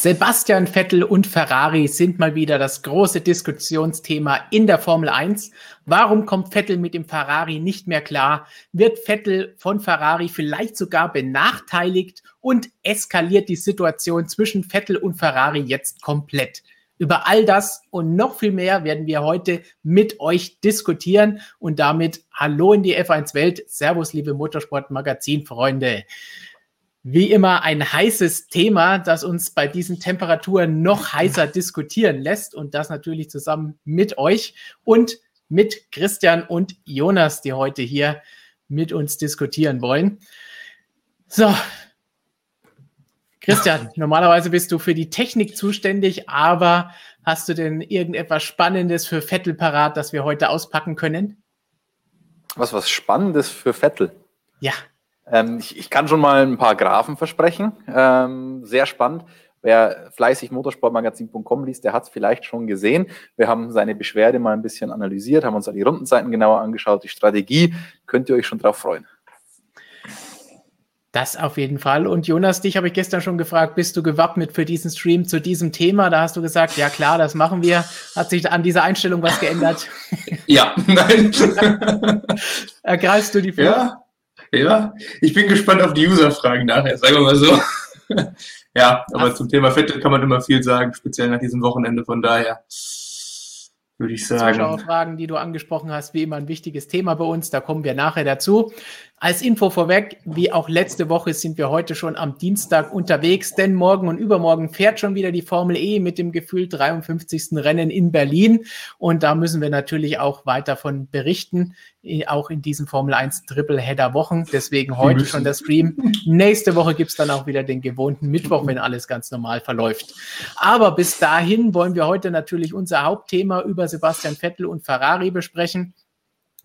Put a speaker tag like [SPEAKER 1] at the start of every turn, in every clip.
[SPEAKER 1] Sebastian Vettel und Ferrari sind mal wieder das große Diskussionsthema in der Formel 1. Warum kommt Vettel mit dem Ferrari nicht mehr klar? Wird Vettel von Ferrari vielleicht sogar benachteiligt und eskaliert die Situation zwischen Vettel und Ferrari jetzt komplett? Über all das und noch viel mehr werden wir heute mit euch diskutieren und damit Hallo in die F1 Welt. Servus, liebe Motorsport-Magazin-Freunde. Wie immer ein heißes Thema, das uns bei diesen Temperaturen noch heißer diskutieren lässt und das natürlich zusammen mit euch und mit Christian und Jonas, die heute hier mit uns diskutieren wollen. So, Christian, normalerweise bist du für die Technik zuständig, aber hast du denn irgendetwas Spannendes für Vettel parat, das wir heute auspacken können?
[SPEAKER 2] Was was Spannendes für Vettel?
[SPEAKER 1] Ja.
[SPEAKER 2] Ähm, ich, ich, kann schon mal ein paar Graphen versprechen. Ähm, sehr spannend. Wer fleißig motorsportmagazin.com liest, der hat es vielleicht schon gesehen. Wir haben seine Beschwerde mal ein bisschen analysiert, haben uns die Rundenzeiten genauer angeschaut, die Strategie. Könnt ihr euch schon drauf freuen.
[SPEAKER 1] Das auf jeden Fall. Und Jonas, dich habe ich gestern schon gefragt, bist du gewappnet für diesen Stream zu diesem Thema? Da hast du gesagt, ja klar, das machen wir. Hat sich an dieser Einstellung was geändert?
[SPEAKER 3] Ja, nein.
[SPEAKER 1] Ergreifst du die
[SPEAKER 3] vor? Ja. Ja, ich bin gespannt auf die User-Fragen nachher, sagen wir mal so. ja, aber Ach. zum Thema Vettel kann man immer viel sagen, speziell nach diesem Wochenende. Von daher würde ich sagen.
[SPEAKER 1] Zuschauerfragen, die du angesprochen hast, wie immer ein wichtiges Thema bei uns. Da kommen wir nachher dazu. Als Info vorweg, wie auch letzte Woche sind wir heute schon am Dienstag unterwegs, denn morgen und übermorgen fährt schon wieder die Formel E mit dem gefühlt 53. Rennen in Berlin. Und da müssen wir natürlich auch weiter von berichten, auch in diesen Formel 1 Triple-Header-Wochen. Deswegen heute schon der Stream. Nächste Woche gibt's dann auch wieder den gewohnten Mittwoch, wenn alles ganz normal verläuft. Aber bis dahin wollen wir heute natürlich unser Hauptthema über Sebastian Vettel und Ferrari besprechen.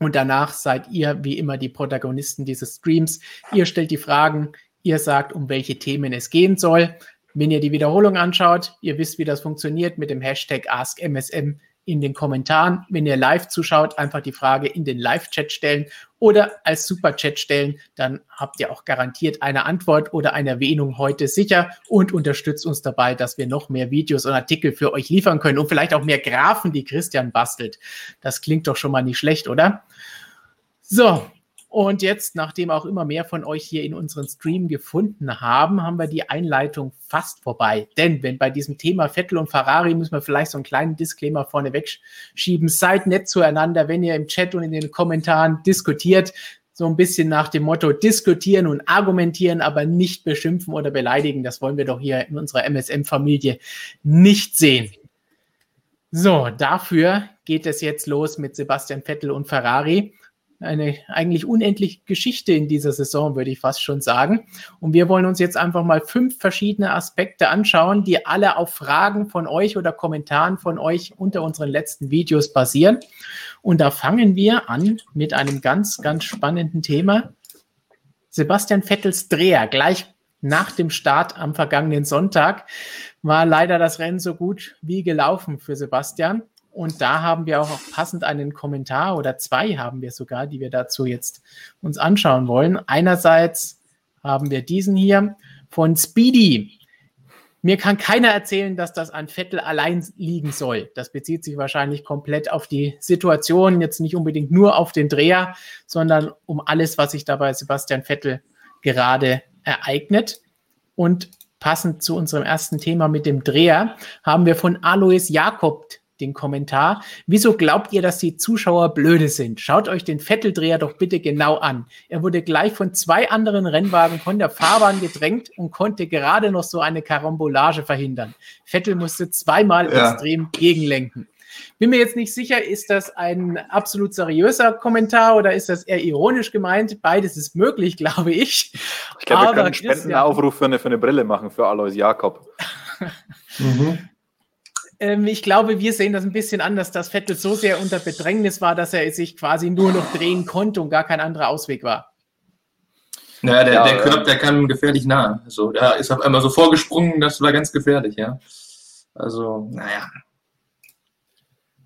[SPEAKER 1] Und danach seid ihr wie immer die Protagonisten dieses Streams. Ihr stellt die Fragen, ihr sagt, um welche Themen es gehen soll. Wenn ihr die Wiederholung anschaut, ihr wisst, wie das funktioniert mit dem Hashtag AskMSM in den Kommentaren. Wenn ihr live zuschaut, einfach die Frage in den Live-Chat stellen oder als Super-Chat stellen. Dann habt ihr auch garantiert eine Antwort oder eine Erwähnung heute sicher und unterstützt uns dabei, dass wir noch mehr Videos und Artikel für euch liefern können und vielleicht auch mehr Graphen, die Christian bastelt. Das klingt doch schon mal nicht schlecht, oder? So, und jetzt, nachdem auch immer mehr von euch hier in unseren Stream gefunden haben, haben wir die Einleitung fast vorbei. Denn wenn bei diesem Thema Vettel und Ferrari müssen wir vielleicht so einen kleinen Disclaimer vorne wegschieben. Seid nett zueinander, wenn ihr im Chat und in den Kommentaren diskutiert. So ein bisschen nach dem Motto diskutieren und argumentieren, aber nicht beschimpfen oder beleidigen. Das wollen wir doch hier in unserer MSM-Familie nicht sehen. So, dafür geht es jetzt los mit Sebastian Vettel und Ferrari eine eigentlich unendliche Geschichte in dieser Saison, würde ich fast schon sagen. Und wir wollen uns jetzt einfach mal fünf verschiedene Aspekte anschauen, die alle auf Fragen von euch oder Kommentaren von euch unter unseren letzten Videos basieren. Und da fangen wir an mit einem ganz, ganz spannenden Thema. Sebastian Vettels Dreher gleich nach dem Start am vergangenen Sonntag war leider das Rennen so gut wie gelaufen für Sebastian. Und da haben wir auch passend einen Kommentar oder zwei haben wir sogar, die wir dazu jetzt uns anschauen wollen. Einerseits haben wir diesen hier von Speedy. Mir kann keiner erzählen, dass das an Vettel allein liegen soll. Das bezieht sich wahrscheinlich komplett auf die Situation, jetzt nicht unbedingt nur auf den Dreher, sondern um alles, was sich dabei Sebastian Vettel gerade ereignet. Und passend zu unserem ersten Thema mit dem Dreher haben wir von Alois Jakob den Kommentar. Wieso glaubt ihr, dass die Zuschauer blöde sind? Schaut euch den Vetteldreher doch bitte genau an. Er wurde gleich von zwei anderen Rennwagen von der Fahrbahn gedrängt und konnte gerade noch so eine Karambolage verhindern. Vettel musste zweimal ja. extrem gegenlenken. Bin mir jetzt nicht sicher, ist das ein absolut seriöser Kommentar oder ist das eher ironisch gemeint? Beides ist möglich, glaube ich.
[SPEAKER 2] Ich glaube, wir können einen Spendenaufruf für eine, für eine Brille machen für Alois Jakob.
[SPEAKER 1] mhm. Ähm, ich glaube, wir sehen das ein bisschen anders, dass Vettel so sehr unter Bedrängnis war, dass er sich quasi nur noch drehen konnte und gar kein anderer Ausweg war.
[SPEAKER 3] Ja, der, ja, der Körper, der kam gefährlich nah. Also, der ist auf einmal so vorgesprungen, das war ganz gefährlich, ja. Also, naja.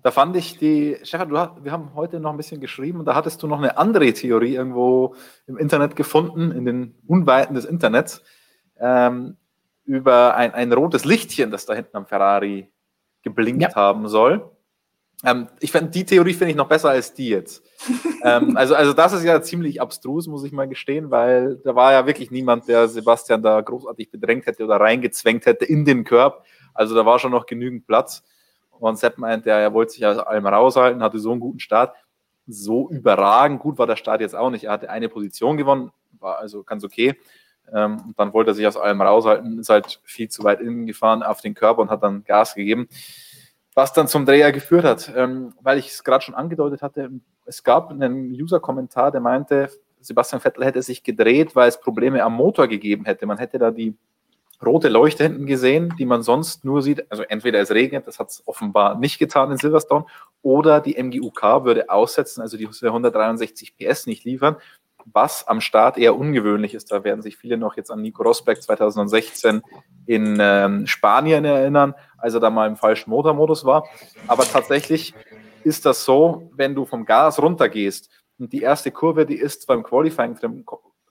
[SPEAKER 2] Da fand ich die, Stefan, hast, wir haben heute noch ein bisschen geschrieben und da hattest du noch eine andere Theorie irgendwo im Internet gefunden, in den Unweiten des Internets. Ähm, über ein, ein rotes Lichtchen, das da hinten am Ferrari geblinkt ja. haben soll. Ähm, ich finde die Theorie finde ich noch besser als die jetzt. ähm, also, also das ist ja ziemlich abstrus, muss ich mal gestehen, weil da war ja wirklich niemand, der Sebastian da großartig bedrängt hätte oder reingezwängt hätte in den Körb. Also da war schon noch genügend Platz. Und Sepp meinte, ja, er wollte sich aus allem raushalten, hatte so einen guten Start. So überragend gut war der Start jetzt auch nicht. Er hatte eine Position gewonnen, war also ganz okay. Ähm, und dann wollte er sich aus allem raushalten, ist halt viel zu weit innen gefahren auf den Körper und hat dann Gas gegeben was dann zum Dreher geführt hat. Ähm, weil ich es gerade schon angedeutet hatte, es gab einen User-Kommentar, der meinte, Sebastian Vettel hätte sich gedreht, weil es Probleme am Motor gegeben hätte. Man hätte da die rote Leuchte hinten gesehen, die man sonst nur sieht. Also entweder es regnet, das hat es offenbar nicht getan in Silverstone, oder die MGUK würde aussetzen, also die 163 PS nicht liefern, was am Start eher ungewöhnlich ist. Da werden sich viele noch jetzt an Nico Rosberg 2016 in ähm, Spanien erinnern, als er da mal im falschen Motormodus war. Aber tatsächlich ist das so, wenn du vom Gas runtergehst und die erste Kurve, die ist beim Qualifying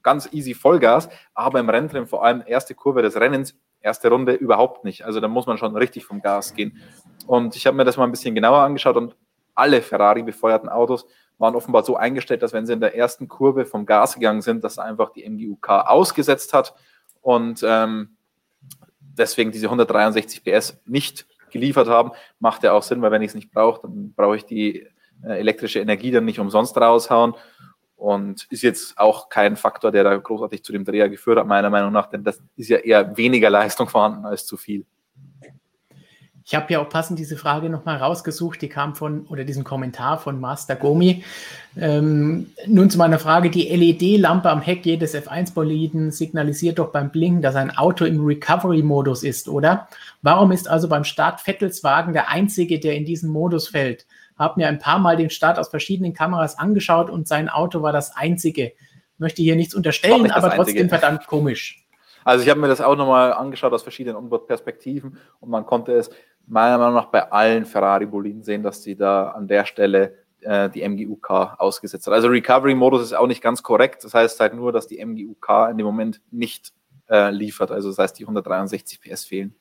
[SPEAKER 2] ganz easy Vollgas, aber im Renntrim vor allem erste Kurve des Rennens, erste Runde überhaupt nicht. Also da muss man schon richtig vom Gas gehen. Und ich habe mir das mal ein bisschen genauer angeschaut und alle Ferrari befeuerten Autos waren offenbar so eingestellt, dass wenn sie in der ersten Kurve vom Gas gegangen sind, dass einfach die MGUK ausgesetzt hat und ähm, deswegen diese 163 PS nicht geliefert haben, macht ja auch Sinn, weil wenn ich es nicht brauche, dann brauche ich die äh, elektrische Energie dann nicht umsonst raushauen und ist jetzt auch kein Faktor, der da großartig zu dem Dreher geführt hat, meiner Meinung nach, denn das ist ja eher weniger Leistung vorhanden als zu viel.
[SPEAKER 1] Ich habe ja auch passend diese Frage nochmal rausgesucht, die kam von, oder diesen Kommentar von Master Gomi. Ähm, nun zu meiner Frage, die LED-Lampe am Heck jedes F1-Boliden signalisiert doch beim Blinken, dass ein Auto im Recovery-Modus ist, oder? Warum ist also beim Start Vettels Wagen der einzige, der in diesen Modus fällt? Hab mir ein paar Mal den Start aus verschiedenen Kameras angeschaut und sein Auto war das einzige. Möchte hier nichts unterstellen, aber trotzdem verdammt komisch.
[SPEAKER 2] Also ich habe mir das auch nochmal angeschaut aus verschiedenen Onboard-Perspektiven und man konnte es meiner Meinung nach bei allen Ferrari-Boliden sehen, dass sie da an der Stelle äh, die MGUK ausgesetzt hat. Also Recovery-Modus ist auch nicht ganz korrekt. Das heißt halt nur, dass die MGUK in dem Moment nicht äh, liefert. Also das heißt, die 163 PS fehlen.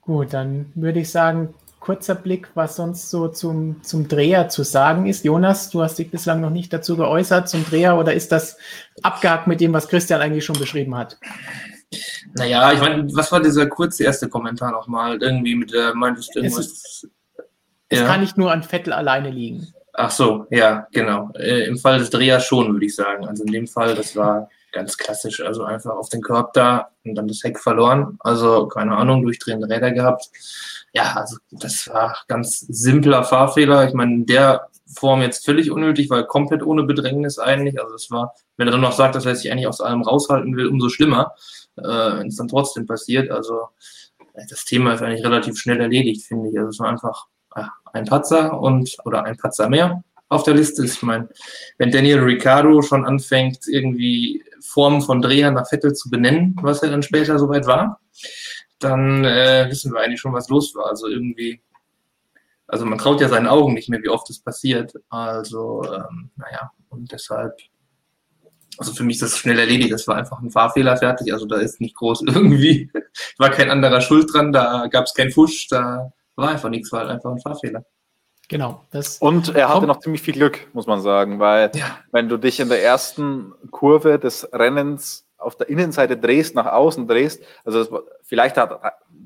[SPEAKER 1] Gut, dann würde ich sagen, kurzer Blick, was sonst so zum, zum Dreher zu sagen ist. Jonas, du hast dich bislang noch nicht dazu geäußert zum Dreher oder ist das abgehakt mit dem, was Christian eigentlich schon beschrieben hat?
[SPEAKER 3] Naja, ich meine, was war dieser kurze erste Kommentar nochmal? Irgendwie mit der, meintest du irgendwas?
[SPEAKER 1] Es, es kann nicht nur an Vettel alleine liegen.
[SPEAKER 3] Ach so, ja, genau. Äh, Im Fall des Drehers schon, würde ich sagen. Also in dem Fall, das war ganz klassisch. Also einfach auf den Korb da und dann das Heck verloren. Also keine Ahnung, durchdrehende Räder gehabt. Ja, also das war ganz simpler Fahrfehler. Ich meine, in der Form jetzt völlig unnötig, weil komplett ohne Bedrängnis eigentlich. Also es war, wenn er dann noch sagt, dass er sich eigentlich aus allem raushalten will, umso schlimmer äh, wenn es dann trotzdem passiert. Also äh, das Thema ist eigentlich relativ schnell erledigt, finde ich. Also es war einfach äh, ein Patzer und oder ein Patzer mehr auf der Liste ist. Ich meine, wenn Daniel Ricciardo schon anfängt, irgendwie Formen von Drehern nach Vettel zu benennen, was er dann später soweit war, dann äh, wissen wir eigentlich schon, was los war. Also irgendwie, also man traut ja seinen Augen nicht mehr, wie oft es passiert. Also, ähm, naja, und deshalb also für mich ist das schnell erledigt. Das war einfach ein Fahrfehler fertig. Also da ist nicht groß irgendwie, war kein anderer Schuld dran, da gab es keinen Fusch, da war einfach nichts, war halt einfach ein Fahrfehler.
[SPEAKER 2] Genau. und er hatte noch ziemlich viel Glück, muss man sagen, weil ja. wenn du dich in der ersten Kurve des Rennens auf der Innenseite drehst, nach außen drehst, also das, vielleicht hat,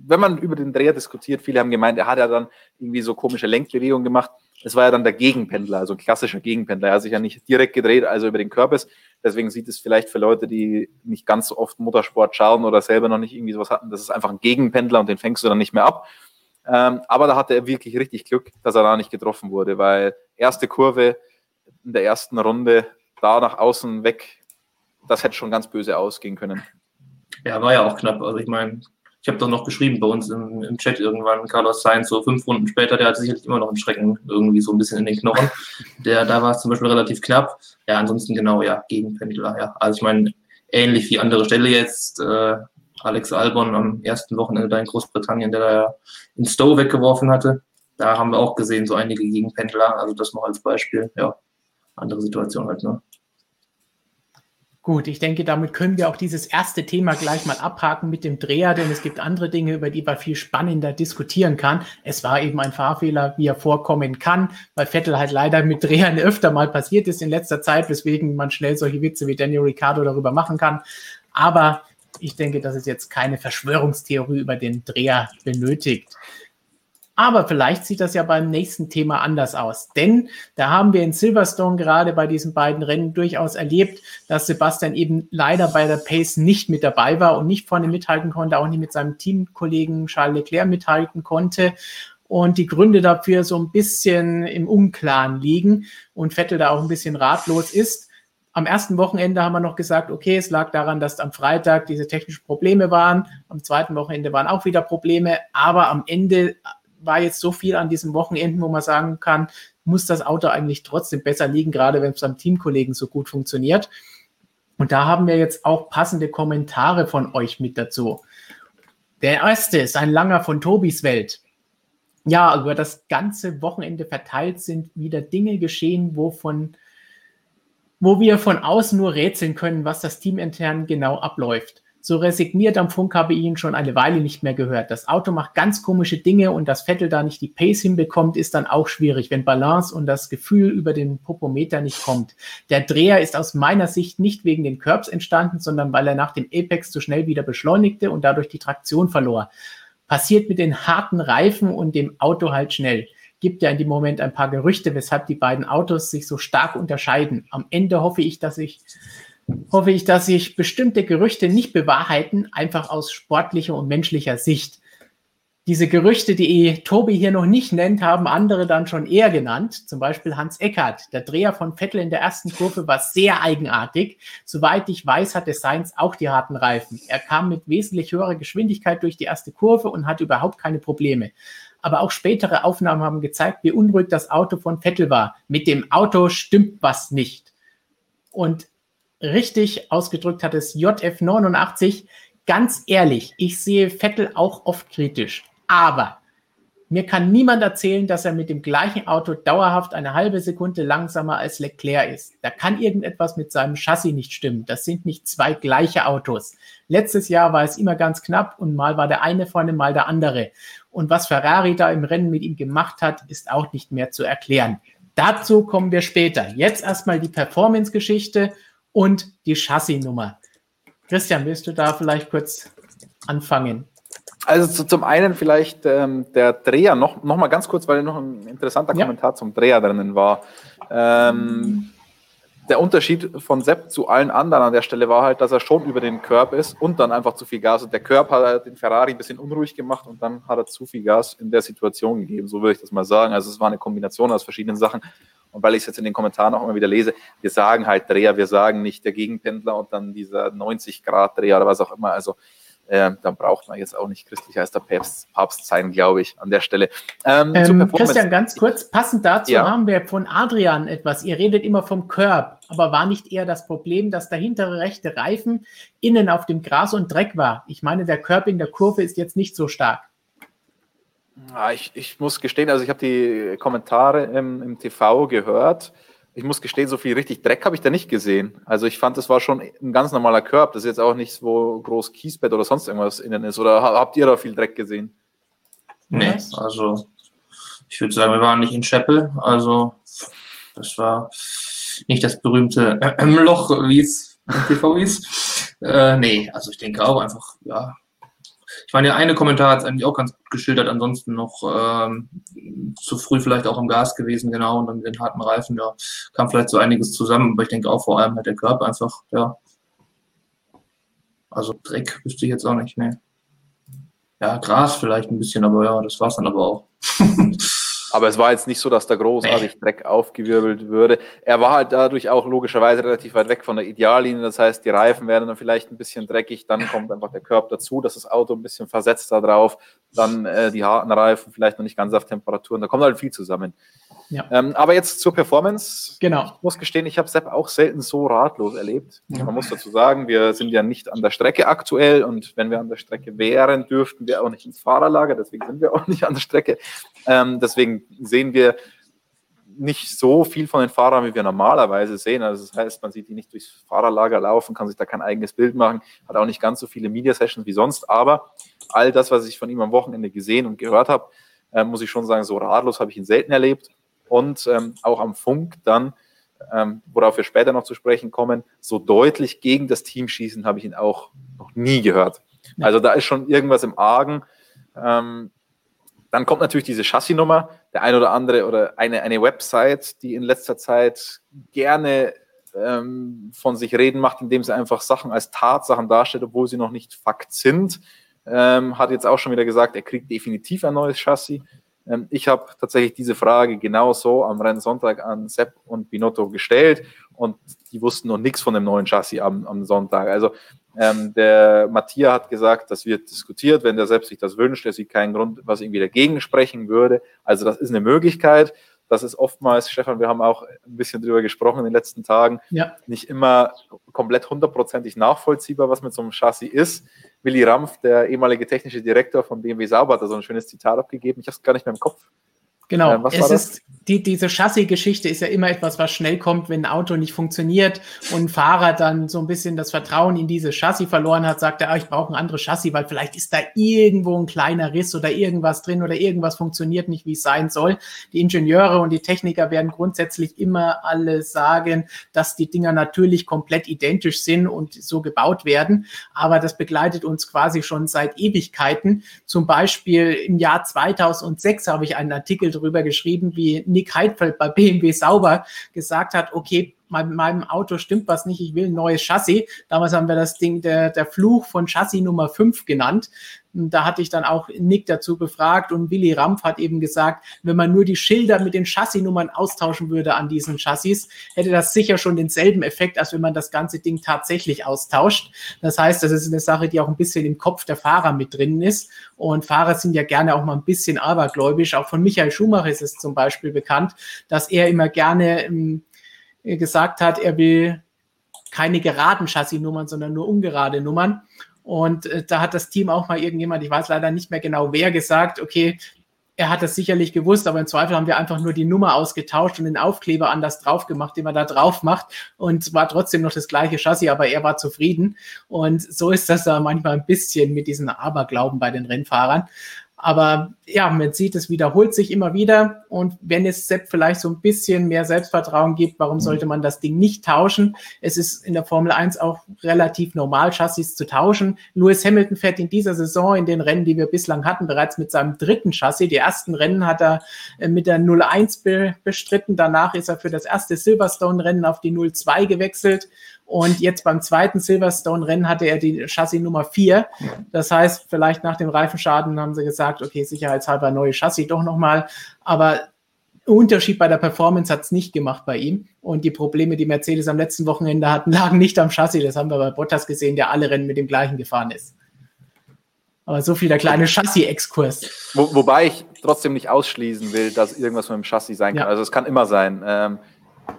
[SPEAKER 2] wenn man über den Dreher diskutiert, viele haben gemeint, er hat ja dann irgendwie so komische Lenkbewegungen gemacht. Es war ja dann der Gegenpendler, also ein klassischer Gegenpendler. Er hat sich ja nicht direkt gedreht, also über den Körpers. Deswegen sieht es vielleicht für Leute, die nicht ganz so oft Motorsport schauen oder selber noch nicht irgendwie sowas hatten, das ist einfach ein Gegenpendler und den fängst du dann nicht mehr ab. Ähm, aber da hatte er wirklich richtig Glück, dass er da nicht getroffen wurde, weil erste Kurve in der ersten Runde da nach außen weg, das hätte schon ganz böse ausgehen können.
[SPEAKER 3] Ja, war ja auch knapp. Also ich meine, ich habe doch noch geschrieben bei uns im, im, Chat irgendwann, Carlos Sainz, so fünf Runden später, der hat sicherlich immer noch einen Schrecken irgendwie so ein bisschen in den Knochen. Der, da war es zum Beispiel relativ knapp. Ja, ansonsten genau, ja, Gegenpendler, ja. Also ich meine, ähnlich wie andere Stelle jetzt, äh, Alex Albon am ersten Wochenende da in Großbritannien, der da ja in Stowe weggeworfen hatte. Da haben wir auch gesehen, so einige Gegenpendler, also das noch als Beispiel, ja. Andere Situation halt, ne?
[SPEAKER 1] Gut, ich denke, damit können wir auch dieses erste Thema gleich mal abhaken mit dem Dreher, denn es gibt andere Dinge, über die man viel spannender diskutieren kann. Es war eben ein Fahrfehler, wie er vorkommen kann, weil Vettel halt leider mit Drehern öfter mal passiert ist in letzter Zeit, weswegen man schnell solche Witze wie Daniel Ricciardo darüber machen kann. Aber ich denke, dass es jetzt keine Verschwörungstheorie über den Dreher benötigt. Aber vielleicht sieht das ja beim nächsten Thema anders aus. Denn da haben wir in Silverstone gerade bei diesen beiden Rennen durchaus erlebt, dass Sebastian eben leider bei der Pace nicht mit dabei war und nicht vorne mithalten konnte, auch nicht mit seinem Teamkollegen Charles Leclerc mithalten konnte. Und die Gründe dafür so ein bisschen im Unklaren liegen und Vettel da auch ein bisschen ratlos ist. Am ersten Wochenende haben wir noch gesagt, okay, es lag daran, dass am Freitag diese technischen Probleme waren. Am zweiten Wochenende waren auch wieder Probleme. Aber am Ende war jetzt so viel an diesem Wochenenden, wo man sagen kann, muss das Auto eigentlich trotzdem besser liegen, gerade wenn es beim Teamkollegen so gut funktioniert. Und da haben wir jetzt auch passende Kommentare von euch mit dazu. Der erste ist ein langer von Tobis Welt. Ja, über das ganze Wochenende verteilt sind wieder Dinge geschehen, wovon, wo wir von außen nur rätseln können, was das Team intern genau abläuft. So resigniert am Funk habe ich ihn schon eine Weile nicht mehr gehört. Das Auto macht ganz komische Dinge und dass Vettel da nicht die Pace hinbekommt, ist dann auch schwierig, wenn Balance und das Gefühl über den Popometer nicht kommt. Der Dreher ist aus meiner Sicht nicht wegen den Curbs entstanden, sondern weil er nach dem Apex zu schnell wieder beschleunigte und dadurch die Traktion verlor. Passiert mit den harten Reifen und dem Auto halt schnell gibt ja in dem Moment ein paar Gerüchte, weshalb die beiden Autos sich so stark unterscheiden. Am Ende hoffe ich, dass ich hoffe ich, dass sich bestimmte Gerüchte nicht bewahrheiten, einfach aus sportlicher und menschlicher Sicht. Diese Gerüchte, die Tobi hier noch nicht nennt, haben andere dann schon eher genannt. Zum Beispiel Hans Eckert. Der Dreher von Vettel in der ersten Kurve war sehr eigenartig. Soweit ich weiß, hatte Sainz auch die harten Reifen. Er kam mit wesentlich höherer Geschwindigkeit durch die erste Kurve und hatte überhaupt keine Probleme. Aber auch spätere Aufnahmen haben gezeigt, wie unruhig das Auto von Vettel war. Mit dem Auto stimmt was nicht. Und richtig ausgedrückt hat es JF89. Ganz ehrlich, ich sehe Vettel auch oft kritisch. Aber mir kann niemand erzählen, dass er mit dem gleichen Auto dauerhaft eine halbe Sekunde langsamer als Leclerc ist. Da kann irgendetwas mit seinem Chassis nicht stimmen. Das sind nicht zwei gleiche Autos. Letztes Jahr war es immer ganz knapp und mal war der eine vorne, mal der andere. Und was Ferrari da im Rennen mit ihm gemacht hat, ist auch nicht mehr zu erklären. Dazu kommen wir später. Jetzt erstmal die Performance-Geschichte und die Chassisnummer. Christian, willst du da vielleicht kurz anfangen?
[SPEAKER 2] Also zu, zum einen vielleicht ähm, der Dreher, noch, noch mal ganz kurz, weil noch ein interessanter ja. Kommentar zum Dreher drinnen war. Ähm, der Unterschied von Sepp zu allen anderen an der Stelle war halt, dass er schon über den Curb ist und dann einfach zu viel Gas. Und der Curb hat halt den Ferrari ein bisschen unruhig gemacht und dann hat er zu viel Gas in der Situation gegeben. So würde ich das mal sagen. Also es war eine Kombination aus verschiedenen Sachen. Und weil ich es jetzt in den Kommentaren auch immer wieder lese, wir sagen halt Dreher, wir sagen nicht der Gegenpendler und dann dieser 90-Grad-Dreher oder was auch immer. Also äh, dann braucht man jetzt auch nicht christlicher als der Papst, Papst sein, glaube ich, an der Stelle.
[SPEAKER 1] Ähm, ähm, Christian, ganz kurz, passend dazu ja. haben wir von Adrian etwas. Ihr redet immer vom Curb, aber war nicht eher das Problem, dass der hintere rechte Reifen innen auf dem Gras und Dreck war? Ich meine, der Curb in der Kurve ist jetzt nicht so stark.
[SPEAKER 2] Ja, ich, ich muss gestehen, also ich habe die Kommentare im, im TV gehört. Ich muss gestehen, so viel richtig Dreck habe ich da nicht gesehen. Also ich fand, das war schon ein ganz normaler Körb. Das ist jetzt auch nichts, wo groß Kiesbett oder sonst irgendwas innen ist. Oder habt ihr da viel Dreck gesehen?
[SPEAKER 3] Nee, also ich würde sagen, wir waren nicht in Scheppel. Also das war nicht das berühmte Loch, wie es im TV hieß. Äh, nee, also ich denke auch einfach, ja, meine, der eine Kommentar hat es eigentlich auch ganz gut geschildert, ansonsten noch ähm, zu früh vielleicht auch im Gas gewesen, genau, und dann mit den harten Reifen, ja, kam vielleicht so einiges zusammen, aber ich denke auch vor allem hat der Körper einfach, ja. Also Dreck wüsste ich jetzt auch nicht, ne. Ja, Gras vielleicht ein bisschen, aber ja, das war es dann aber auch.
[SPEAKER 2] Aber es war jetzt nicht so, dass da großartig Dreck aufgewirbelt würde. Er war halt dadurch auch logischerweise relativ weit weg von der Ideallinie. Das heißt, die Reifen werden dann vielleicht ein bisschen dreckig. Dann kommt einfach der Körper dazu, dass das Auto ein bisschen versetzt da drauf. Dann äh, die harten Reifen vielleicht noch nicht ganz auf Temperaturen. Da kommt halt viel zusammen. Ja. Ähm, aber jetzt zur Performance.
[SPEAKER 1] Genau.
[SPEAKER 2] Ich muss gestehen, ich habe Sepp auch selten so ratlos erlebt. Ja. Man muss dazu sagen, wir sind ja nicht an der Strecke aktuell und wenn wir an der Strecke wären, dürften wir auch nicht ins Fahrerlager. Deswegen sind wir auch nicht an der Strecke. Ähm, deswegen sehen wir nicht so viel von den Fahrern, wie wir normalerweise sehen. Also das heißt, man sieht die nicht durchs Fahrerlager laufen, kann sich da kein eigenes Bild machen, hat auch nicht ganz so viele Media-Sessions wie sonst. Aber all das, was ich von ihm am Wochenende gesehen und gehört habe, äh, muss ich schon sagen, so ratlos habe ich ihn selten erlebt. Und ähm, auch am Funk dann, ähm, worauf wir später noch zu sprechen kommen, so deutlich gegen das Team schießen habe ich ihn auch noch nie gehört. Also da ist schon irgendwas im Argen. Ähm, dann kommt natürlich diese Chassisnummer. Der ein oder andere oder eine, eine Website, die in letzter Zeit gerne ähm, von sich reden macht, indem sie einfach Sachen als Tatsachen darstellt, obwohl sie noch nicht Fakt sind, ähm, hat jetzt auch schon wieder gesagt, er kriegt definitiv ein neues Chassis. Ähm, ich habe tatsächlich diese Frage genauso am Rennsonntag an Sepp und Binotto gestellt und die wussten noch nichts von dem neuen Chassis am, am Sonntag. Also ähm, der Matthias hat gesagt, das wird diskutiert, wenn der selbst sich das wünscht. Er sieht keinen Grund, was irgendwie dagegen sprechen würde. Also das ist eine Möglichkeit. Das ist oftmals, Stefan, wir haben auch ein bisschen drüber gesprochen in den letzten Tagen, ja. nicht immer komplett hundertprozentig nachvollziehbar, was mit so einem Chassis ist. Willi Rampf, der ehemalige technische Direktor von BMW Sauber, hat da so ein schönes Zitat abgegeben. Ich habe es gar nicht mehr im Kopf.
[SPEAKER 1] Genau, äh, es ist, die, diese Chassis-Geschichte ist ja immer etwas, was schnell kommt, wenn ein Auto nicht funktioniert und ein Fahrer dann so ein bisschen das Vertrauen in dieses Chassis verloren hat, sagt er, ah, ich brauche ein anderes Chassis, weil vielleicht ist da irgendwo ein kleiner Riss oder irgendwas drin oder irgendwas funktioniert nicht, wie es sein soll. Die Ingenieure und die Techniker werden grundsätzlich immer alle sagen, dass die Dinger natürlich komplett identisch sind und so gebaut werden, aber das begleitet uns quasi schon seit Ewigkeiten. Zum Beispiel im Jahr 2006 habe ich einen Artikel darüber geschrieben, wie Nick Heidfeld bei BMW Sauber gesagt hat, okay, mit meinem Auto stimmt was nicht, ich will ein neues Chassis. Damals haben wir das Ding der, der Fluch von Chassis Nummer 5 genannt. Da hatte ich dann auch Nick dazu befragt und Willy Rampf hat eben gesagt, wenn man nur die Schilder mit den Chassisnummern austauschen würde an diesen Chassis, hätte das sicher schon denselben Effekt, als wenn man das ganze Ding tatsächlich austauscht. Das heißt, das ist eine Sache, die auch ein bisschen im Kopf der Fahrer mit drin ist. Und Fahrer sind ja gerne auch mal ein bisschen abergläubisch. Auch von Michael Schumacher ist es zum Beispiel bekannt, dass er immer gerne ähm, gesagt hat, er will keine geraden Chassisnummern, sondern nur ungerade Nummern. Und äh, da hat das Team auch mal irgendjemand, ich weiß leider nicht mehr genau wer, gesagt, okay, er hat das sicherlich gewusst, aber im Zweifel haben wir einfach nur die Nummer ausgetauscht und den Aufkleber anders drauf gemacht, den man da drauf macht. Und war trotzdem noch das gleiche Chassis, aber er war zufrieden. Und so ist das da manchmal ein bisschen mit diesen Aberglauben bei den Rennfahrern. Aber ja, man sieht, es wiederholt sich immer wieder. Und wenn es Sepp vielleicht so ein bisschen mehr Selbstvertrauen gibt, warum mhm. sollte man das Ding nicht tauschen? Es ist in der Formel 1 auch relativ normal, Chassis zu tauschen. Lewis Hamilton fährt in dieser Saison in den Rennen, die wir bislang hatten, bereits mit seinem dritten Chassis. Die ersten Rennen hat er äh, mit der 01 bestritten. Danach ist er für das erste Silverstone-Rennen auf die 02 gewechselt. Und jetzt beim zweiten Silverstone-Rennen hatte er die Chassis Nummer 4. Das heißt, vielleicht nach dem Reifenschaden haben sie gesagt, okay, sicherheitshalber neue Chassis doch nochmal. Aber Unterschied bei der Performance hat es nicht gemacht bei ihm. Und die Probleme, die Mercedes am letzten Wochenende hatten, lagen nicht am Chassis. Das haben wir bei Bottas gesehen, der alle Rennen mit dem gleichen gefahren ist. Aber so viel der kleine Chassis-Exkurs.
[SPEAKER 2] Wo, wobei ich trotzdem nicht ausschließen will, dass irgendwas mit dem Chassis sein kann. Ja. Also es kann immer sein. Ähm,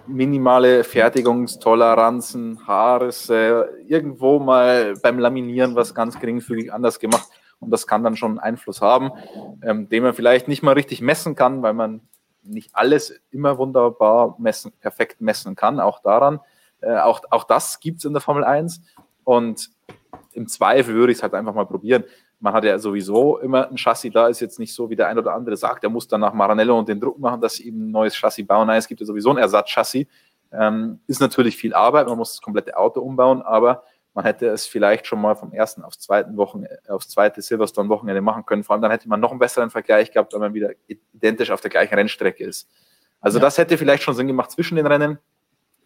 [SPEAKER 2] minimale Fertigungstoleranzen, Haarrisse, irgendwo mal beim Laminieren was ganz geringfügig anders gemacht. Und das kann dann schon einen Einfluss haben, ähm, den man vielleicht nicht mal richtig messen kann, weil man nicht alles immer wunderbar messen, perfekt messen kann, auch daran. Äh, auch, auch das gibt es in der Formel 1. Und im Zweifel würde ich es halt einfach mal probieren man hat ja sowieso immer ein Chassis da, ist jetzt nicht so, wie der ein oder andere sagt, er muss dann nach Maranello und den Druck machen, dass sie ihm ein neues Chassis bauen. Nein, es gibt ja sowieso ein Ersatzchassis. Ähm, ist natürlich viel Arbeit, man muss das komplette Auto umbauen, aber man hätte es vielleicht schon mal vom ersten aufs zweiten Wochen, aufs zweite Silverstone-Wochenende machen können. Vor allem dann hätte man noch einen besseren Vergleich gehabt, weil man wieder identisch auf der gleichen Rennstrecke ist. Also ja. das hätte vielleicht schon Sinn gemacht zwischen den Rennen.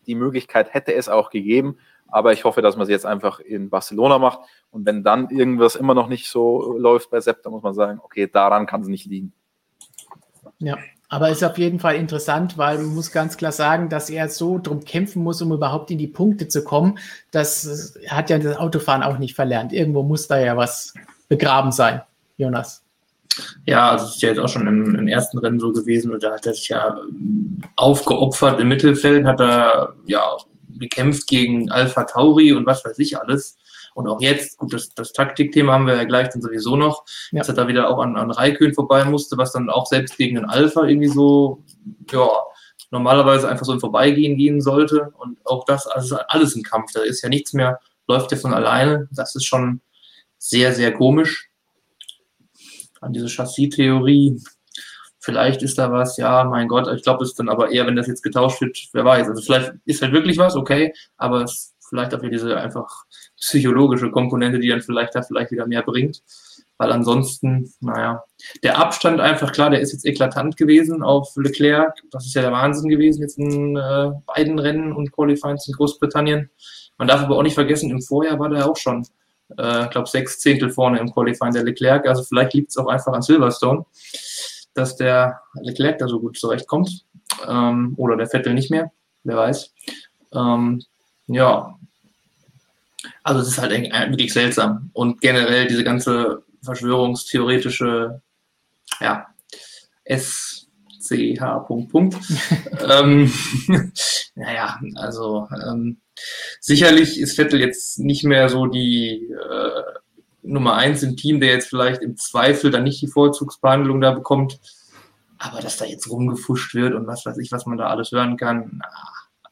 [SPEAKER 2] Die Möglichkeit hätte es auch gegeben, aber ich hoffe, dass man es jetzt einfach in Barcelona macht. Und wenn dann irgendwas immer noch nicht so läuft bei Sepp, dann muss man sagen, okay, daran kann es nicht liegen.
[SPEAKER 1] Ja, aber ist auf jeden Fall interessant, weil man muss ganz klar sagen, dass er so drum kämpfen muss, um überhaupt in die Punkte zu kommen. Das hat ja das Autofahren auch nicht verlernt. Irgendwo muss da ja was begraben sein, Jonas.
[SPEAKER 3] Ja, also es ist ja jetzt auch schon im, im, ersten Rennen so gewesen und da hat er sich ja aufgeopfert im Mittelfeld, hat er ja gekämpft gegen Alpha Tauri und was weiß ich alles. Und auch jetzt, gut, das, das Taktikthema haben wir ja gleich dann sowieso noch, ja. dass er da wieder auch an, an Raikön vorbei musste, was dann auch selbst gegen den Alpha irgendwie so, ja, normalerweise einfach so im Vorbeigehen gehen sollte. Und auch das, also alles ein Kampf. Da ist ja nichts mehr, läuft ja von alleine. Das ist schon sehr, sehr komisch. An diese Chassis-Theorie, vielleicht ist da was, ja, mein Gott, ich glaube, es dann aber eher, wenn das jetzt getauscht wird, wer weiß. Also vielleicht ist halt wirklich was, okay, aber es vielleicht auch wieder diese einfach psychologische Komponente, die dann vielleicht da vielleicht wieder mehr bringt. Weil ansonsten, naja, der Abstand einfach, klar, der ist jetzt eklatant gewesen auf Leclerc. Das ist ja der Wahnsinn gewesen jetzt in äh, beiden Rennen und Qualifyings in Großbritannien. Man darf aber auch nicht vergessen, im Vorjahr war der auch schon, äh, ich glaube, sechs Zehntel vorne im Qualifying der Leclerc. Also vielleicht liegt es auch einfach an Silverstone, dass der Leclerc da so gut zurechtkommt. Ähm, oder der Vettel nicht mehr, wer weiß. Ähm, ja, also es ist halt wirklich seltsam. Und generell diese ganze verschwörungstheoretische, ja, SCH. Punkt, Punkt. ähm, naja, also ähm, sicherlich ist Vettel jetzt nicht mehr so die äh, Nummer eins im Team, der jetzt vielleicht im Zweifel dann nicht die Vorzugsbehandlung da bekommt. Aber dass da jetzt rumgefuscht wird und was weiß ich, was man da alles hören kann, na,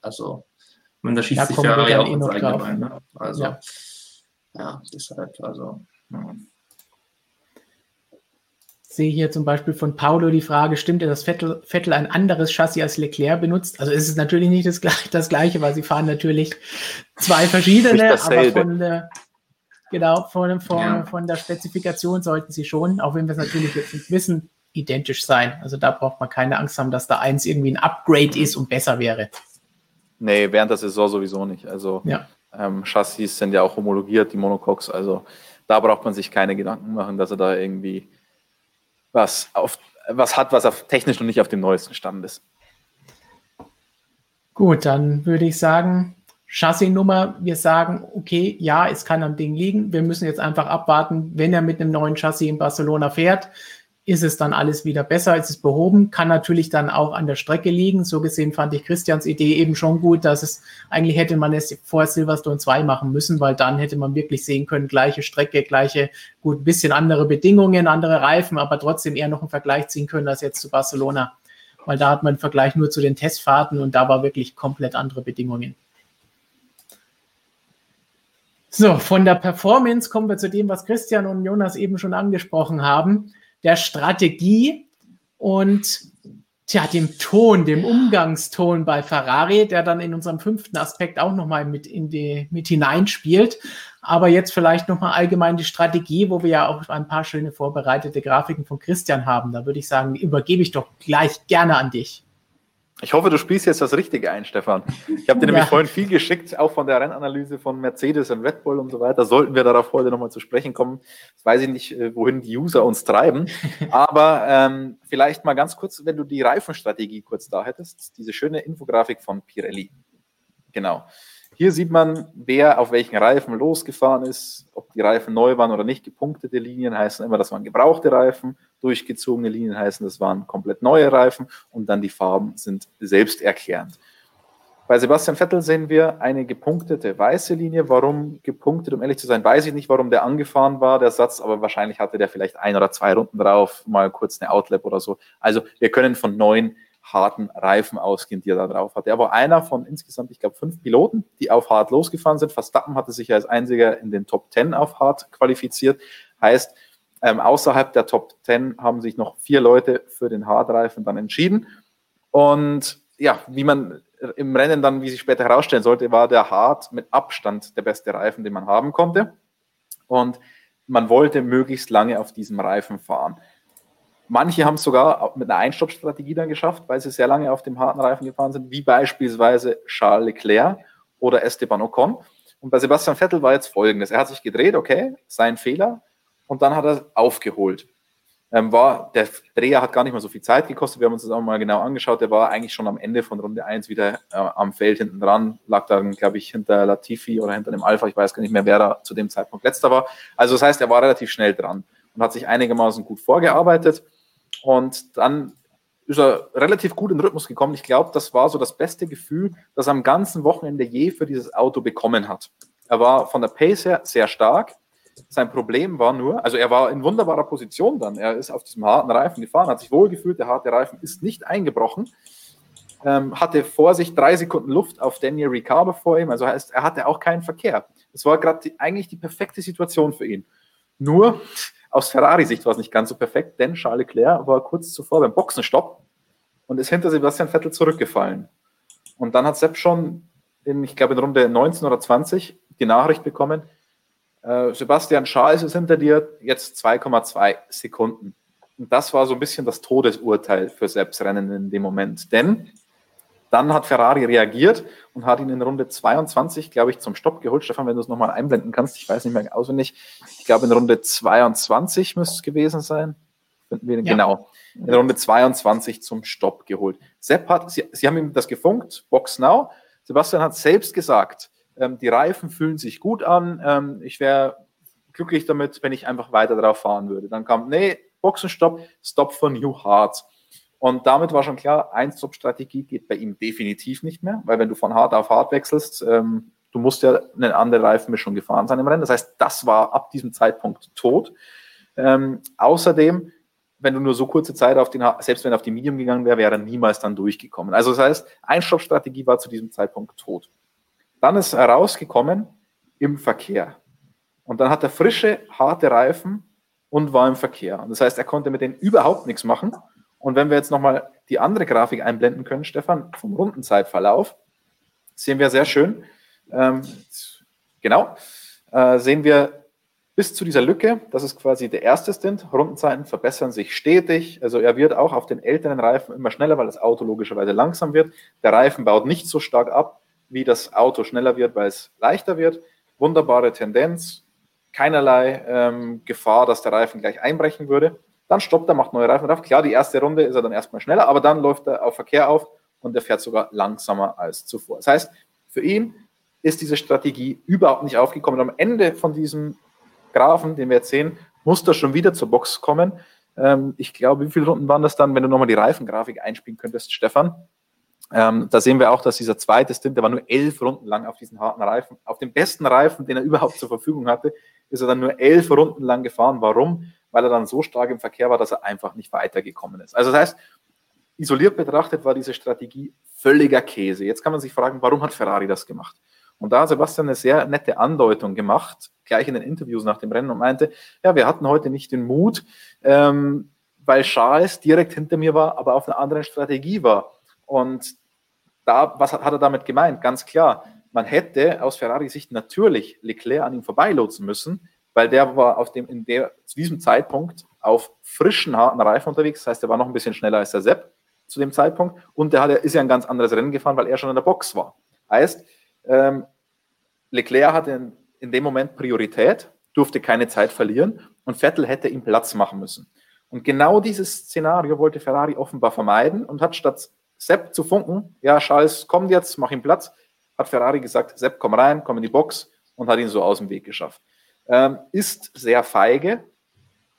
[SPEAKER 3] also man, da schießt da sich Ferrari auch eh ins eigene Bein. Ne? Also, ja. ja, deshalb, also. Ja
[SPEAKER 1] sehe hier zum Beispiel von Paulo die Frage, stimmt ja, dass Vettel, Vettel ein anderes Chassis als Leclerc benutzt? Also ist es natürlich nicht das, das gleiche, weil sie fahren natürlich zwei verschiedene, aber von der, genau, von, von, ja. von der Spezifikation sollten sie schon, auch wenn wir es natürlich jetzt nicht wissen, identisch sein. Also da braucht man keine Angst haben, dass da eins irgendwie ein Upgrade ist und besser wäre.
[SPEAKER 2] Nee, während der Saison sowieso nicht. Also ja. ähm, Chassis sind ja auch homologiert, die Monocoques. Also da braucht man sich keine Gedanken machen, dass er da irgendwie was, auf, was hat, was auf technisch noch nicht auf dem neuesten Stand ist.
[SPEAKER 1] Gut, dann würde ich sagen, Chassisnummer, wir sagen, okay, ja, es kann am Ding liegen. Wir müssen jetzt einfach abwarten, wenn er mit einem neuen Chassis in Barcelona fährt, ist es dann alles wieder besser, ist es behoben, kann natürlich dann auch an der Strecke liegen. So gesehen fand ich Christians Idee eben schon gut, dass es eigentlich hätte man es vor Silverstone 2 machen müssen, weil dann hätte man wirklich sehen können, gleiche Strecke, gleiche, gut, bisschen andere Bedingungen, andere Reifen, aber trotzdem eher noch einen Vergleich ziehen können als jetzt zu Barcelona, weil da hat man einen Vergleich nur zu den Testfahrten und da war wirklich komplett andere Bedingungen. So, von der Performance kommen wir zu dem, was Christian und Jonas eben schon angesprochen haben der Strategie und tja, dem Ton, dem Umgangston bei Ferrari, der dann in unserem fünften Aspekt auch nochmal mit, mit hineinspielt. Aber jetzt vielleicht nochmal allgemein die Strategie, wo wir ja auch ein paar schöne vorbereitete Grafiken von Christian haben. Da würde ich sagen, übergebe ich doch gleich gerne an dich.
[SPEAKER 2] Ich hoffe, du spielst jetzt das Richtige ein, Stefan. Ich habe dir nämlich ja. vorhin viel geschickt, auch von der Rennanalyse von Mercedes und Red Bull und so weiter. Sollten wir darauf heute nochmal zu sprechen kommen. Jetzt weiß ich nicht, äh, wohin die User uns treiben. Aber ähm, vielleicht mal ganz kurz, wenn du die Reifenstrategie kurz da hättest, diese schöne Infografik von Pirelli. Genau. Hier sieht man, wer auf welchen Reifen losgefahren ist, die Reifen neu waren oder nicht. Gepunktete Linien heißen immer, das waren gebrauchte Reifen. Durchgezogene Linien heißen, das waren komplett neue Reifen. Und dann die Farben sind selbsterklärend. Bei Sebastian Vettel sehen wir eine gepunktete weiße Linie. Warum gepunktet? Um ehrlich zu sein, weiß ich nicht, warum der angefahren war, der Satz, aber wahrscheinlich hatte der vielleicht ein oder zwei Runden drauf, mal kurz eine Outlap oder so. Also wir können von neun harten Reifen ausgehend, die er da drauf hatte. Er war einer von insgesamt, ich glaube, fünf Piloten, die auf hart losgefahren sind. Verstappen hatte sich als einziger in den Top Ten auf hart qualifiziert. Heißt, ähm, außerhalb der Top Ten haben sich noch vier Leute für den Hartreifen dann entschieden. Und ja, wie man im Rennen dann, wie sich später herausstellen sollte, war der Hart mit Abstand der beste Reifen, den man haben konnte. Und man wollte möglichst lange auf diesem Reifen fahren. Manche haben es sogar mit einer Einstoppstrategie dann geschafft, weil sie sehr lange auf dem harten Reifen gefahren sind, wie beispielsweise Charles Leclerc oder Esteban Ocon. Und bei Sebastian Vettel war jetzt folgendes. Er hat sich gedreht, okay, sein Fehler, und dann hat er aufgeholt. Ähm, war, der Dreher hat gar nicht mal so viel Zeit gekostet. Wir haben uns das auch mal genau angeschaut. Der war eigentlich schon am Ende von Runde 1 wieder äh, am Feld hinten dran. Lag dann, glaube ich, hinter Latifi oder hinter dem Alpha. Ich weiß gar nicht mehr, wer da zu dem Zeitpunkt letzter war. Also das heißt, er war relativ schnell dran und hat sich einigermaßen gut vorgearbeitet. Und dann ist er relativ gut in den Rhythmus gekommen. Ich glaube, das war so das beste Gefühl, das er am ganzen Wochenende je für dieses Auto bekommen hat. Er war von der Pace her sehr stark. Sein Problem war nur, also er war in wunderbarer Position dann. Er ist auf diesem harten Reifen gefahren, hat sich wohlgefühlt. Der harte Reifen ist nicht eingebrochen. ähm, hatte vor sich drei Sekunden Luft auf Daniel Ricciardo vor ihm, also heißt, er hatte auch keinen Verkehr. Es war gerade eigentlich die perfekte Situation für ihn. Nur aus Ferrari-Sicht war es nicht ganz so perfekt, denn Charles Leclerc war kurz zuvor beim Boxenstopp und ist hinter Sebastian Vettel zurückgefallen. Und dann hat Sepp schon in, ich glaube, in Runde 19 oder 20 die Nachricht bekommen, äh, Sebastian Charles ist hinter dir, jetzt 2,2 Sekunden. Und das war so ein bisschen das Todesurteil für Sepps Rennen in dem Moment. Denn dann hat Ferrari reagiert und hat ihn in Runde 22, glaube ich, zum Stopp geholt. Stefan, wenn du es nochmal einblenden kannst, ich weiß nicht mehr auswendig. Ich glaube, in Runde 22 müsste es gewesen sein. Finden wir ja. Genau. In Runde 22 zum Stopp geholt. Sepp hat, sie, sie haben ihm das gefunkt, Box Now. Sebastian hat selbst gesagt, ähm, die Reifen fühlen sich gut an. Ähm, ich wäre glücklich damit, wenn ich einfach weiter drauf fahren würde. Dann kam, nee, Boxenstopp, Stop von New Hearts. Und damit war schon klar, Ein-Stop-Strategie geht bei ihm definitiv nicht mehr, weil wenn du von hart auf hart wechselst, ähm, du musst ja eine andere Reifenmischung gefahren sein im Rennen. Das heißt, das war ab diesem Zeitpunkt tot. Ähm, außerdem, wenn du nur so kurze Zeit auf den, selbst wenn er auf die Medium gegangen wäre, wäre er niemals dann durchgekommen. Also das heißt, Ein-Stop-Strategie war zu diesem Zeitpunkt tot. Dann ist er rausgekommen im Verkehr. Und dann hat er frische, harte Reifen und war im Verkehr. Und das heißt, er konnte mit denen überhaupt nichts machen. Und wenn wir jetzt nochmal die andere Grafik einblenden können, Stefan, vom Rundenzeitverlauf, sehen wir sehr schön, ähm, genau, äh, sehen wir bis zu dieser Lücke, das ist quasi der erste Stint, Rundenzeiten verbessern sich stetig, also er wird auch auf den älteren Reifen immer schneller, weil das Auto logischerweise langsam wird. Der Reifen baut nicht so stark ab, wie das Auto schneller wird, weil es leichter wird. Wunderbare Tendenz, keinerlei ähm, Gefahr, dass der Reifen gleich einbrechen würde. Dann stoppt er, macht neue Reifen drauf. Klar, die erste Runde ist er dann erstmal schneller, aber dann läuft er auf Verkehr auf und er fährt sogar langsamer als zuvor. Das heißt, für ihn ist diese Strategie überhaupt nicht aufgekommen. Am Ende von diesem Graphen, den wir jetzt sehen, muss er schon wieder zur Box kommen. Ähm, ich glaube, wie viele Runden waren das dann, wenn du nochmal die Reifengrafik einspielen könntest, Stefan? Ähm, da sehen wir auch, dass dieser zweite Stint, der war nur elf Runden lang auf diesen harten Reifen. Auf dem besten Reifen, den er überhaupt zur Verfügung hatte, ist er dann nur elf Runden lang gefahren. Warum? Weil er dann so stark im Verkehr war, dass er einfach nicht weitergekommen ist. Also das heißt, isoliert betrachtet war diese Strategie völliger Käse. Jetzt kann man sich fragen, warum hat Ferrari das gemacht? Und da hat Sebastian eine sehr nette Andeutung gemacht, gleich in den Interviews nach dem Rennen und meinte, ja, wir hatten heute nicht den Mut, ähm, weil Charles direkt hinter mir war, aber auf einer anderen Strategie war. Und da, was hat, hat er damit gemeint? Ganz klar, man hätte aus Ferrari-Sicht natürlich Leclerc an ihm vorbeilotsen müssen, weil der war auf dem, in der, zu diesem Zeitpunkt auf frischen, harten Reifen unterwegs. Das heißt, er war noch ein bisschen schneller als der Sepp zu dem Zeitpunkt. Und der hat, ist ja ein ganz anderes Rennen gefahren, weil er schon in der Box war. Heißt, ähm, Leclerc hatte in, in dem Moment Priorität, durfte keine Zeit verlieren und Vettel hätte ihm Platz machen müssen. Und genau dieses Szenario wollte Ferrari offenbar vermeiden und hat statt Sepp zu funken, ja, Charles, kommt jetzt, mach ihm Platz, hat Ferrari gesagt, Sepp, komm rein, komm in die Box und hat ihn so aus dem Weg geschafft ähm, ist sehr feige,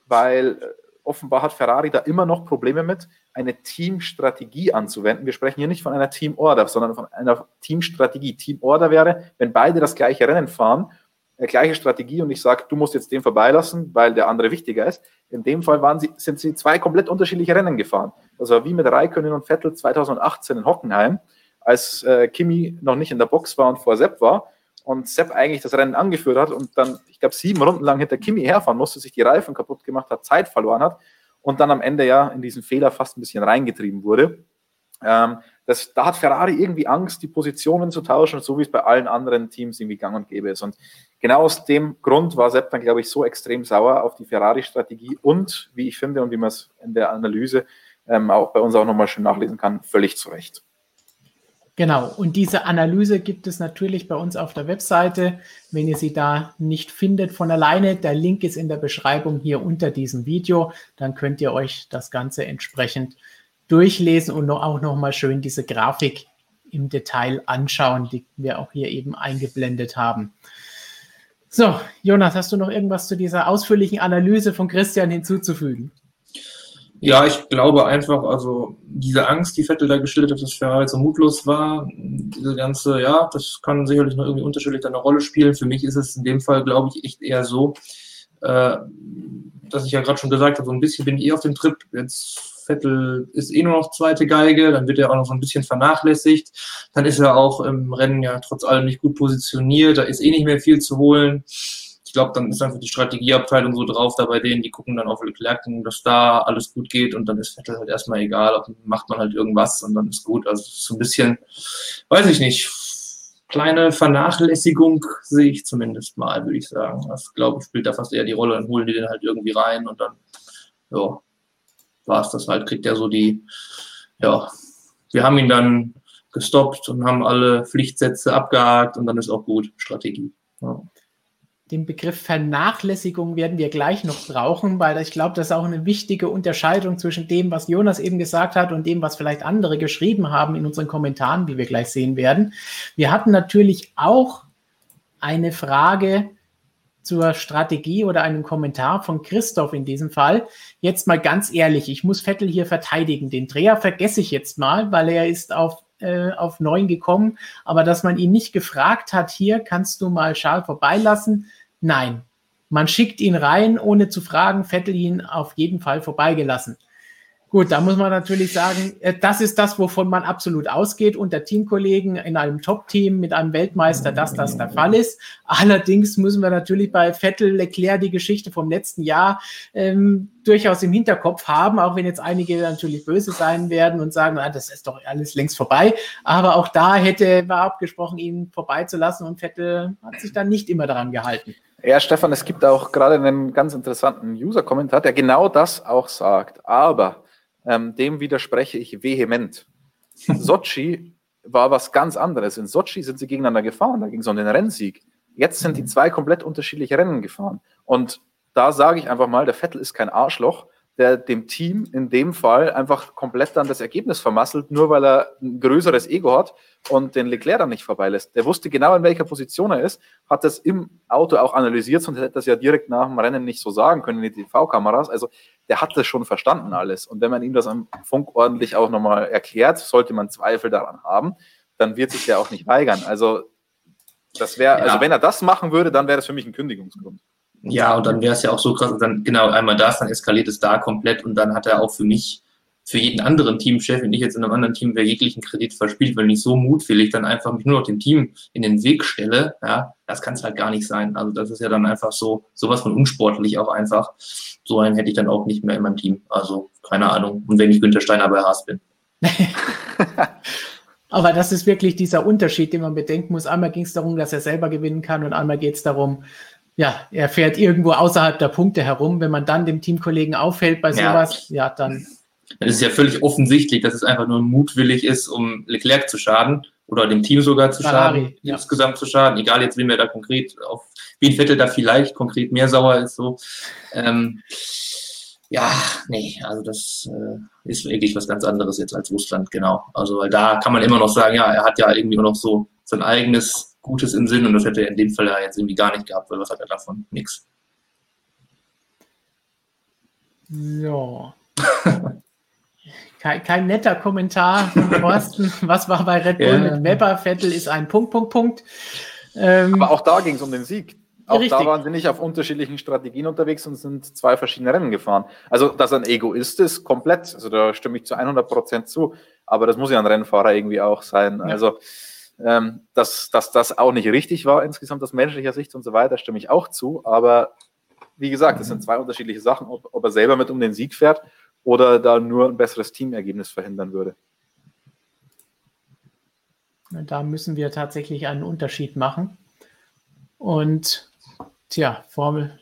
[SPEAKER 2] weil äh, offenbar hat Ferrari da immer noch Probleme mit, eine Teamstrategie anzuwenden. Wir sprechen hier nicht von einer Teamorder, sondern von einer Teamstrategie. Teamorder wäre, wenn beide das gleiche Rennen fahren, äh, gleiche Strategie und ich sage, du musst jetzt den vorbeilassen, weil der andere wichtiger ist. In dem Fall waren sie, sind sie zwei komplett unterschiedliche Rennen gefahren. Das war wie mit Raikönnen und Vettel 2018 in Hockenheim, als äh, Kimi noch nicht in der Box war und vor Sepp war und Sepp eigentlich das Rennen angeführt hat und dann, ich glaube, sieben Runden lang hinter Kimi herfahren musste, sich die Reifen kaputt gemacht hat, Zeit verloren hat und dann am Ende ja in diesen Fehler fast ein bisschen reingetrieben wurde. Ähm, das, da hat Ferrari irgendwie Angst, die Positionen zu tauschen, so wie es bei allen anderen Teams irgendwie gang und gäbe ist. Und genau aus dem Grund war Sepp dann, glaube ich, so extrem sauer auf die Ferrari-Strategie und, wie ich finde und wie man es in der Analyse ähm, auch bei uns auch nochmal schön nachlesen kann, völlig zu Recht.
[SPEAKER 1] Genau, und diese Analyse gibt es natürlich bei uns auf der Webseite. Wenn ihr sie da nicht findet von alleine, der Link ist in der Beschreibung hier unter diesem Video. Dann könnt ihr euch das Ganze entsprechend durchlesen und auch nochmal schön diese Grafik im Detail anschauen, die wir auch hier eben eingeblendet haben. So, Jonas, hast du noch irgendwas zu dieser ausführlichen Analyse von Christian hinzuzufügen?
[SPEAKER 3] Ja, ich glaube einfach, also diese Angst, die Vettel da geschildert hat, dass Ferrari so mutlos war, diese ganze, ja, das kann sicherlich noch irgendwie unterschiedlich eine Rolle spielen. Für mich ist es in dem Fall, glaube ich, echt eher so, äh, dass ich ja gerade schon gesagt habe, so ein bisschen bin ich eher auf dem Trip, jetzt Vettel ist eh nur noch zweite Geige, dann wird er auch noch so ein bisschen vernachlässigt. Dann ist er auch im Rennen ja trotz allem nicht gut positioniert, da ist eh nicht mehr viel zu holen. Ich glaube, dann ist einfach die Strategieabteilung so drauf da bei denen, die gucken dann auf Leclerc, dass da alles gut geht und dann ist Vettel halt erstmal egal, macht man halt irgendwas und dann ist gut. Also so ein bisschen, weiß ich nicht, kleine Vernachlässigung sehe ich zumindest mal, würde ich sagen. Das, glaube ich, spielt da fast eher die Rolle. Dann holen die den halt irgendwie rein und dann, ja, war es das halt. Kriegt er so die, ja, wir haben ihn dann gestoppt und haben alle Pflichtsätze abgehakt und dann ist auch gut, Strategie. Ja.
[SPEAKER 1] Den Begriff Vernachlässigung werden wir gleich noch brauchen, weil ich glaube, das ist auch eine wichtige Unterscheidung zwischen dem, was Jonas eben gesagt hat und dem, was vielleicht andere geschrieben haben in unseren Kommentaren, wie wir gleich sehen werden. Wir hatten natürlich auch eine Frage zur Strategie oder einen Kommentar von Christoph in diesem Fall. Jetzt mal ganz ehrlich, ich muss Vettel hier verteidigen. Den Dreher vergesse ich jetzt mal, weil er ist auf äh, auf neun gekommen, aber dass man ihn nicht gefragt hat, hier kannst du mal Schal vorbeilassen, Nein. Man schickt ihn rein, ohne zu fragen, Vettel ihn auf jeden Fall vorbeigelassen. Gut, da muss man natürlich sagen, äh, das ist das, wovon man absolut ausgeht unter Teamkollegen in einem Top-Team mit einem Weltmeister, dass das der Fall ist. Allerdings müssen wir natürlich bei Vettel Leclerc die Geschichte vom letzten Jahr ähm, durchaus im Hinterkopf haben, auch wenn jetzt einige natürlich böse sein werden und sagen, ah, das ist doch alles längst vorbei. Aber auch da hätte war abgesprochen, ihn vorbeizulassen und Vettel hat sich dann nicht immer daran gehalten.
[SPEAKER 2] Ja, Stefan, es gibt auch gerade einen ganz interessanten User-Kommentar, der genau das auch sagt. Aber ähm, dem widerspreche ich vehement. Sochi war was ganz anderes. In Sochi sind sie gegeneinander gefahren, da ging es um den Rennsieg. Jetzt sind die zwei komplett unterschiedliche Rennen gefahren. Und da sage ich einfach mal, der Vettel ist kein Arschloch, der dem Team in dem Fall einfach komplett dann das Ergebnis vermasselt, nur weil er ein größeres Ego hat und den Leclerc dann nicht vorbeilässt. Der wusste genau, in welcher Position er ist, hat das im Auto auch analysiert, sonst hätte das ja direkt nach dem Rennen nicht so sagen können in die TV-Kameras. Also der hat das schon verstanden alles. Und wenn man ihm das am Funk ordentlich auch nochmal erklärt, sollte man Zweifel daran haben, dann wird sich der auch nicht weigern. Also das wäre, ja. also wenn er das machen würde, dann wäre das für mich ein Kündigungsgrund.
[SPEAKER 3] Ja, und dann wäre es ja auch so krass, dann genau einmal das, dann eskaliert es da komplett und dann hat er auch für mich, für jeden anderen Teamchef, wenn ich jetzt in einem anderen Team wäre, jeglichen Kredit verspielt, weil ich so mutwillig dann einfach mich nur noch dem Team in den Weg stelle, ja, das kann es halt gar nicht sein. Also das ist ja dann einfach so, sowas von unsportlich auch einfach. So einen hätte ich dann auch nicht mehr in meinem Team. Also, keine Ahnung. Und wenn ich Günther Steiner bei Haas bin.
[SPEAKER 1] Aber das ist wirklich dieser Unterschied, den man bedenken muss. Einmal ging es darum, dass er selber gewinnen kann und einmal geht es darum, ja, er fährt irgendwo außerhalb der Punkte herum. Wenn man dann dem Teamkollegen auffällt bei sowas, ja, ja dann.
[SPEAKER 3] Dann ist es ja völlig offensichtlich, dass es einfach nur mutwillig ist, um Leclerc zu schaden oder dem Team sogar zu Ferrari, schaden, ja. insgesamt zu schaden. Egal jetzt, wem er da konkret auf, wen Vettel da vielleicht konkret mehr sauer ist, so. Ähm, ja, nee, also das äh, ist wirklich was ganz anderes jetzt als Russland, genau. Also, weil da kann man immer noch sagen, ja, er hat ja irgendwie noch so sein eigenes Gutes im Sinn und das hätte er in dem Fall ja jetzt irgendwie gar nicht gehabt, weil was hat er davon? Nix.
[SPEAKER 1] Ja. kein, kein, netter Kommentar von Thorsten. Was war bei Red Bull ja. mit Weber? Vettel ist ein Punkt, Punkt, Punkt.
[SPEAKER 2] Ähm, Aber auch da ging es um den Sieg. Auch richtig. da waren sie nicht auf unterschiedlichen Strategien unterwegs und sind zwei verschiedene Rennen gefahren. Also, dass er ein Egoist ist, komplett. Also, da stimme ich zu 100 Prozent zu. Aber das muss ja ein Rennfahrer irgendwie auch sein. Ja. Also, ähm, dass, dass das auch nicht richtig war insgesamt aus menschlicher Sicht und so weiter, stimme ich auch zu. Aber wie gesagt, das sind zwei unterschiedliche Sachen, ob, ob er selber mit um den Sieg fährt oder da nur ein besseres Teamergebnis verhindern würde.
[SPEAKER 1] Da müssen wir tatsächlich einen Unterschied machen. Und tja, Formel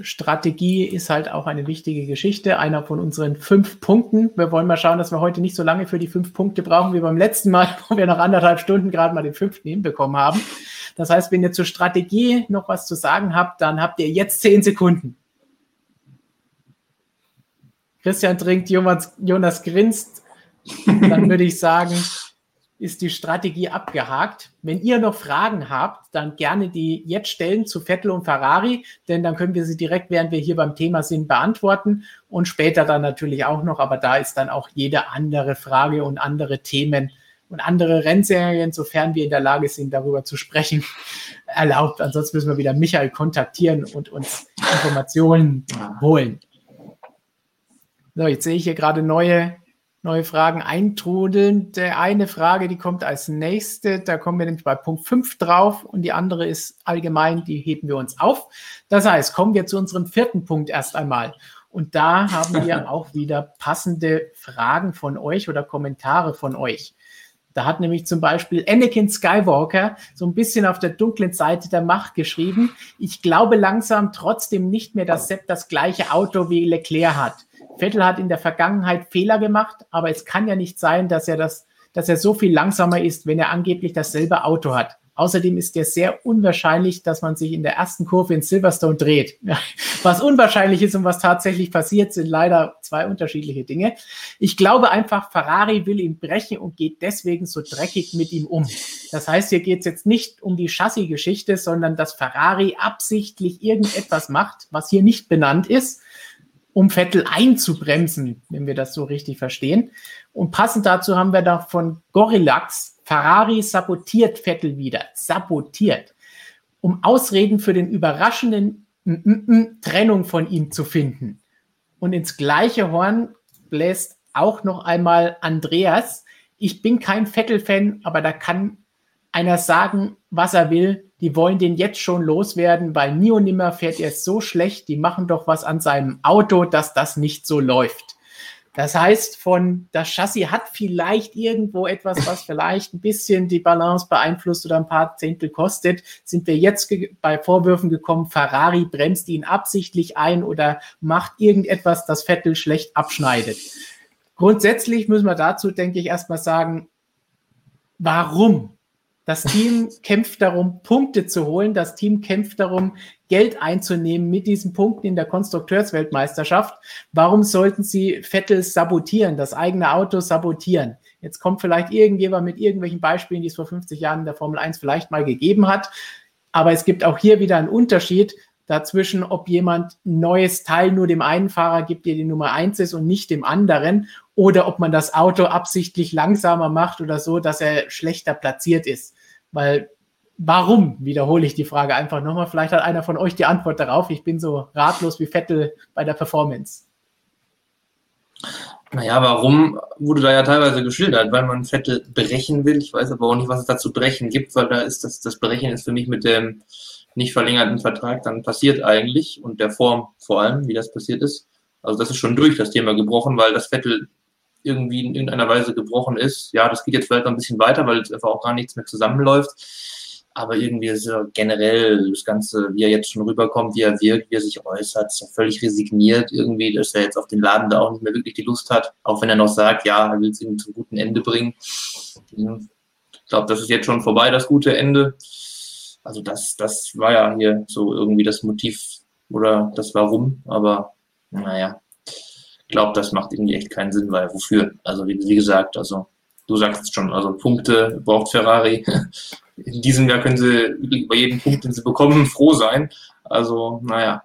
[SPEAKER 1] Strategie ist halt auch eine wichtige Geschichte. Einer von unseren fünf Punkten. Wir wollen mal schauen, dass wir heute nicht so lange für die fünf Punkte brauchen wie beim letzten Mal, wo wir nach anderthalb Stunden gerade mal den fünften hinbekommen haben. Das heißt, wenn ihr zur Strategie noch was zu sagen habt, dann habt ihr jetzt zehn Sekunden. Christian trinkt, Jonas, Jonas grinst. Dann würde ich sagen, ist die Strategie abgehakt. Wenn ihr noch Fragen habt, dann gerne die jetzt stellen zu Vettel und Ferrari, denn dann können wir sie direkt, während wir hier beim Thema sind, beantworten und später dann natürlich auch noch, aber da ist dann auch jede andere Frage und andere Themen und andere Rennserien, sofern wir in der Lage sind, darüber zu sprechen, erlaubt. Ansonsten müssen wir wieder Michael kontaktieren und uns Informationen holen. So, jetzt sehe ich hier gerade neue, neue Fragen eintrudeln. Der eine Frage, die kommt als nächste, da kommen wir nämlich bei Punkt 5 drauf und die andere ist allgemein, die heben wir uns auf. Das heißt, kommen wir zu unserem vierten Punkt erst einmal. Und da haben wir auch wieder passende Fragen von euch oder Kommentare von euch. Da hat nämlich zum Beispiel Anakin Skywalker so ein bisschen auf der dunklen Seite der Macht geschrieben. Ich glaube langsam trotzdem nicht mehr, dass Sepp das gleiche Auto wie Leclerc hat. Vettel hat in der Vergangenheit Fehler gemacht, aber es kann ja nicht sein, dass er das, dass er so viel langsamer ist, wenn er angeblich dasselbe Auto hat. Außerdem ist es sehr unwahrscheinlich, dass man sich in der ersten Kurve in Silverstone dreht. Was unwahrscheinlich ist und was tatsächlich passiert, sind leider zwei unterschiedliche Dinge. Ich glaube einfach, Ferrari will ihn brechen und geht deswegen so dreckig mit ihm um. Das heißt, hier geht es jetzt nicht um die Chassis-Geschichte, sondern dass Ferrari absichtlich irgendetwas macht, was hier nicht benannt ist um Vettel einzubremsen, wenn wir das so richtig verstehen. Und passend dazu haben wir da von Gorillax, Ferrari sabotiert Vettel wieder, sabotiert, um Ausreden für den überraschenden mm -mm -mm Trennung von ihm zu finden. Und ins gleiche Horn bläst auch noch einmal Andreas. Ich bin kein Vettel-Fan, aber da kann einer sagen, was er will die wollen den jetzt schon loswerden, weil nie nimmer fährt er so schlecht, die machen doch was an seinem Auto, dass das nicht so läuft. Das heißt, von das Chassis hat vielleicht irgendwo etwas, was vielleicht ein bisschen die Balance beeinflusst oder ein paar Zehntel kostet, sind wir jetzt bei Vorwürfen gekommen, Ferrari bremst ihn absichtlich ein oder macht irgendetwas, das Vettel schlecht abschneidet. Grundsätzlich müssen wir dazu, denke ich, erstmal sagen, warum das Team kämpft darum, Punkte zu holen. Das Team kämpft darum, Geld einzunehmen mit diesen Punkten in der Konstrukteursweltmeisterschaft. Warum sollten sie Vettel sabotieren, das eigene Auto sabotieren? Jetzt kommt vielleicht irgendjemand mit irgendwelchen Beispielen, die es vor 50 Jahren in der Formel 1 vielleicht mal gegeben hat. Aber es gibt auch hier wieder einen Unterschied dazwischen, ob jemand ein neues Teil nur dem einen Fahrer gibt, der die Nummer 1 ist und nicht dem anderen, oder ob man das Auto absichtlich langsamer macht oder so, dass er schlechter platziert ist. Weil warum, wiederhole ich die Frage einfach nochmal. Vielleicht hat einer von euch die Antwort darauf. Ich bin so ratlos wie Vettel bei der Performance.
[SPEAKER 3] Naja, warum wurde da ja teilweise geschildert? Weil man Vettel brechen will. Ich weiß aber auch nicht, was es da zu brechen gibt, weil da ist das, das Brechen ist für mich mit dem nicht verlängerten Vertrag dann passiert eigentlich und der Form vor allem, wie das passiert ist. Also das ist schon durch das Thema gebrochen, weil das Vettel irgendwie in irgendeiner Weise gebrochen ist. Ja, das geht jetzt vielleicht noch ein bisschen weiter, weil es einfach auch gar nichts mehr zusammenläuft. Aber irgendwie ist ja generell das Ganze, wie er jetzt schon rüberkommt, wie er wirkt, wie er sich äußert, ist ja völlig resigniert irgendwie, dass er jetzt auf den Laden da auch nicht mehr wirklich die Lust hat. Auch wenn er noch sagt, ja, er will es irgendwie zum guten Ende bringen. Ich glaube, das ist jetzt schon vorbei, das gute Ende. Also das, das war ja hier so irgendwie das Motiv oder das Warum. Aber naja, glaube, das macht irgendwie echt keinen Sinn, weil wofür? Also wie, wie gesagt, also du sagst es schon, also Punkte braucht Ferrari. In diesem Jahr können sie wirklich über jeden Punkt, den sie bekommen, froh sein. Also, naja,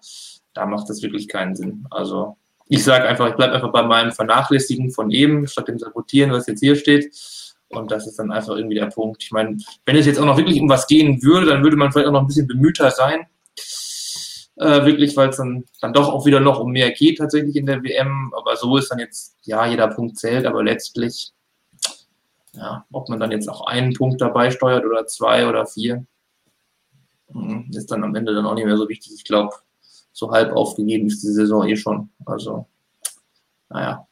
[SPEAKER 3] da macht das wirklich keinen Sinn. Also, ich sage einfach, ich bleibe einfach bei meinem Vernachlässigen von eben, statt dem Sabotieren, was jetzt hier steht. Und das ist dann einfach irgendwie der Punkt. Ich meine, wenn es jetzt auch noch wirklich um was gehen würde, dann würde man vielleicht auch noch ein bisschen bemühter sein äh, wirklich, weil es dann, dann doch auch wieder noch um mehr geht tatsächlich in der WM. Aber so ist dann jetzt, ja, jeder Punkt zählt, aber letztlich, ja, ob man dann jetzt auch einen Punkt dabei steuert oder zwei oder vier, hm, ist dann am Ende dann auch nicht mehr so wichtig. Ich glaube, so halb aufgegeben ist die Saison eh schon. Also, naja.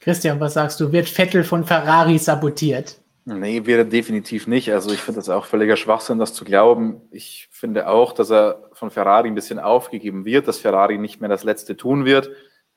[SPEAKER 1] Christian, was sagst du? Wird Vettel von Ferrari sabotiert?
[SPEAKER 2] Nee, wäre definitiv nicht. Also ich finde das auch völliger Schwachsinn, das zu glauben. Ich finde auch, dass er von Ferrari ein bisschen aufgegeben wird, dass Ferrari nicht mehr das Letzte tun wird,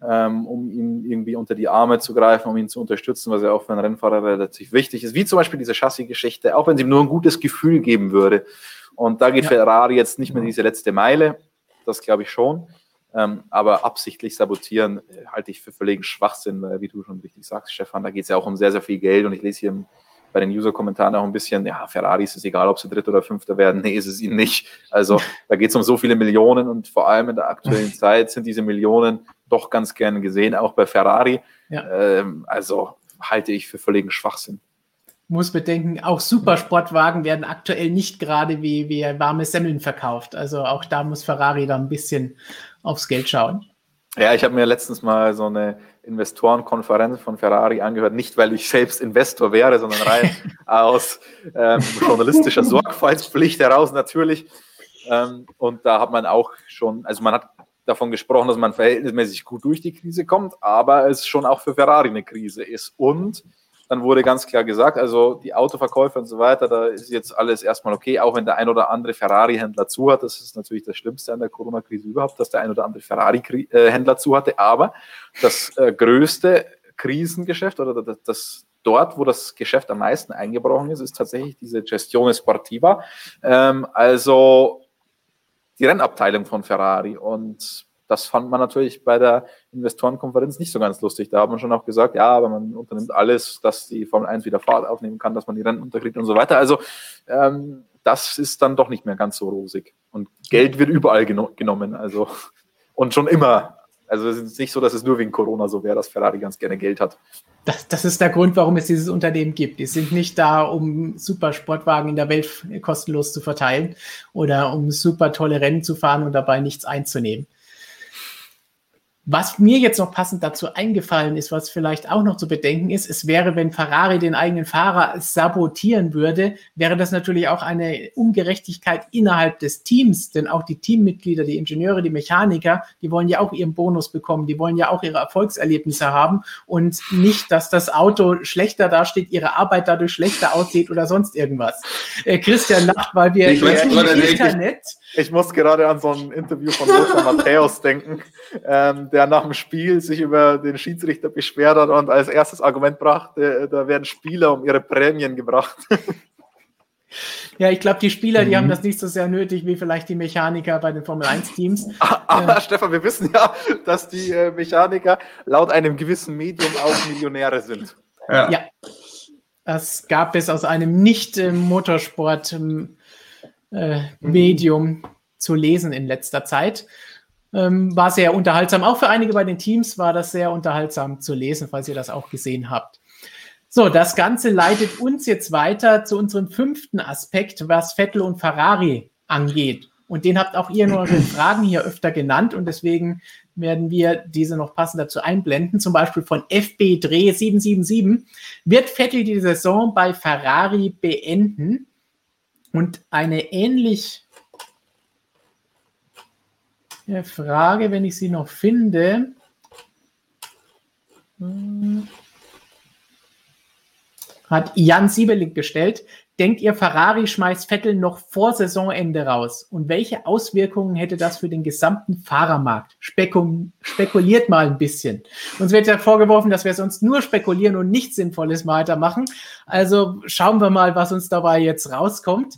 [SPEAKER 2] ähm, um ihn irgendwie unter die Arme zu greifen, um ihn zu unterstützen, was ja auch für einen Rennfahrer relativ wichtig ist. Wie zum Beispiel diese Chassis-Geschichte, auch wenn sie ihm nur ein gutes Gefühl geben würde. Und da geht ja. Ferrari jetzt nicht mehr diese letzte Meile. Das glaube ich schon. Ähm, aber absichtlich sabotieren äh, halte ich für völligen Schwachsinn, weil, wie du schon richtig sagst, Stefan, da geht es ja auch um sehr, sehr viel Geld. Und ich lese hier im bei den User-Kommentaren auch ein bisschen, ja, Ferrari ist es egal, ob sie Dritter oder Fünfter werden. Nee, ist es ihnen nicht. Also da geht es um so viele Millionen und vor allem in der aktuellen Zeit sind diese Millionen doch ganz gerne gesehen, auch bei Ferrari. Ja. Ähm, also halte ich für völligen Schwachsinn.
[SPEAKER 1] Muss bedenken, auch Supersportwagen werden aktuell nicht gerade wie, wie warme Semmeln verkauft. Also auch da muss Ferrari da ein bisschen aufs Geld schauen.
[SPEAKER 2] Ja, ich habe mir letztens mal so eine Investorenkonferenz von Ferrari angehört, nicht weil ich selbst Investor wäre, sondern rein aus ähm, journalistischer Sorgfaltspflicht heraus natürlich. Ähm, und da hat man auch schon, also man hat davon gesprochen, dass man verhältnismäßig gut durch die Krise kommt, aber es schon auch für Ferrari eine Krise ist. Und dann wurde ganz klar gesagt, also die Autoverkäufer und so weiter, da ist jetzt alles erstmal okay, auch wenn der ein oder andere Ferrari-Händler zu hat. Das ist natürlich das Schlimmste an der Corona-Krise überhaupt, dass der ein oder andere Ferrari-Händler zu hatte. Aber das äh, größte Krisengeschäft oder das, das dort, wo das Geschäft am meisten eingebrochen ist, ist tatsächlich diese Gestione Sportiva, ähm, also die Rennabteilung von Ferrari. Und das fand man natürlich bei der Investorenkonferenz nicht so ganz lustig. Da hat man schon auch gesagt, ja, aber man unternimmt alles, dass die Formel 1 wieder Fahrt aufnehmen kann, dass man die Rennen unterkriegt und so weiter. Also ähm, das ist dann doch nicht mehr ganz so rosig. Und Geld wird überall geno genommen. Also und schon immer. Also es ist nicht so, dass es nur wegen Corona so wäre, dass Ferrari ganz gerne Geld hat.
[SPEAKER 1] Das, das ist der Grund, warum es dieses Unternehmen gibt. Die sind nicht da, um super Sportwagen in der Welt kostenlos zu verteilen oder um super tolle Rennen zu fahren und dabei nichts einzunehmen. Was mir jetzt noch passend dazu eingefallen ist, was vielleicht auch noch zu bedenken ist, es wäre, wenn Ferrari den eigenen Fahrer sabotieren würde, wäre das natürlich auch eine Ungerechtigkeit innerhalb des Teams, denn auch die Teammitglieder, die Ingenieure, die Mechaniker, die wollen ja auch ihren Bonus bekommen, die wollen ja auch ihre Erfolgserlebnisse haben. Und nicht, dass das Auto schlechter dasteht, ihre Arbeit dadurch schlechter aussieht oder sonst irgendwas. Äh, Christian lacht, weil wir
[SPEAKER 2] ich weiß, im Internet ich muss gerade an so ein Interview von Lothar Matthäus denken, ähm, der nach dem Spiel sich über den Schiedsrichter beschwert hat und als erstes Argument brachte, äh, da werden Spieler um ihre Prämien gebracht.
[SPEAKER 1] Ja, ich glaube, die Spieler, die mhm. haben das nicht so sehr nötig wie vielleicht die Mechaniker bei den Formel 1-Teams.
[SPEAKER 2] Aber äh, Stefan, wir wissen ja, dass die äh, Mechaniker laut einem gewissen Medium auch Millionäre sind.
[SPEAKER 1] Ja. ja. Das gab es aus einem Nicht-Motorsport- ähm, äh, Medium zu lesen in letzter Zeit. Ähm, war sehr unterhaltsam. Auch für einige bei den Teams war das sehr unterhaltsam zu lesen, falls ihr das auch gesehen habt. So, das Ganze leitet uns jetzt weiter zu unserem fünften Aspekt, was Vettel und Ferrari angeht. Und den habt auch ihr in euren Fragen hier öfter genannt und deswegen werden wir diese noch passend dazu einblenden. Zum Beispiel von FB Dreh 777. Wird Vettel die Saison bei Ferrari beenden? Und eine ähnlich Frage, wenn ich sie noch finde, hm, hat Jan Siebeling gestellt. Denkt ihr, Ferrari schmeißt Vettel noch vor Saisonende raus? Und welche Auswirkungen hätte das für den gesamten Fahrermarkt? Spekul spekuliert mal ein bisschen. Uns wird ja vorgeworfen, dass wir sonst nur spekulieren und nichts Sinnvolles weitermachen. Also schauen wir mal, was uns dabei jetzt rauskommt.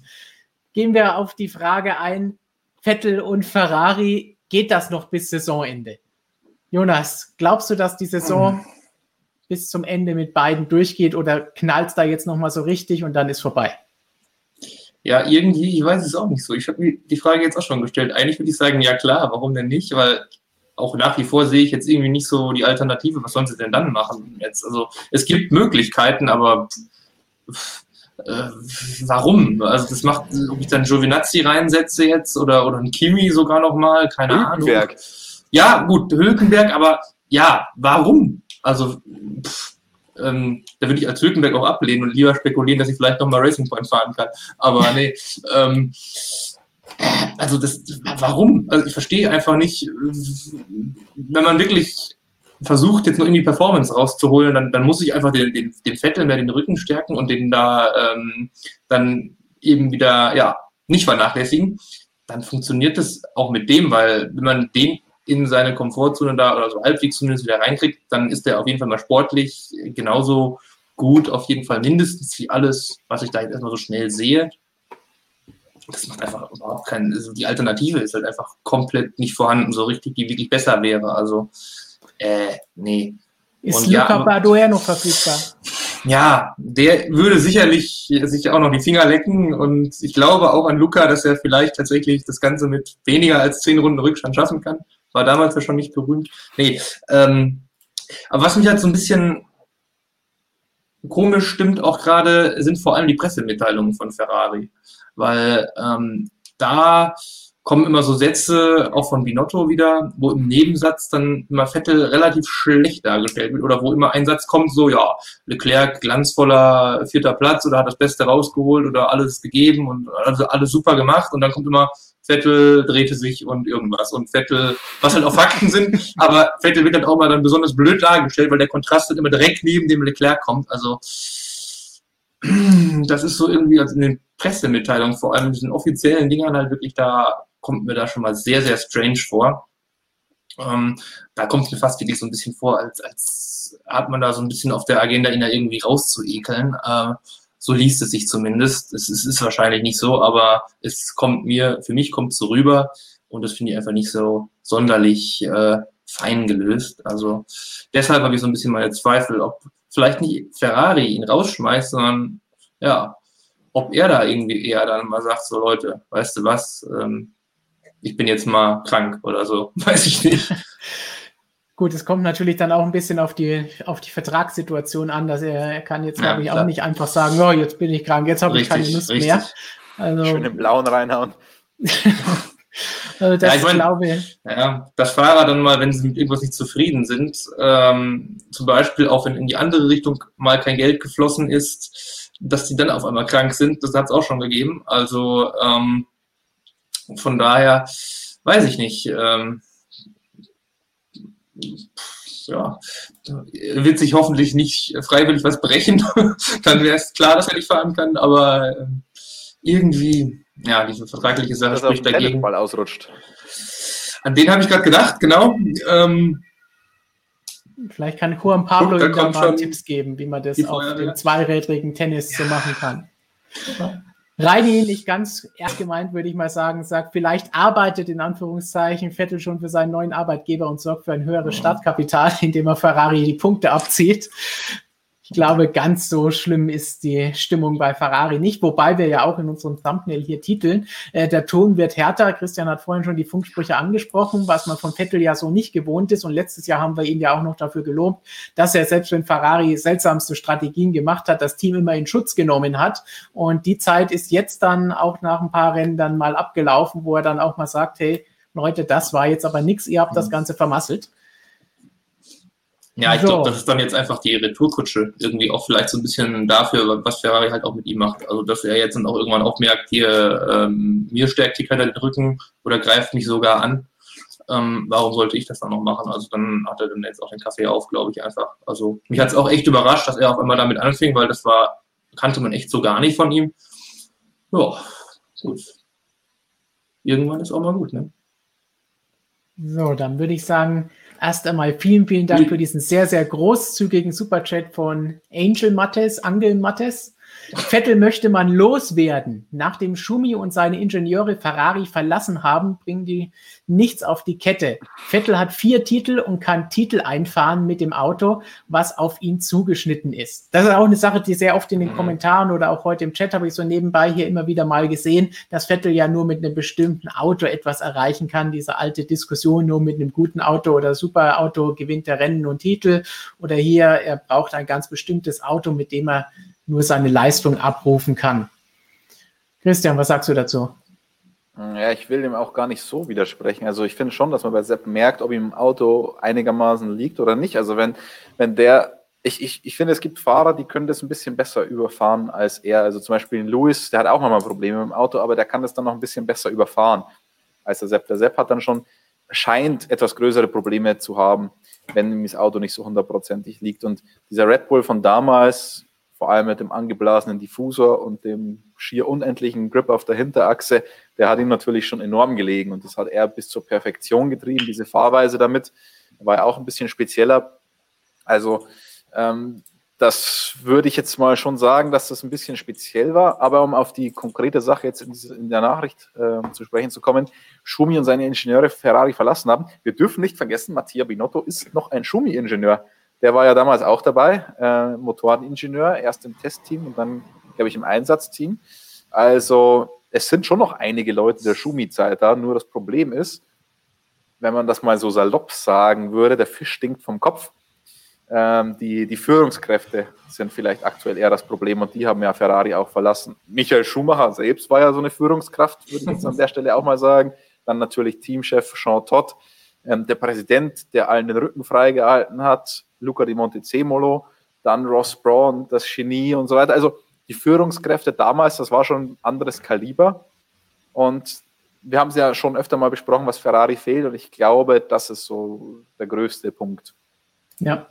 [SPEAKER 1] Gehen wir auf die Frage ein, Vettel und Ferrari, geht das noch bis Saisonende? Jonas, glaubst du, dass die Saison bis zum Ende mit beiden durchgeht oder knallt es da jetzt nochmal so richtig und dann ist vorbei?
[SPEAKER 3] Ja, irgendwie, ich weiß es auch nicht so. Ich habe mir die Frage jetzt auch schon gestellt. Eigentlich würde ich sagen, ja klar, warum denn nicht? Weil auch nach wie vor sehe ich jetzt irgendwie nicht so die Alternative. Was sollen sie denn dann machen jetzt? Also es gibt Möglichkeiten, aber äh, warum? Also das macht, ob ich dann Giovinazzi reinsetze jetzt oder, oder ein Kimi sogar nochmal, keine Hülkenberg. Ahnung. Ja, gut, Hülkenberg, aber ja, warum? Also, pff, ähm, da würde ich als Hülkenberg auch ablehnen und lieber spekulieren, dass ich vielleicht nochmal Racing Point fahren kann. Aber nee, ähm, also das, warum? Also ich verstehe einfach nicht, wenn man wirklich versucht, jetzt noch irgendwie Performance rauszuholen, dann, dann muss ich einfach den, den, den Vettel mehr den Rücken stärken und den da ähm, dann eben wieder ja, nicht vernachlässigen. Dann funktioniert das auch mit dem, weil wenn man den in seine Komfortzone da oder so halbwegs zumindest wieder reinkriegt, dann ist der auf jeden Fall mal sportlich genauso gut, auf jeden Fall mindestens wie alles, was ich da jetzt erstmal so schnell sehe. Das macht einfach überhaupt keinen, also die Alternative ist halt einfach komplett nicht vorhanden, so richtig, die wirklich besser wäre. Also, äh, nee.
[SPEAKER 1] Ist und Luca ja, Badoer noch verfügbar?
[SPEAKER 3] Ja, der würde sicherlich sich auch noch die Finger lecken und ich glaube auch an Luca, dass er vielleicht tatsächlich das Ganze mit weniger als zehn Runden Rückstand schaffen kann. War damals ja schon nicht berühmt. Nee, ähm, aber was mich halt so ein bisschen komisch stimmt auch gerade, sind vor allem die Pressemitteilungen von Ferrari. Weil ähm, da kommen immer so Sätze, auch von Binotto wieder, wo im Nebensatz dann immer Vettel relativ schlecht dargestellt wird oder wo immer ein Satz kommt, so, ja, Leclerc glanzvoller vierter Platz oder hat das Beste rausgeholt oder alles gegeben und also alles super gemacht und dann kommt immer Vettel drehte sich und irgendwas und Vettel, was halt auch Fakten sind, aber Vettel wird dann auch mal dann besonders blöd dargestellt, weil der Kontrast dann immer direkt neben dem Leclerc kommt, also das ist so irgendwie also in den Pressemitteilungen, vor allem in diesen offiziellen Dingern halt wirklich da kommt mir da schon mal sehr, sehr strange vor. Ähm, da kommt es mir fast wirklich so ein bisschen vor, als, als hat man da so ein bisschen auf der Agenda, ihn da irgendwie rauszuekeln. Äh, so liest es sich zumindest. Es, es, ist wahrscheinlich nicht so, aber es kommt mir, für mich kommt es so rüber und das finde ich einfach nicht so sonderlich äh, fein gelöst. Also deshalb habe ich so ein bisschen meine Zweifel, ob vielleicht nicht Ferrari ihn rausschmeißt, sondern ja, ob er da irgendwie eher dann mal sagt, so Leute, weißt du was, ähm, ich bin jetzt mal krank oder so, weiß ich nicht.
[SPEAKER 1] Gut, es kommt natürlich dann auch ein bisschen auf die, auf die Vertragssituation an, dass er, er kann jetzt, ja, glaube ich, klar. auch nicht einfach sagen, oh, jetzt bin ich krank, jetzt habe ich keine Lust richtig. mehr.
[SPEAKER 2] Also, Schön im Blauen reinhauen.
[SPEAKER 3] also das ja, ich mein, glaube ja, dass Fahrer dann mal, wenn sie mit irgendwas nicht zufrieden sind, ähm, zum Beispiel auch wenn in die andere Richtung mal kein Geld geflossen ist, dass die dann auf einmal krank sind, das hat es auch schon gegeben. Also ähm, von daher weiß ich nicht. Ähm, ja, wird sich hoffentlich nicht freiwillig was brechen. Dann wäre es klar, dass er nicht fahren kann, aber äh, irgendwie, ja, diese vertragliche Sache dass spricht dagegen.
[SPEAKER 2] Mal ausrutscht.
[SPEAKER 3] An den habe ich gerade gedacht, genau. Ähm,
[SPEAKER 1] Vielleicht kann Juan Pablo ihm da mal Tipps geben, wie man das auf dem zweirädrigen Tennis ja. so machen kann. Reini, nicht ganz ernst gemeint, würde ich mal sagen, sagt, vielleicht arbeitet in Anführungszeichen Vettel schon für seinen neuen Arbeitgeber und sorgt für ein höheres Startkapital, indem er Ferrari die Punkte abzieht. Ich glaube, ganz so schlimm ist die Stimmung bei Ferrari nicht, wobei wir ja auch in unserem Thumbnail hier titeln. Äh, der Ton wird härter. Christian hat vorhin schon die Funksprüche angesprochen, was man von Vettel ja so nicht gewohnt ist. Und letztes Jahr haben wir ihn ja auch noch dafür gelobt, dass er selbst wenn Ferrari seltsamste Strategien gemacht hat, das Team immer in Schutz genommen hat. Und die Zeit ist jetzt dann auch nach ein paar Rennen dann mal abgelaufen, wo er dann auch mal sagt, hey, Leute, das war jetzt aber nichts, ihr habt das mhm. Ganze vermasselt.
[SPEAKER 3] Ja, ich so. glaube, das ist dann jetzt einfach die Retourkutsche. Irgendwie auch vielleicht so ein bisschen dafür, was Ferrari halt auch mit ihm macht. Also, dass er jetzt dann auch irgendwann auch merkt, hier, ähm, mir stärkt die keiner den Rücken oder greift mich sogar an. Ähm, warum sollte ich das dann noch machen? Also, dann hat er dann jetzt auch den Kaffee auf, glaube ich einfach. Also, mich hat es auch echt überrascht, dass er auf einmal damit anfing, weil das war, kannte man echt so gar nicht von ihm. Ja, gut. Irgendwann ist auch mal gut, ne?
[SPEAKER 1] So, dann würde ich sagen, Erst einmal vielen, vielen Dank für diesen sehr, sehr großzügigen Superchat von Angel Mattes, Angel Mattes. Vettel möchte man loswerden. Nachdem Schumi und seine Ingenieure Ferrari verlassen haben, bringen die nichts auf die Kette. Vettel hat vier Titel und kann Titel einfahren mit dem Auto, was auf ihn zugeschnitten ist. Das ist auch eine Sache, die sehr oft in den mhm. Kommentaren oder auch heute im Chat habe ich so nebenbei hier immer wieder mal gesehen, dass Vettel ja nur mit einem bestimmten Auto etwas erreichen kann. Diese alte Diskussion, nur mit einem guten Auto oder super Auto gewinnt er Rennen und Titel. Oder hier, er braucht ein ganz bestimmtes Auto, mit dem er nur seine Leistung abrufen kann. Christian, was sagst du dazu?
[SPEAKER 2] Ja, ich will dem auch gar nicht so widersprechen. Also ich finde schon, dass man bei Sepp merkt, ob ihm ein Auto einigermaßen liegt oder nicht. Also wenn, wenn der, ich, ich, ich finde, es gibt Fahrer, die können das ein bisschen besser überfahren als er. Also zum Beispiel Lewis, der hat auch nochmal Probleme mit dem Auto, aber der kann das dann noch ein bisschen besser überfahren als der Sepp. Der Sepp hat dann schon, scheint etwas größere Probleme zu haben, wenn ihm das Auto nicht so hundertprozentig liegt. Und dieser Red Bull von damals, vor allem mit dem angeblasenen Diffusor und dem schier unendlichen Grip auf der Hinterachse, der hat ihm natürlich schon enorm gelegen und das hat er bis zur Perfektion getrieben, diese Fahrweise damit. War ja auch ein bisschen spezieller. Also ähm, das würde ich jetzt mal schon sagen, dass das ein bisschen speziell war. Aber um auf die konkrete Sache jetzt in, der Nachricht äh, zu sprechen zu kommen, Schumi und seine Ingenieure Ferrari verlassen haben. Wir dürfen nicht vergessen, Mattia Binotto ist noch ein Schumi-Ingenieur. Der war ja damals auch dabei, äh, Motoreningenieur, erst im Testteam und dann, glaube ich, im Einsatzteam. Also es sind schon noch einige Leute der Schumi-Zeit da, nur das Problem ist, wenn man das mal so salopp sagen würde, der Fisch stinkt vom Kopf. Ähm, die, die Führungskräfte sind vielleicht aktuell eher das Problem und die haben ja Ferrari auch verlassen. Michael Schumacher selbst war ja so eine Führungskraft, würde ich jetzt an der Stelle auch mal sagen. dann natürlich Teamchef Jean Todt, ähm, der Präsident, der allen den Rücken freigehalten hat, Luca di Montezemolo, dann Ross Braun, das Genie und so weiter. Also die Führungskräfte damals, das war schon ein anderes Kaliber. Und wir haben es ja schon öfter mal besprochen, was Ferrari fehlt. Und ich glaube, das ist so der größte Punkt.
[SPEAKER 1] Ja,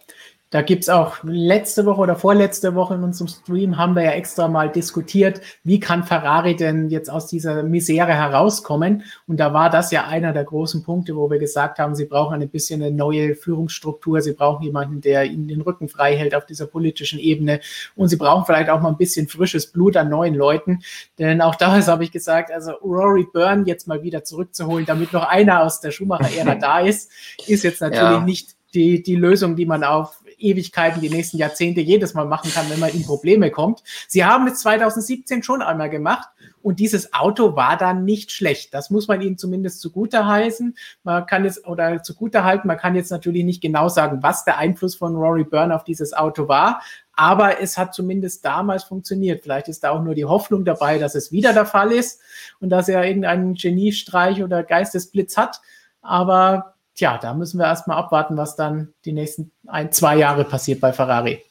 [SPEAKER 1] da gibt es auch letzte Woche oder vorletzte Woche in unserem Stream haben wir ja extra mal diskutiert, wie kann Ferrari denn jetzt aus dieser Misere herauskommen? Und da war das ja einer der großen Punkte, wo wir gesagt haben, sie brauchen ein bisschen eine neue Führungsstruktur, sie brauchen jemanden, der ihnen den Rücken frei hält auf dieser politischen Ebene und sie brauchen vielleicht auch mal ein bisschen frisches Blut an neuen Leuten. Denn auch damals habe ich gesagt, also Rory Byrne jetzt mal wieder zurückzuholen, damit noch einer aus der Schumacher-Ära da ist, ist jetzt natürlich ja. nicht die, die Lösung, die man auf Ewigkeiten, die nächsten Jahrzehnte jedes Mal machen kann, wenn man in Probleme kommt. Sie haben es 2017 schon einmal gemacht und dieses Auto war dann nicht schlecht. Das muss man ihnen zumindest zugute heißen. Man kann es oder zugute halten. Man kann jetzt natürlich nicht genau sagen, was der Einfluss von Rory Byrne auf dieses Auto war. Aber es hat zumindest damals funktioniert. Vielleicht ist da auch nur die Hoffnung dabei, dass es wieder der Fall ist und dass er irgendeinen Geniestreich oder Geistesblitz hat. Aber tja, da müssen wir erstmal abwarten, was dann die nächsten ein, zwei Jahre passiert bei Ferrari.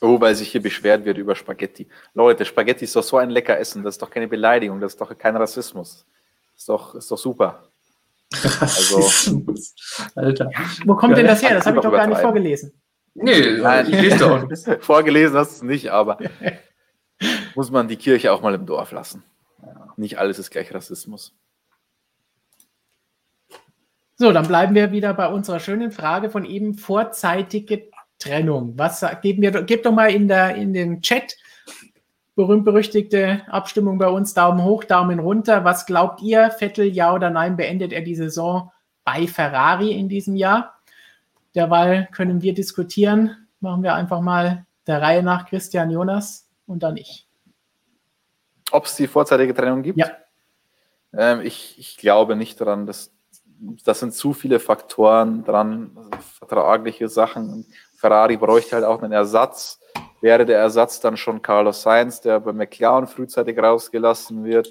[SPEAKER 2] Oh, weil sich hier beschwert wird über Spaghetti. Leute, Spaghetti ist doch so ein lecker Essen, das ist doch keine Beleidigung, das ist doch kein Rassismus. Das ist doch, ist doch super.
[SPEAKER 1] Also, Alter. Wo kommt denn das her? Das habe ich doch gar nicht vorgelesen.
[SPEAKER 2] Nee, Nein, ich lese doch. Vorgelesen hast du es nicht, aber muss man die Kirche auch mal im Dorf lassen. Nicht alles ist gleich Rassismus.
[SPEAKER 1] So, dann bleiben wir wieder bei unserer schönen Frage von eben vorzeitige Trennung. Was geben wir, gebt doch mal in, der, in den Chat berühmt-berüchtigte Abstimmung bei uns. Daumen hoch, Daumen runter. Was glaubt ihr? Vettel, ja oder nein, beendet er die Saison bei Ferrari in diesem Jahr? Derweil können wir diskutieren. Machen wir einfach mal der Reihe nach Christian Jonas und dann ich.
[SPEAKER 2] Ob es die vorzeitige Trennung gibt?
[SPEAKER 1] Ja.
[SPEAKER 2] Ähm, ich, ich glaube nicht daran, dass das sind zu viele Faktoren dran, also vertragliche Sachen. Ferrari bräuchte halt auch einen Ersatz. Wäre der Ersatz dann schon Carlos Sainz, der bei McLaren frühzeitig rausgelassen wird,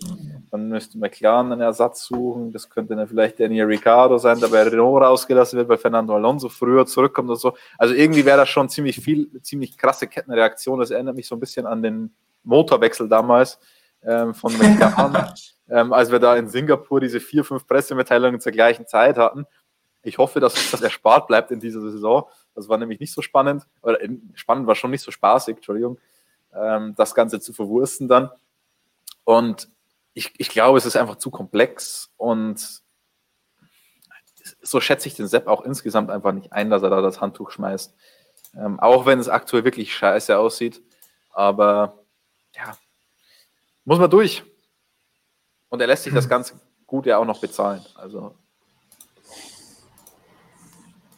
[SPEAKER 2] dann müsste McLaren einen Ersatz suchen. Das könnte dann vielleicht Daniel Ricciardo sein, der bei Renault rausgelassen wird, weil Fernando Alonso früher zurückkommt und so. Also irgendwie wäre das schon ziemlich viel, ziemlich krasse Kettenreaktion. Das erinnert mich so ein bisschen an den Motorwechsel damals ähm, von McLaren. ähm, als wir da in Singapur diese vier, fünf Pressemitteilungen zur gleichen Zeit hatten. Ich hoffe, dass uns das erspart bleibt in dieser Saison. Das war nämlich nicht so spannend, oder spannend war schon nicht so spaßig, Entschuldigung, ähm, das Ganze zu verwursten dann. Und ich, ich glaube, es ist einfach zu komplex und so schätze ich den Sepp auch insgesamt einfach nicht ein, dass er da das Handtuch schmeißt. Ähm, auch wenn es aktuell wirklich scheiße aussieht. Aber ja, muss man durch. Und er lässt sich das ganz gut ja auch noch bezahlen. Also.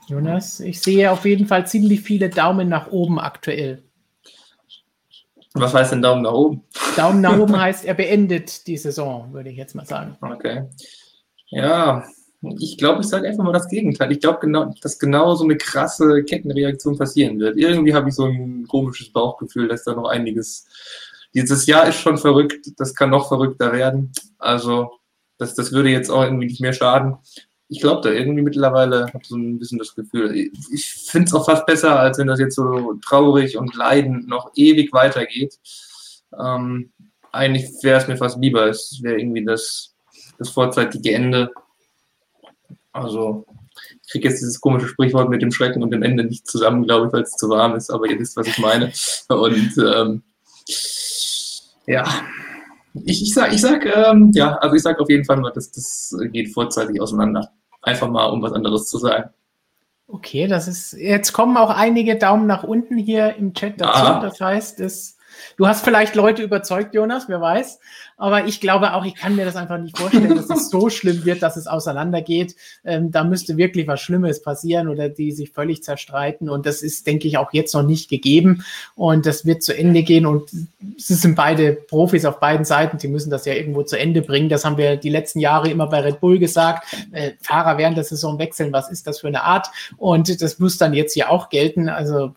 [SPEAKER 1] Jonas, ich sehe auf jeden Fall ziemlich viele Daumen nach oben aktuell.
[SPEAKER 3] Was heißt denn Daumen nach oben?
[SPEAKER 1] Daumen nach oben heißt, er beendet die Saison, würde ich jetzt mal sagen.
[SPEAKER 3] Okay. Ja, ich glaube, ich sage einfach mal das Gegenteil. Ich glaube, genau, dass genau so eine krasse Kettenreaktion passieren wird. Irgendwie habe ich so ein komisches Bauchgefühl, dass da noch einiges dieses Jahr ist schon verrückt, das kann noch verrückter werden. Also das, das würde jetzt auch irgendwie nicht mehr schaden. Ich glaube da irgendwie mittlerweile, habe so ein bisschen das Gefühl, ich finde es auch fast besser, als wenn das jetzt so traurig und leidend noch ewig weitergeht. Ähm, eigentlich wäre es mir fast lieber, es wäre irgendwie das, das vorzeitige Ende. Also ich kriege jetzt dieses komische Sprichwort mit dem Schrecken und dem Ende nicht zusammen, glaube ich, weil es zu warm ist, aber ihr wisst, was ich meine. Und ähm, ja, ich, ich sag, ich sag, ähm, ja, also ich sag auf jeden Fall mal, dass das geht vorzeitig auseinander. Einfach mal, um was anderes zu sagen.
[SPEAKER 1] Okay, das ist, jetzt kommen auch einige Daumen nach unten hier im Chat dazu. Ah. Das heißt, es, du hast vielleicht Leute überzeugt, Jonas, wer weiß. Aber ich glaube auch, ich kann mir das einfach nicht vorstellen, dass es so schlimm wird, dass es auseinandergeht. Ähm, da müsste wirklich was Schlimmes passieren oder die sich völlig zerstreiten. Und das ist, denke ich, auch jetzt noch nicht gegeben. Und das wird zu Ende gehen. Und es sind beide Profis auf beiden Seiten. Die müssen das ja irgendwo zu Ende bringen. Das haben wir die letzten Jahre immer bei Red Bull gesagt. Äh, Fahrer während der Saison wechseln. Was ist das für eine Art? Und das muss dann jetzt hier auch gelten. Also,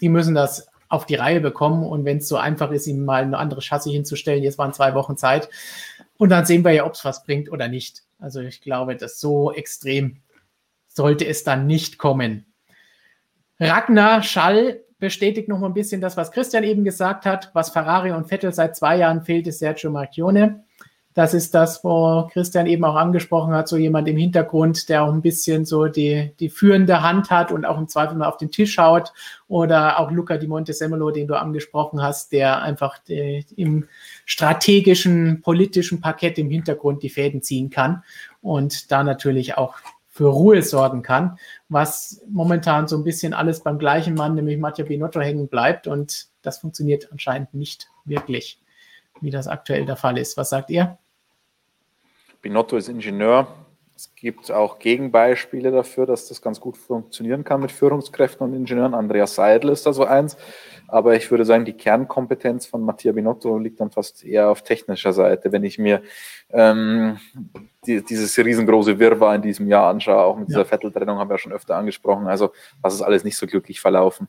[SPEAKER 1] die müssen das auf die Reihe bekommen. Und wenn es so einfach ist, ihm mal ein anderes Chassis hinzustellen, jetzt waren zwei Wochen Zeit, Und dann sehen wir ja, ob es was bringt oder nicht. Also ich glaube, dass so extrem sollte es dann nicht kommen. Ragnar Schall bestätigt noch mal ein bisschen das, was Christian eben gesagt hat. Was Ferrari und Vettel seit zwei Jahren fehlt, ist Sergio Marchione. Das ist das, wo Christian eben auch angesprochen hat, so jemand im Hintergrund, der auch ein bisschen so die, die führende Hand hat und auch im Zweifel mal auf den Tisch schaut. Oder auch Luca Di Montesemolo, den du angesprochen hast, der einfach die, im strategischen, politischen Parkett im Hintergrund die Fäden ziehen kann und da natürlich auch für Ruhe sorgen kann, was momentan so ein bisschen alles beim gleichen Mann, nämlich Mattia Binotto, hängen bleibt. Und das funktioniert anscheinend nicht wirklich, wie das aktuell der Fall ist. Was sagt ihr?
[SPEAKER 2] Binotto ist Ingenieur. Es gibt auch Gegenbeispiele dafür, dass das ganz gut funktionieren kann mit Führungskräften und Ingenieuren. Andreas Seidel ist da so eins. Aber ich würde sagen, die Kernkompetenz von Mattia Binotto liegt dann fast eher auf technischer Seite. Wenn ich mir ähm, die, dieses riesengroße Wirrwarr in diesem Jahr anschaue, auch mit ja. dieser Vetteltrennung haben wir schon öfter angesprochen. Also das ist alles nicht so glücklich verlaufen.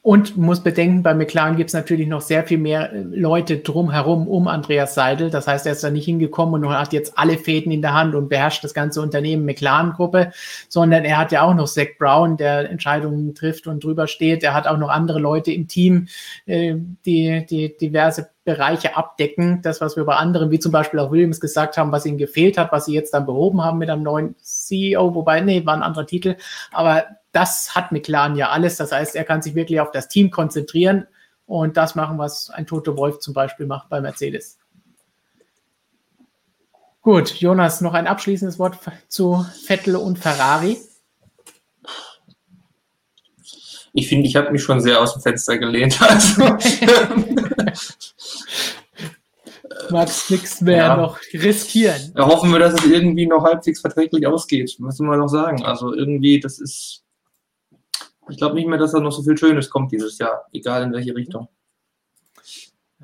[SPEAKER 1] Und muss bedenken, bei McLaren gibt es natürlich noch sehr viel mehr äh, Leute drumherum um Andreas Seidel. Das heißt, er ist da nicht hingekommen und hat jetzt alle Fäden in der Hand und beherrscht das ganze Unternehmen McLaren-Gruppe, sondern er hat ja auch noch Zach Brown, der Entscheidungen trifft und drüber steht. Er hat auch noch andere Leute im Team, äh, die, die diverse Bereiche abdecken. Das, was wir bei anderen, wie zum Beispiel auch Williams gesagt haben, was ihnen gefehlt hat, was sie jetzt dann behoben haben mit einem neuen CEO, wobei, nee, war ein anderer Titel. Aber das hat McLaren ja alles. Das heißt, er kann sich wirklich auf das Team konzentrieren und das machen, was ein Toto Wolf zum Beispiel macht bei Mercedes. Gut, Jonas, noch ein abschließendes Wort zu Vettel und Ferrari.
[SPEAKER 3] Ich finde, ich habe mich schon sehr aus dem Fenster gelehnt. Also,
[SPEAKER 1] Magst nichts mehr ja. noch riskieren.
[SPEAKER 3] Ja, hoffen wir, dass es irgendwie noch halbwegs verträglich ausgeht, müssen wir noch sagen. Also irgendwie, das ist ich glaube nicht mehr, dass da noch so viel Schönes kommt dieses Jahr, egal in welche Richtung.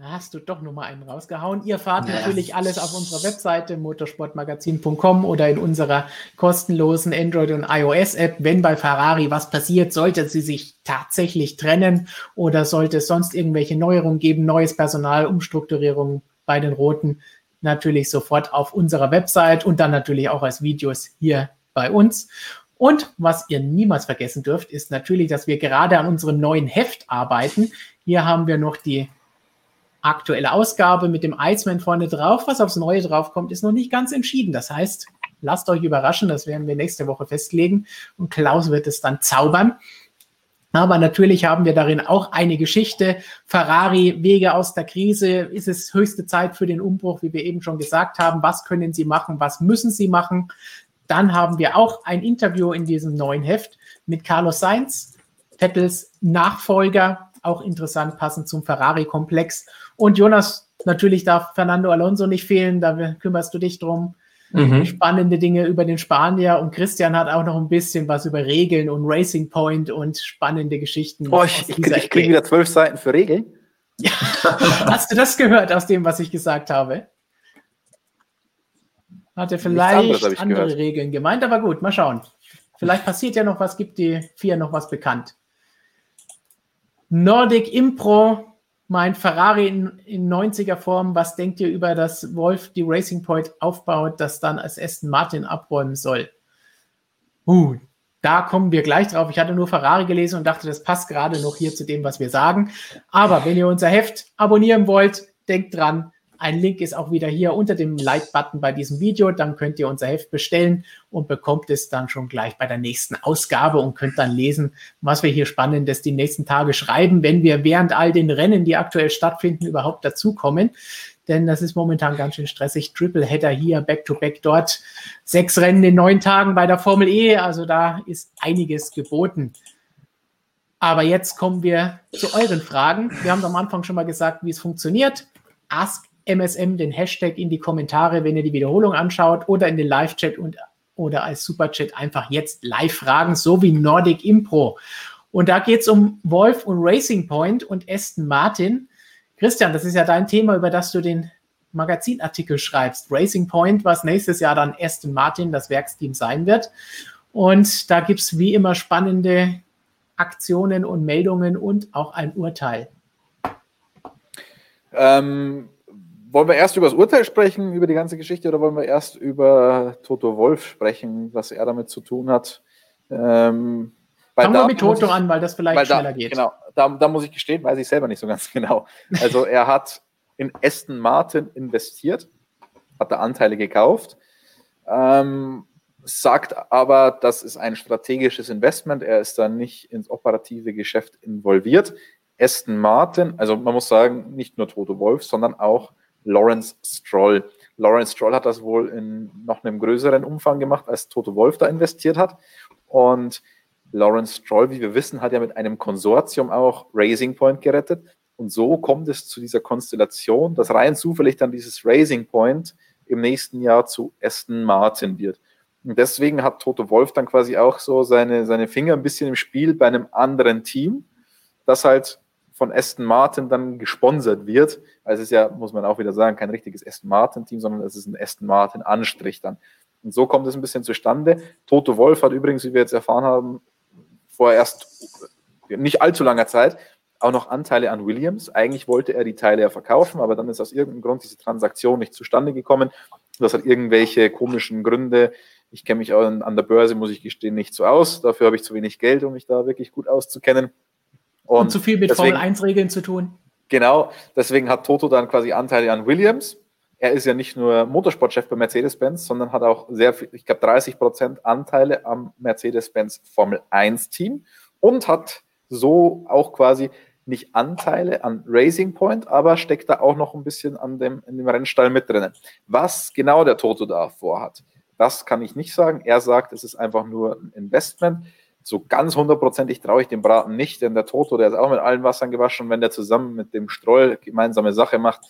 [SPEAKER 1] Hast du doch noch mal einen rausgehauen. Ihr fahrt ja. natürlich alles auf unserer Webseite motorsportmagazin.com oder in unserer kostenlosen Android- und iOS-App. Wenn bei Ferrari was passiert, sollte sie sich tatsächlich trennen oder sollte es sonst irgendwelche Neuerungen geben, neues Personal, Umstrukturierung bei den Roten, natürlich sofort auf unserer Website und dann natürlich auch als Videos hier bei uns. Und was ihr niemals vergessen dürft, ist natürlich, dass wir gerade an unserem neuen Heft arbeiten. Hier haben wir noch die aktuelle Ausgabe mit dem Iceman vorne drauf. Was aufs Neue draufkommt, ist noch nicht ganz entschieden. Das heißt, lasst euch überraschen, das werden wir nächste Woche festlegen und Klaus wird es dann zaubern. Aber natürlich haben wir darin auch eine Geschichte. Ferrari, Wege aus der Krise. Ist es höchste Zeit für den Umbruch, wie wir eben schon gesagt haben? Was können sie machen? Was müssen sie machen? Dann haben wir auch ein Interview in diesem neuen Heft mit Carlos Sainz, Vettels Nachfolger, auch interessant, passend zum Ferrari-Komplex. Und Jonas, natürlich darf Fernando Alonso nicht fehlen, da kümmerst du dich drum. Mhm. Spannende Dinge über den Spanier und Christian hat auch noch ein bisschen was über Regeln und Racing Point und spannende Geschichten.
[SPEAKER 2] Oh, ich, ich, ich kriege wieder zwölf Seiten für Regeln.
[SPEAKER 1] Ja. Hast du das gehört aus dem, was ich gesagt habe? Hat er vielleicht anderes, andere gehört. Regeln gemeint, aber gut, mal schauen. Vielleicht passiert ja noch was, gibt die vier noch was bekannt. Nordic Impro meint Ferrari in, in 90er Form. Was denkt ihr über das Wolf die Racing Point aufbaut, das dann als Aston Martin abräumen soll? Uh, da kommen wir gleich drauf. Ich hatte nur Ferrari gelesen und dachte, das passt gerade noch hier zu dem, was wir sagen. Aber wenn ihr unser Heft abonnieren wollt, denkt dran, ein Link ist auch wieder hier unter dem Like-Button bei diesem Video. Dann könnt ihr unser Heft bestellen und bekommt es dann schon gleich bei der nächsten Ausgabe und könnt dann lesen, was wir hier Spannendes die nächsten Tage schreiben, wenn wir während all den Rennen, die aktuell stattfinden, überhaupt dazukommen. Denn das ist momentan ganz schön stressig. Triple Header hier, Back-to-Back -back dort. Sechs Rennen in neun Tagen bei der Formel E. Also da ist einiges geboten. Aber jetzt kommen wir zu euren Fragen. Wir haben am Anfang schon mal gesagt, wie es funktioniert. Ask MSM den Hashtag in die Kommentare, wenn ihr die Wiederholung anschaut oder in den Live-Chat und oder als Superchat einfach jetzt live fragen, so wie Nordic Impro. Und da geht es um Wolf und Racing Point und Aston Martin. Christian, das ist ja dein Thema, über das du den Magazinartikel schreibst. Racing Point, was nächstes Jahr dann Aston Martin, das Werksteam sein wird. Und da gibt es wie immer spannende Aktionen und Meldungen und auch ein Urteil.
[SPEAKER 2] Ähm, wollen wir erst über das Urteil sprechen, über die ganze Geschichte, oder wollen wir erst über Toto Wolf sprechen, was er damit zu tun hat?
[SPEAKER 1] Ähm, Fangen wir mit Toto ich, an, weil das vielleicht weil schneller
[SPEAKER 2] da,
[SPEAKER 1] geht.
[SPEAKER 2] Genau, da, da, muss ich gestehen, weiß ich selber nicht so ganz genau. Also er hat in Aston Martin investiert, hat da Anteile gekauft, ähm, sagt aber, das ist ein strategisches Investment, er ist da nicht ins operative Geschäft involviert. Aston Martin, also man muss sagen, nicht nur Toto Wolf, sondern auch Lawrence Stroll. Lawrence Stroll hat das wohl in noch einem größeren Umfang gemacht, als Toto Wolf da investiert hat. Und Lawrence Stroll, wie wir wissen, hat ja mit einem Konsortium auch Raising Point gerettet. Und so kommt es zu dieser Konstellation, dass rein zufällig dann dieses Raising Point im nächsten Jahr zu Aston Martin wird. Und deswegen hat Toto Wolf dann quasi auch so seine, seine Finger ein bisschen im Spiel bei einem anderen Team, das halt von Aston Martin dann gesponsert wird. Also es ist ja, muss man auch wieder sagen, kein richtiges Aston Martin-Team, sondern es ist ein Aston Martin-Anstrich dann. Und so kommt es ein bisschen zustande. Toto Wolf hat übrigens, wie wir jetzt erfahren haben, vor erst nicht allzu langer Zeit auch noch Anteile an Williams. Eigentlich wollte er die Teile ja verkaufen, aber dann ist aus irgendeinem Grund diese Transaktion nicht zustande gekommen. Das hat irgendwelche komischen Gründe. Ich kenne mich an, an der Börse, muss ich gestehen, nicht so aus. Dafür habe ich zu wenig Geld, um mich da wirklich gut auszukennen.
[SPEAKER 1] Und, und zu viel mit Formel 1-Regeln zu tun.
[SPEAKER 2] Genau, deswegen hat Toto dann quasi Anteile an Williams. Er ist ja nicht nur Motorsportchef bei Mercedes-Benz, sondern hat auch sehr viel, ich glaube 30 Prozent Anteile am Mercedes-Benz Formel 1-Team und hat so auch quasi nicht Anteile an Racing Point, aber steckt da auch noch ein bisschen an dem, in dem Rennstall mit drinnen. Was genau der Toto da vorhat, das kann ich nicht sagen. Er sagt, es ist einfach nur ein Investment so ganz hundertprozentig traue ich dem Braten nicht, denn der Toto, der ist auch mit allen Wassern gewaschen. Wenn der zusammen mit dem Stroll gemeinsame Sache macht,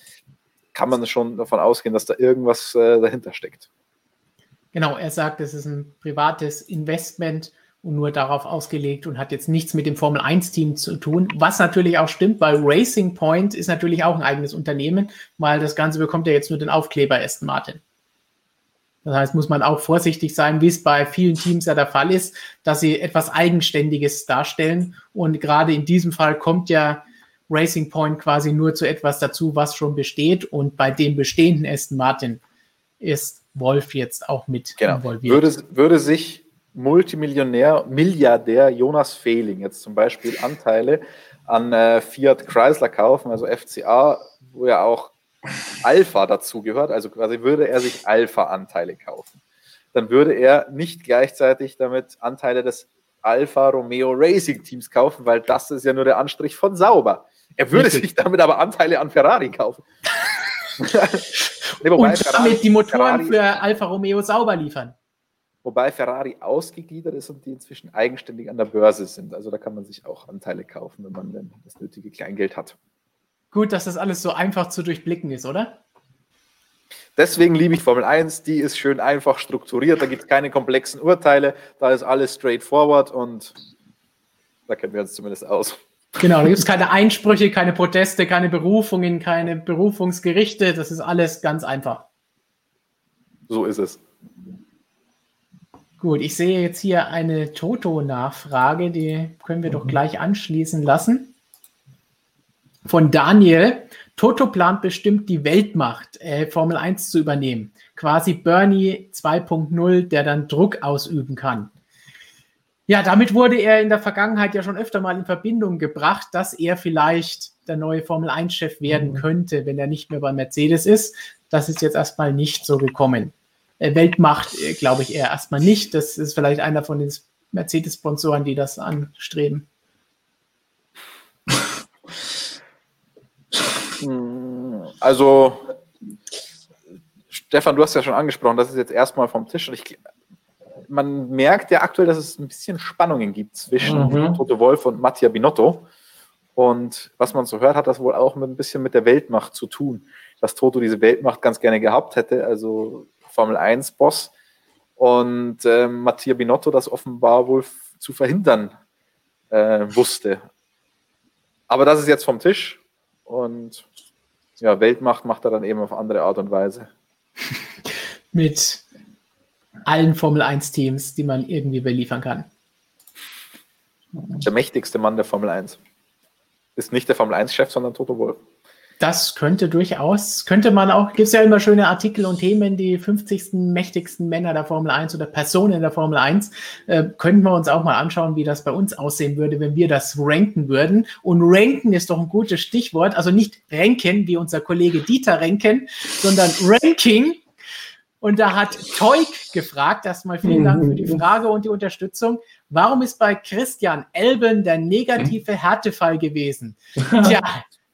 [SPEAKER 2] kann man schon davon ausgehen, dass da irgendwas äh, dahinter steckt.
[SPEAKER 1] Genau, er sagt, es ist ein privates Investment und nur darauf ausgelegt und hat jetzt nichts mit dem Formel 1-Team zu tun, was natürlich auch stimmt, weil Racing Point ist natürlich auch ein eigenes Unternehmen, weil das Ganze bekommt ja jetzt nur den Aufkleber Aston Martin. Das heißt, muss man auch vorsichtig sein, wie es bei vielen Teams ja der Fall ist, dass sie etwas Eigenständiges darstellen. Und gerade in diesem Fall kommt ja Racing Point quasi nur zu etwas dazu, was schon besteht. Und bei dem bestehenden Aston Martin ist Wolf jetzt auch mit
[SPEAKER 2] genau. involviert. Würde, würde sich Multimillionär, Milliardär Jonas Fehling jetzt zum Beispiel Anteile an äh, Fiat Chrysler kaufen, also FCA, wo ja auch Alpha dazu gehört, also quasi würde er sich Alpha-Anteile kaufen, dann würde er nicht gleichzeitig damit Anteile des Alfa Romeo Racing Teams kaufen, weil das ist ja nur der Anstrich von sauber. Er würde Richtig. sich damit aber Anteile an Ferrari kaufen.
[SPEAKER 1] nee, Und Ferrari, damit die Motoren Ferrari, für Alfa Romeo sauber liefern.
[SPEAKER 2] Wobei Ferrari ausgegliedert ist und die inzwischen eigenständig an der Börse sind. Also da kann man sich auch Anteile kaufen, wenn man denn das nötige Kleingeld hat.
[SPEAKER 1] Gut, dass das alles so einfach zu durchblicken ist, oder?
[SPEAKER 2] Deswegen liebe ich Formel 1, die ist schön einfach strukturiert, da gibt es keine komplexen Urteile, da ist alles straightforward und da kennen wir uns zumindest aus.
[SPEAKER 1] Genau, da gibt es keine Einsprüche, keine Proteste, keine Berufungen, keine Berufungsgerichte, das ist alles ganz einfach.
[SPEAKER 2] So ist es.
[SPEAKER 1] Gut, ich sehe jetzt hier eine Toto-Nachfrage, die können wir doch gleich anschließen lassen von Daniel. Toto plant bestimmt die Weltmacht, äh, Formel 1 zu übernehmen. Quasi Bernie 2.0, der dann Druck ausüben kann. Ja, damit wurde er in der Vergangenheit ja schon öfter mal in Verbindung gebracht, dass er vielleicht der neue Formel 1-Chef werden mhm. könnte, wenn er nicht mehr bei Mercedes ist. Das ist jetzt erstmal nicht so gekommen. Äh, Weltmacht äh, glaube ich eher erstmal nicht. Das ist vielleicht einer von den Mercedes-Sponsoren, die das anstreben.
[SPEAKER 2] Also, Stefan, du hast ja schon angesprochen, das ist jetzt erstmal vom Tisch. Ich, man merkt ja aktuell, dass es ein bisschen Spannungen gibt zwischen mhm. Tote Wolf und Mattia Binotto. Und was man so hört, hat das wohl auch mit ein bisschen mit der Weltmacht zu tun. Dass Toto diese Weltmacht ganz gerne gehabt hätte, also Formel 1-Boss. Und äh, Mattia Binotto das offenbar wohl zu verhindern äh, wusste. Aber das ist jetzt vom Tisch. Und ja, Weltmacht macht er dann eben auf andere Art und Weise.
[SPEAKER 1] Mit allen Formel 1-Teams, die man irgendwie beliefern kann.
[SPEAKER 2] Der mächtigste Mann der Formel 1. Ist nicht der Formel 1-Chef, sondern Toto Wolf.
[SPEAKER 1] Das könnte durchaus, könnte man auch, gibt es ja immer schöne Artikel und Themen, die 50. mächtigsten Männer der Formel 1 oder Personen der Formel 1, äh, könnten wir uns auch mal anschauen, wie das bei uns aussehen würde, wenn wir das ranken würden. Und ranken ist doch ein gutes Stichwort, also nicht ranken, wie unser Kollege Dieter ranken, sondern Ranking. Und da hat Teuk gefragt, erstmal vielen Dank für die Frage und die Unterstützung. Warum ist bei Christian Elben der negative Härtefall gewesen? Tja,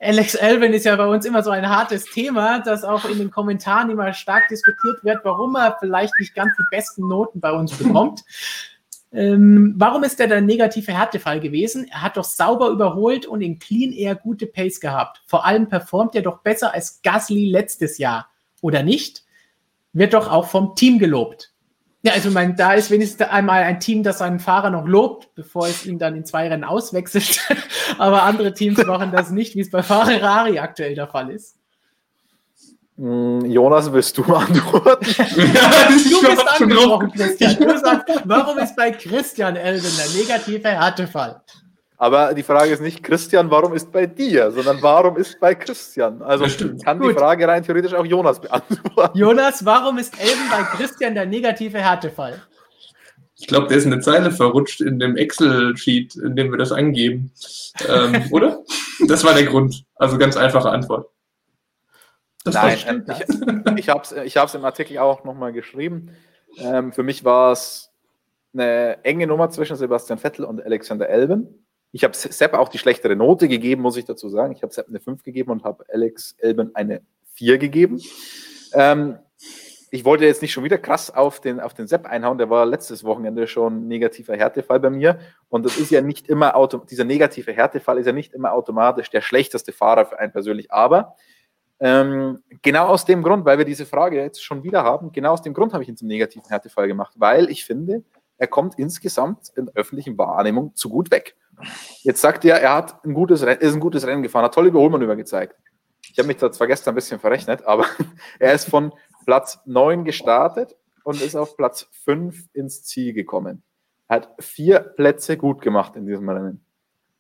[SPEAKER 1] Alex Elvin ist ja bei uns immer so ein hartes Thema, das auch in den Kommentaren immer stark diskutiert wird, warum er vielleicht nicht ganz die besten Noten bei uns bekommt. Ähm, warum ist er der negative Härtefall gewesen? Er hat doch sauber überholt und in Clean eher gute Pace gehabt. Vor allem performt er doch besser als Gasly letztes Jahr, oder nicht? Wird doch auch vom Team gelobt. Ja, also mein, da ist wenigstens einmal ein Team, das seinen Fahrer noch lobt, bevor es ihn dann in zwei Rennen auswechselt. Aber andere Teams machen das nicht, wie es bei Ferrari aktuell der Fall ist.
[SPEAKER 2] Hm, Jonas, willst du antworten?
[SPEAKER 1] ja, du bist angesprochen, Christian. Du sagst, warum ist bei Christian Elben der negative Härtefall?
[SPEAKER 2] Aber die Frage ist nicht, Christian, warum ist bei dir, sondern warum ist bei Christian? Also kann Gut. die Frage rein theoretisch auch Jonas beantworten.
[SPEAKER 1] Jonas, warum ist Elben bei Christian der negative Härtefall?
[SPEAKER 3] Ich glaube, der ist eine Zeile verrutscht in dem Excel-Sheet, in dem wir das angeben. Ähm, oder? Das war der Grund. Also ganz einfache Antwort.
[SPEAKER 2] Das Nein, ähm, ich, ich habe es ich hab's im Artikel auch nochmal geschrieben. Ähm, für mich war es eine enge Nummer zwischen Sebastian Vettel und Alexander Elben. Ich habe Sepp auch die schlechtere Note gegeben, muss ich dazu sagen. Ich habe Sepp eine 5 gegeben und habe Alex Elben eine 4 gegeben. Ähm, ich wollte jetzt nicht schon wieder krass auf den, auf den Sepp einhauen, der war letztes Wochenende schon negativer Härtefall bei mir. Und das ist ja nicht immer, dieser negative Härtefall ist ja nicht immer automatisch der schlechteste Fahrer für einen persönlich. Aber ähm, genau aus dem Grund, weil wir diese Frage jetzt schon wieder haben, genau aus dem Grund habe ich ihn zum negativen Härtefall gemacht, weil ich finde, er kommt insgesamt in der öffentlichen Wahrnehmung zu gut weg. Jetzt sagt er, er hat ein gutes Rennen, ist ein gutes Rennen gefahren, hat tolle Überholmanöver gezeigt. Ich habe mich da zwar gestern ein bisschen verrechnet, aber er ist von Platz 9 gestartet und ist auf Platz 5 ins Ziel gekommen. Er hat vier Plätze gut gemacht in diesem Rennen.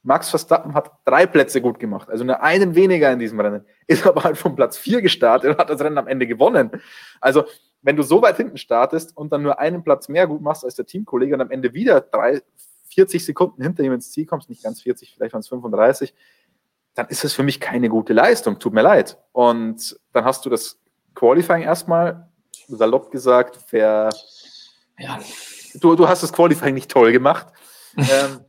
[SPEAKER 2] Max Verstappen hat drei Plätze gut gemacht, also nur einen weniger in diesem Rennen, ist aber halt von Platz 4 gestartet und hat das Rennen am Ende gewonnen. Also, wenn du so weit hinten startest und dann nur einen Platz mehr gut machst als der Teamkollege und am Ende wieder drei, 40 Sekunden hinter ihm ins Ziel kommst, nicht ganz 40, vielleicht waren es 35, dann ist es für mich keine gute Leistung. Tut mir leid. Und dann hast du das Qualifying erstmal, salopp gesagt, ver, ja, du, du hast das Qualifying nicht toll gemacht. ähm,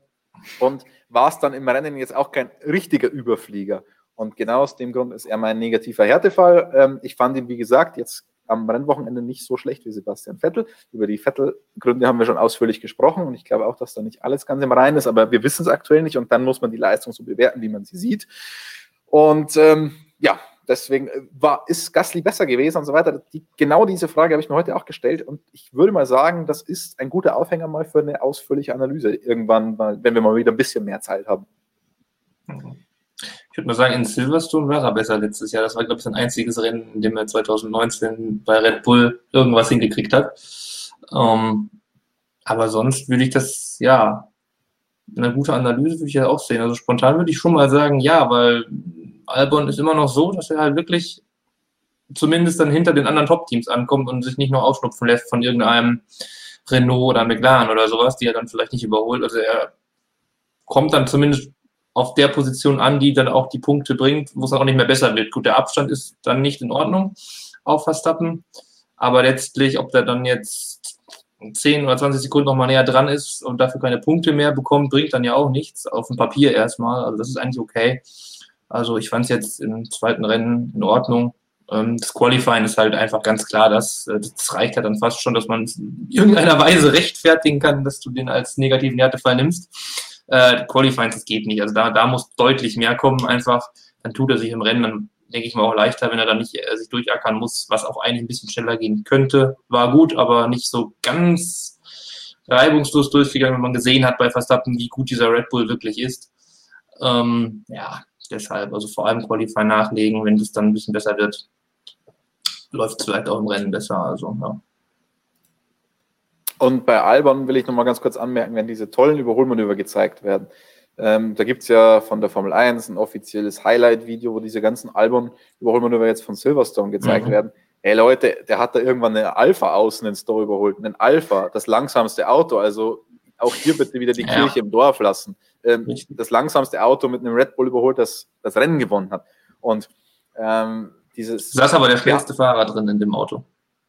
[SPEAKER 2] und warst dann im Rennen jetzt auch kein richtiger Überflieger. Und genau aus dem Grund ist er mein negativer Härtefall. Ähm, ich fand ihn, wie gesagt, jetzt am Rennwochenende nicht so schlecht wie Sebastian Vettel. Über die Vettel-Gründe haben wir schon ausführlich gesprochen und ich glaube auch, dass da nicht alles ganz im Reinen ist, aber wir wissen es aktuell nicht und dann muss man die Leistung so bewerten, wie man sie sieht. Und ähm, ja, deswegen äh, war, ist Gasly besser gewesen und so weiter. Die, genau diese Frage habe ich mir heute auch gestellt und ich würde mal sagen, das ist ein guter Aufhänger mal für eine ausführliche Analyse irgendwann, wenn wir mal wieder ein bisschen mehr Zeit haben.
[SPEAKER 3] Mhm. Ich würde mal sagen, in Silverstone war er besser letztes Jahr. Das war, glaube ich, sein einziges Rennen, in dem er 2019 bei Red Bull irgendwas hingekriegt hat. Ähm, aber sonst würde ich das, ja, eine gute Analyse würde ich ja auch sehen. Also spontan würde ich schon mal sagen, ja, weil Albon ist immer noch so, dass er halt wirklich zumindest dann hinter den anderen Top-Teams ankommt und sich nicht nur aufschnupfen lässt von irgendeinem Renault oder McLaren oder sowas, die er dann vielleicht nicht überholt. Also er kommt dann zumindest auf der Position an, die dann auch die Punkte bringt, wo es auch nicht mehr besser wird. Gut, der Abstand ist dann nicht in Ordnung auf Verstappen, aber letztlich, ob der dann jetzt 10 oder 20 Sekunden noch mal näher dran ist und dafür keine Punkte mehr bekommt, bringt dann ja auch nichts, auf dem Papier erstmal. Also das ist eigentlich okay. Also ich fand es jetzt im zweiten Rennen in Ordnung. Ähm, das Qualifying ist halt einfach ganz klar, dass äh, das reicht halt dann fast schon, dass man in irgendeiner Weise rechtfertigen kann, dass du den als negativen Härtefall nimmst. Äh, Qualifying, das geht nicht. Also da, da muss deutlich mehr kommen einfach. Dann tut er sich im Rennen dann denke ich mal auch leichter, wenn er dann nicht äh, sich durchackern muss, was auch eigentlich ein bisschen schneller gehen könnte. War gut, aber nicht so ganz reibungslos durchgegangen, wenn man gesehen hat bei Verstappen, wie gut dieser Red Bull wirklich ist. Ähm, ja, deshalb, also vor allem Qualify nachlegen, wenn es dann ein bisschen besser wird, läuft es vielleicht auch im Rennen besser. Also, ja.
[SPEAKER 2] Und bei Albon will ich nochmal ganz kurz anmerken, wenn diese tollen Überholmanöver gezeigt werden, Ähm, da gibt es ja von der Formel 1 ein offizielles Highlight-Video, wo diese ganzen Albon-Überholmanöver jetzt von Silverstone gezeigt mhm. werden. Ey Leute, der hat da irgendwann eine Alpha außen ins Tor überholt. Ein Alpha, das langsamste Auto. Also auch hier bitte wieder die ja. Kirche im Dorf lassen. Ähm, das langsamste Auto mit einem Red Bull überholt, das das Rennen gewonnen hat. Und ähm, dieses.
[SPEAKER 3] Da ist aber der schnellste ja. Fahrer drin in dem Auto.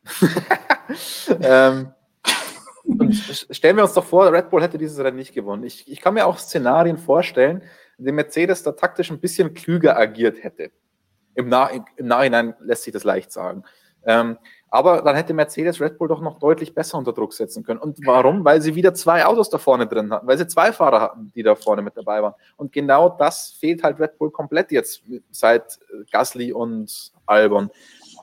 [SPEAKER 2] ähm, und stellen wir uns doch vor, Red Bull hätte dieses Rennen nicht gewonnen. Ich, ich kann mir auch Szenarien vorstellen, in denen Mercedes da taktisch ein bisschen klüger agiert hätte. Im, Nach Im Nachhinein lässt sich das leicht sagen. Ähm, aber dann hätte Mercedes Red Bull doch noch deutlich besser unter Druck setzen können. Und warum? Weil sie wieder zwei Autos da vorne drin hatten, weil sie zwei Fahrer hatten, die da vorne mit dabei waren. Und genau das fehlt halt Red Bull komplett jetzt seit Gasly und Albon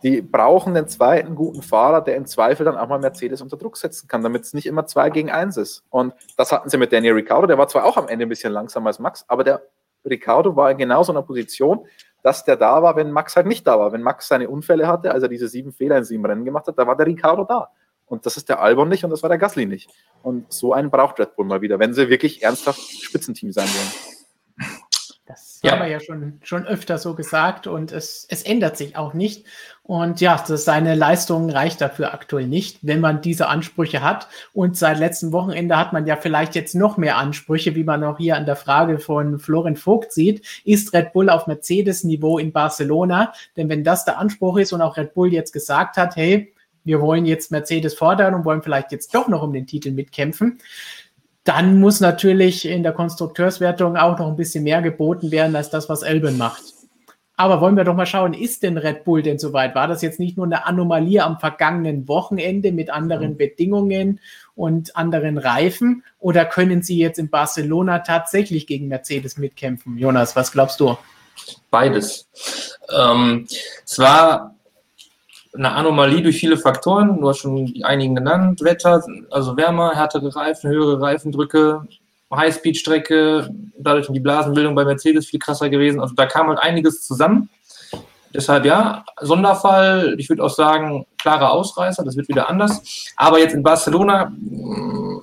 [SPEAKER 2] die brauchen den zweiten guten Fahrer, der im Zweifel dann auch mal Mercedes unter Druck setzen kann, damit es nicht immer zwei gegen eins ist. Und das hatten sie mit Daniel Ricciardo, der war zwar auch am Ende ein bisschen langsamer als Max, aber der Ricciardo war in genau so einer Position, dass der da war, wenn Max halt nicht da war. Wenn Max seine Unfälle hatte, also diese sieben Fehler in sieben Rennen gemacht hat, da war der Ricciardo da. Und das ist der Albon nicht und das war der Gasly nicht. Und so einen braucht Red Bull mal wieder, wenn sie wirklich ernsthaft Spitzenteam sein wollen.
[SPEAKER 1] Das ja. haben wir ja schon, schon öfter so gesagt und es, es ändert sich auch nicht. Und ja, seine Leistung reicht dafür aktuell nicht, wenn man diese Ansprüche hat. Und seit letztem Wochenende hat man ja vielleicht jetzt noch mehr Ansprüche, wie man auch hier an der Frage von Florian Vogt sieht. Ist Red Bull auf Mercedes-Niveau in Barcelona? Denn wenn das der Anspruch ist und auch Red Bull jetzt gesagt hat, hey, wir wollen jetzt Mercedes fordern und wollen vielleicht jetzt doch noch um den Titel mitkämpfen, dann muss natürlich in der Konstrukteurswertung auch noch ein bisschen mehr geboten werden als das, was Elben macht. Aber wollen wir doch mal schauen, ist denn Red Bull denn soweit? War das jetzt nicht nur eine Anomalie am vergangenen Wochenende mit anderen mhm. Bedingungen und anderen Reifen? Oder können sie jetzt in Barcelona tatsächlich gegen Mercedes mitkämpfen? Jonas, was glaubst du?
[SPEAKER 3] Beides. Ähm, es war eine Anomalie durch viele Faktoren. Du hast schon die einigen genannt. Wetter, also wärmer, härtere Reifen, höhere Reifendrücke, Highspeed-Strecke, dadurch die Blasenbildung bei Mercedes viel krasser gewesen. Also da kam halt einiges zusammen. Deshalb ja, Sonderfall. Ich würde auch sagen, klarer Ausreißer, das wird wieder anders. Aber jetzt in Barcelona mm,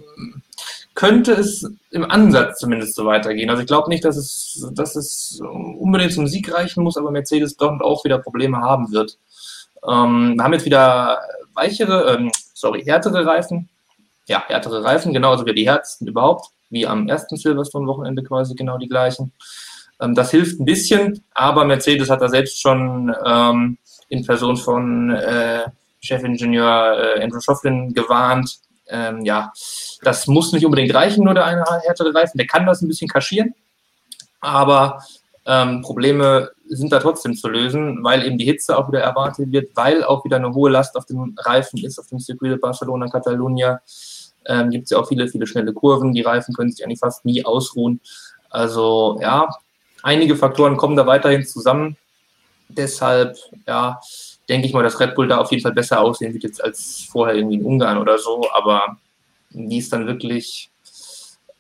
[SPEAKER 3] könnte es im Ansatz zumindest so weitergehen. Also ich glaube nicht, dass es, dass es unbedingt zum Sieg reichen muss, aber Mercedes dort auch wieder Probleme haben wird. Ähm, wir haben jetzt wieder weichere, ähm, sorry, härtere Reifen. Ja, härtere Reifen, genauso wie die härtesten überhaupt, wie am ersten Silverstone-Wochenende quasi genau die gleichen. Ähm, das hilft ein bisschen, aber Mercedes hat da selbst schon ähm, in Person von äh, Chefingenieur äh, Andrew Schofflin gewarnt. Ähm, ja, das muss nicht unbedingt reichen, nur der eine härtere Reifen. Der kann das ein bisschen kaschieren, aber ähm, Probleme sind da trotzdem zu lösen, weil eben die Hitze auch wieder erwartet wird, weil auch wieder eine hohe Last auf dem Reifen ist, auf dem Circuit Barcelona, Catalunya. Ähm, Gibt es ja auch viele, viele schnelle Kurven. Die Reifen können sich eigentlich fast nie ausruhen. Also ja, einige Faktoren kommen da weiterhin zusammen. Deshalb, ja, denke ich mal, dass Red Bull da auf jeden Fall besser aussehen wird jetzt als vorher irgendwie in Ungarn oder so. Aber wie es dann wirklich,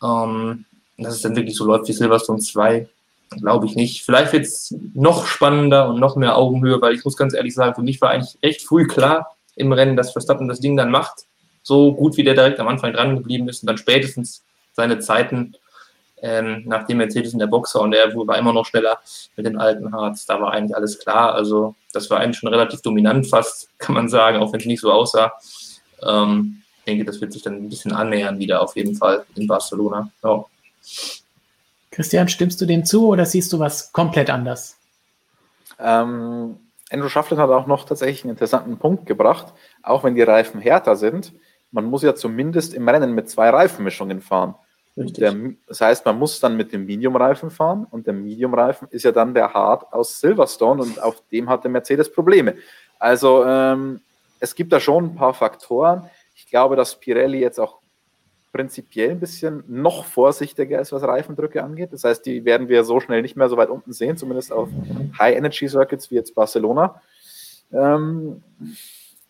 [SPEAKER 3] ähm, dass es dann wirklich so läuft wie Silverstone 2, Glaube ich nicht. Vielleicht wird es noch spannender und noch mehr Augenhöhe, weil ich muss ganz ehrlich sagen, für mich war eigentlich recht früh klar im Rennen, dass Verstappen das Ding dann macht. So gut wie der direkt am Anfang dran geblieben ist und dann spätestens seine Zeiten, ähm, nachdem Mercedes in der Boxer und er war immer noch schneller mit den alten Harz, da war eigentlich alles klar. Also das war eigentlich schon relativ dominant fast, kann man sagen, auch wenn es nicht so aussah. Ähm, ich denke, das wird sich dann ein bisschen annähern wieder auf jeden Fall in Barcelona. Ja.
[SPEAKER 1] Christian, stimmst du dem zu oder siehst du was komplett anders?
[SPEAKER 2] Ähm, Andrew Schafflin hat auch noch tatsächlich einen interessanten Punkt gebracht. Auch wenn die Reifen härter sind, man muss ja zumindest im Rennen mit zwei Reifenmischungen fahren. Der, das heißt, man muss dann mit dem Medium-Reifen fahren und der Medium-Reifen ist ja dann der Hard aus Silverstone und auf dem hatte Mercedes Probleme. Also ähm, es gibt da schon ein paar Faktoren. Ich glaube, dass Pirelli jetzt auch prinzipiell ein bisschen noch vorsichtiger ist, was Reifendrücke angeht. Das heißt, die werden wir so schnell nicht mehr so weit unten sehen, zumindest auf High-Energy-Circuits wie jetzt Barcelona. Ähm,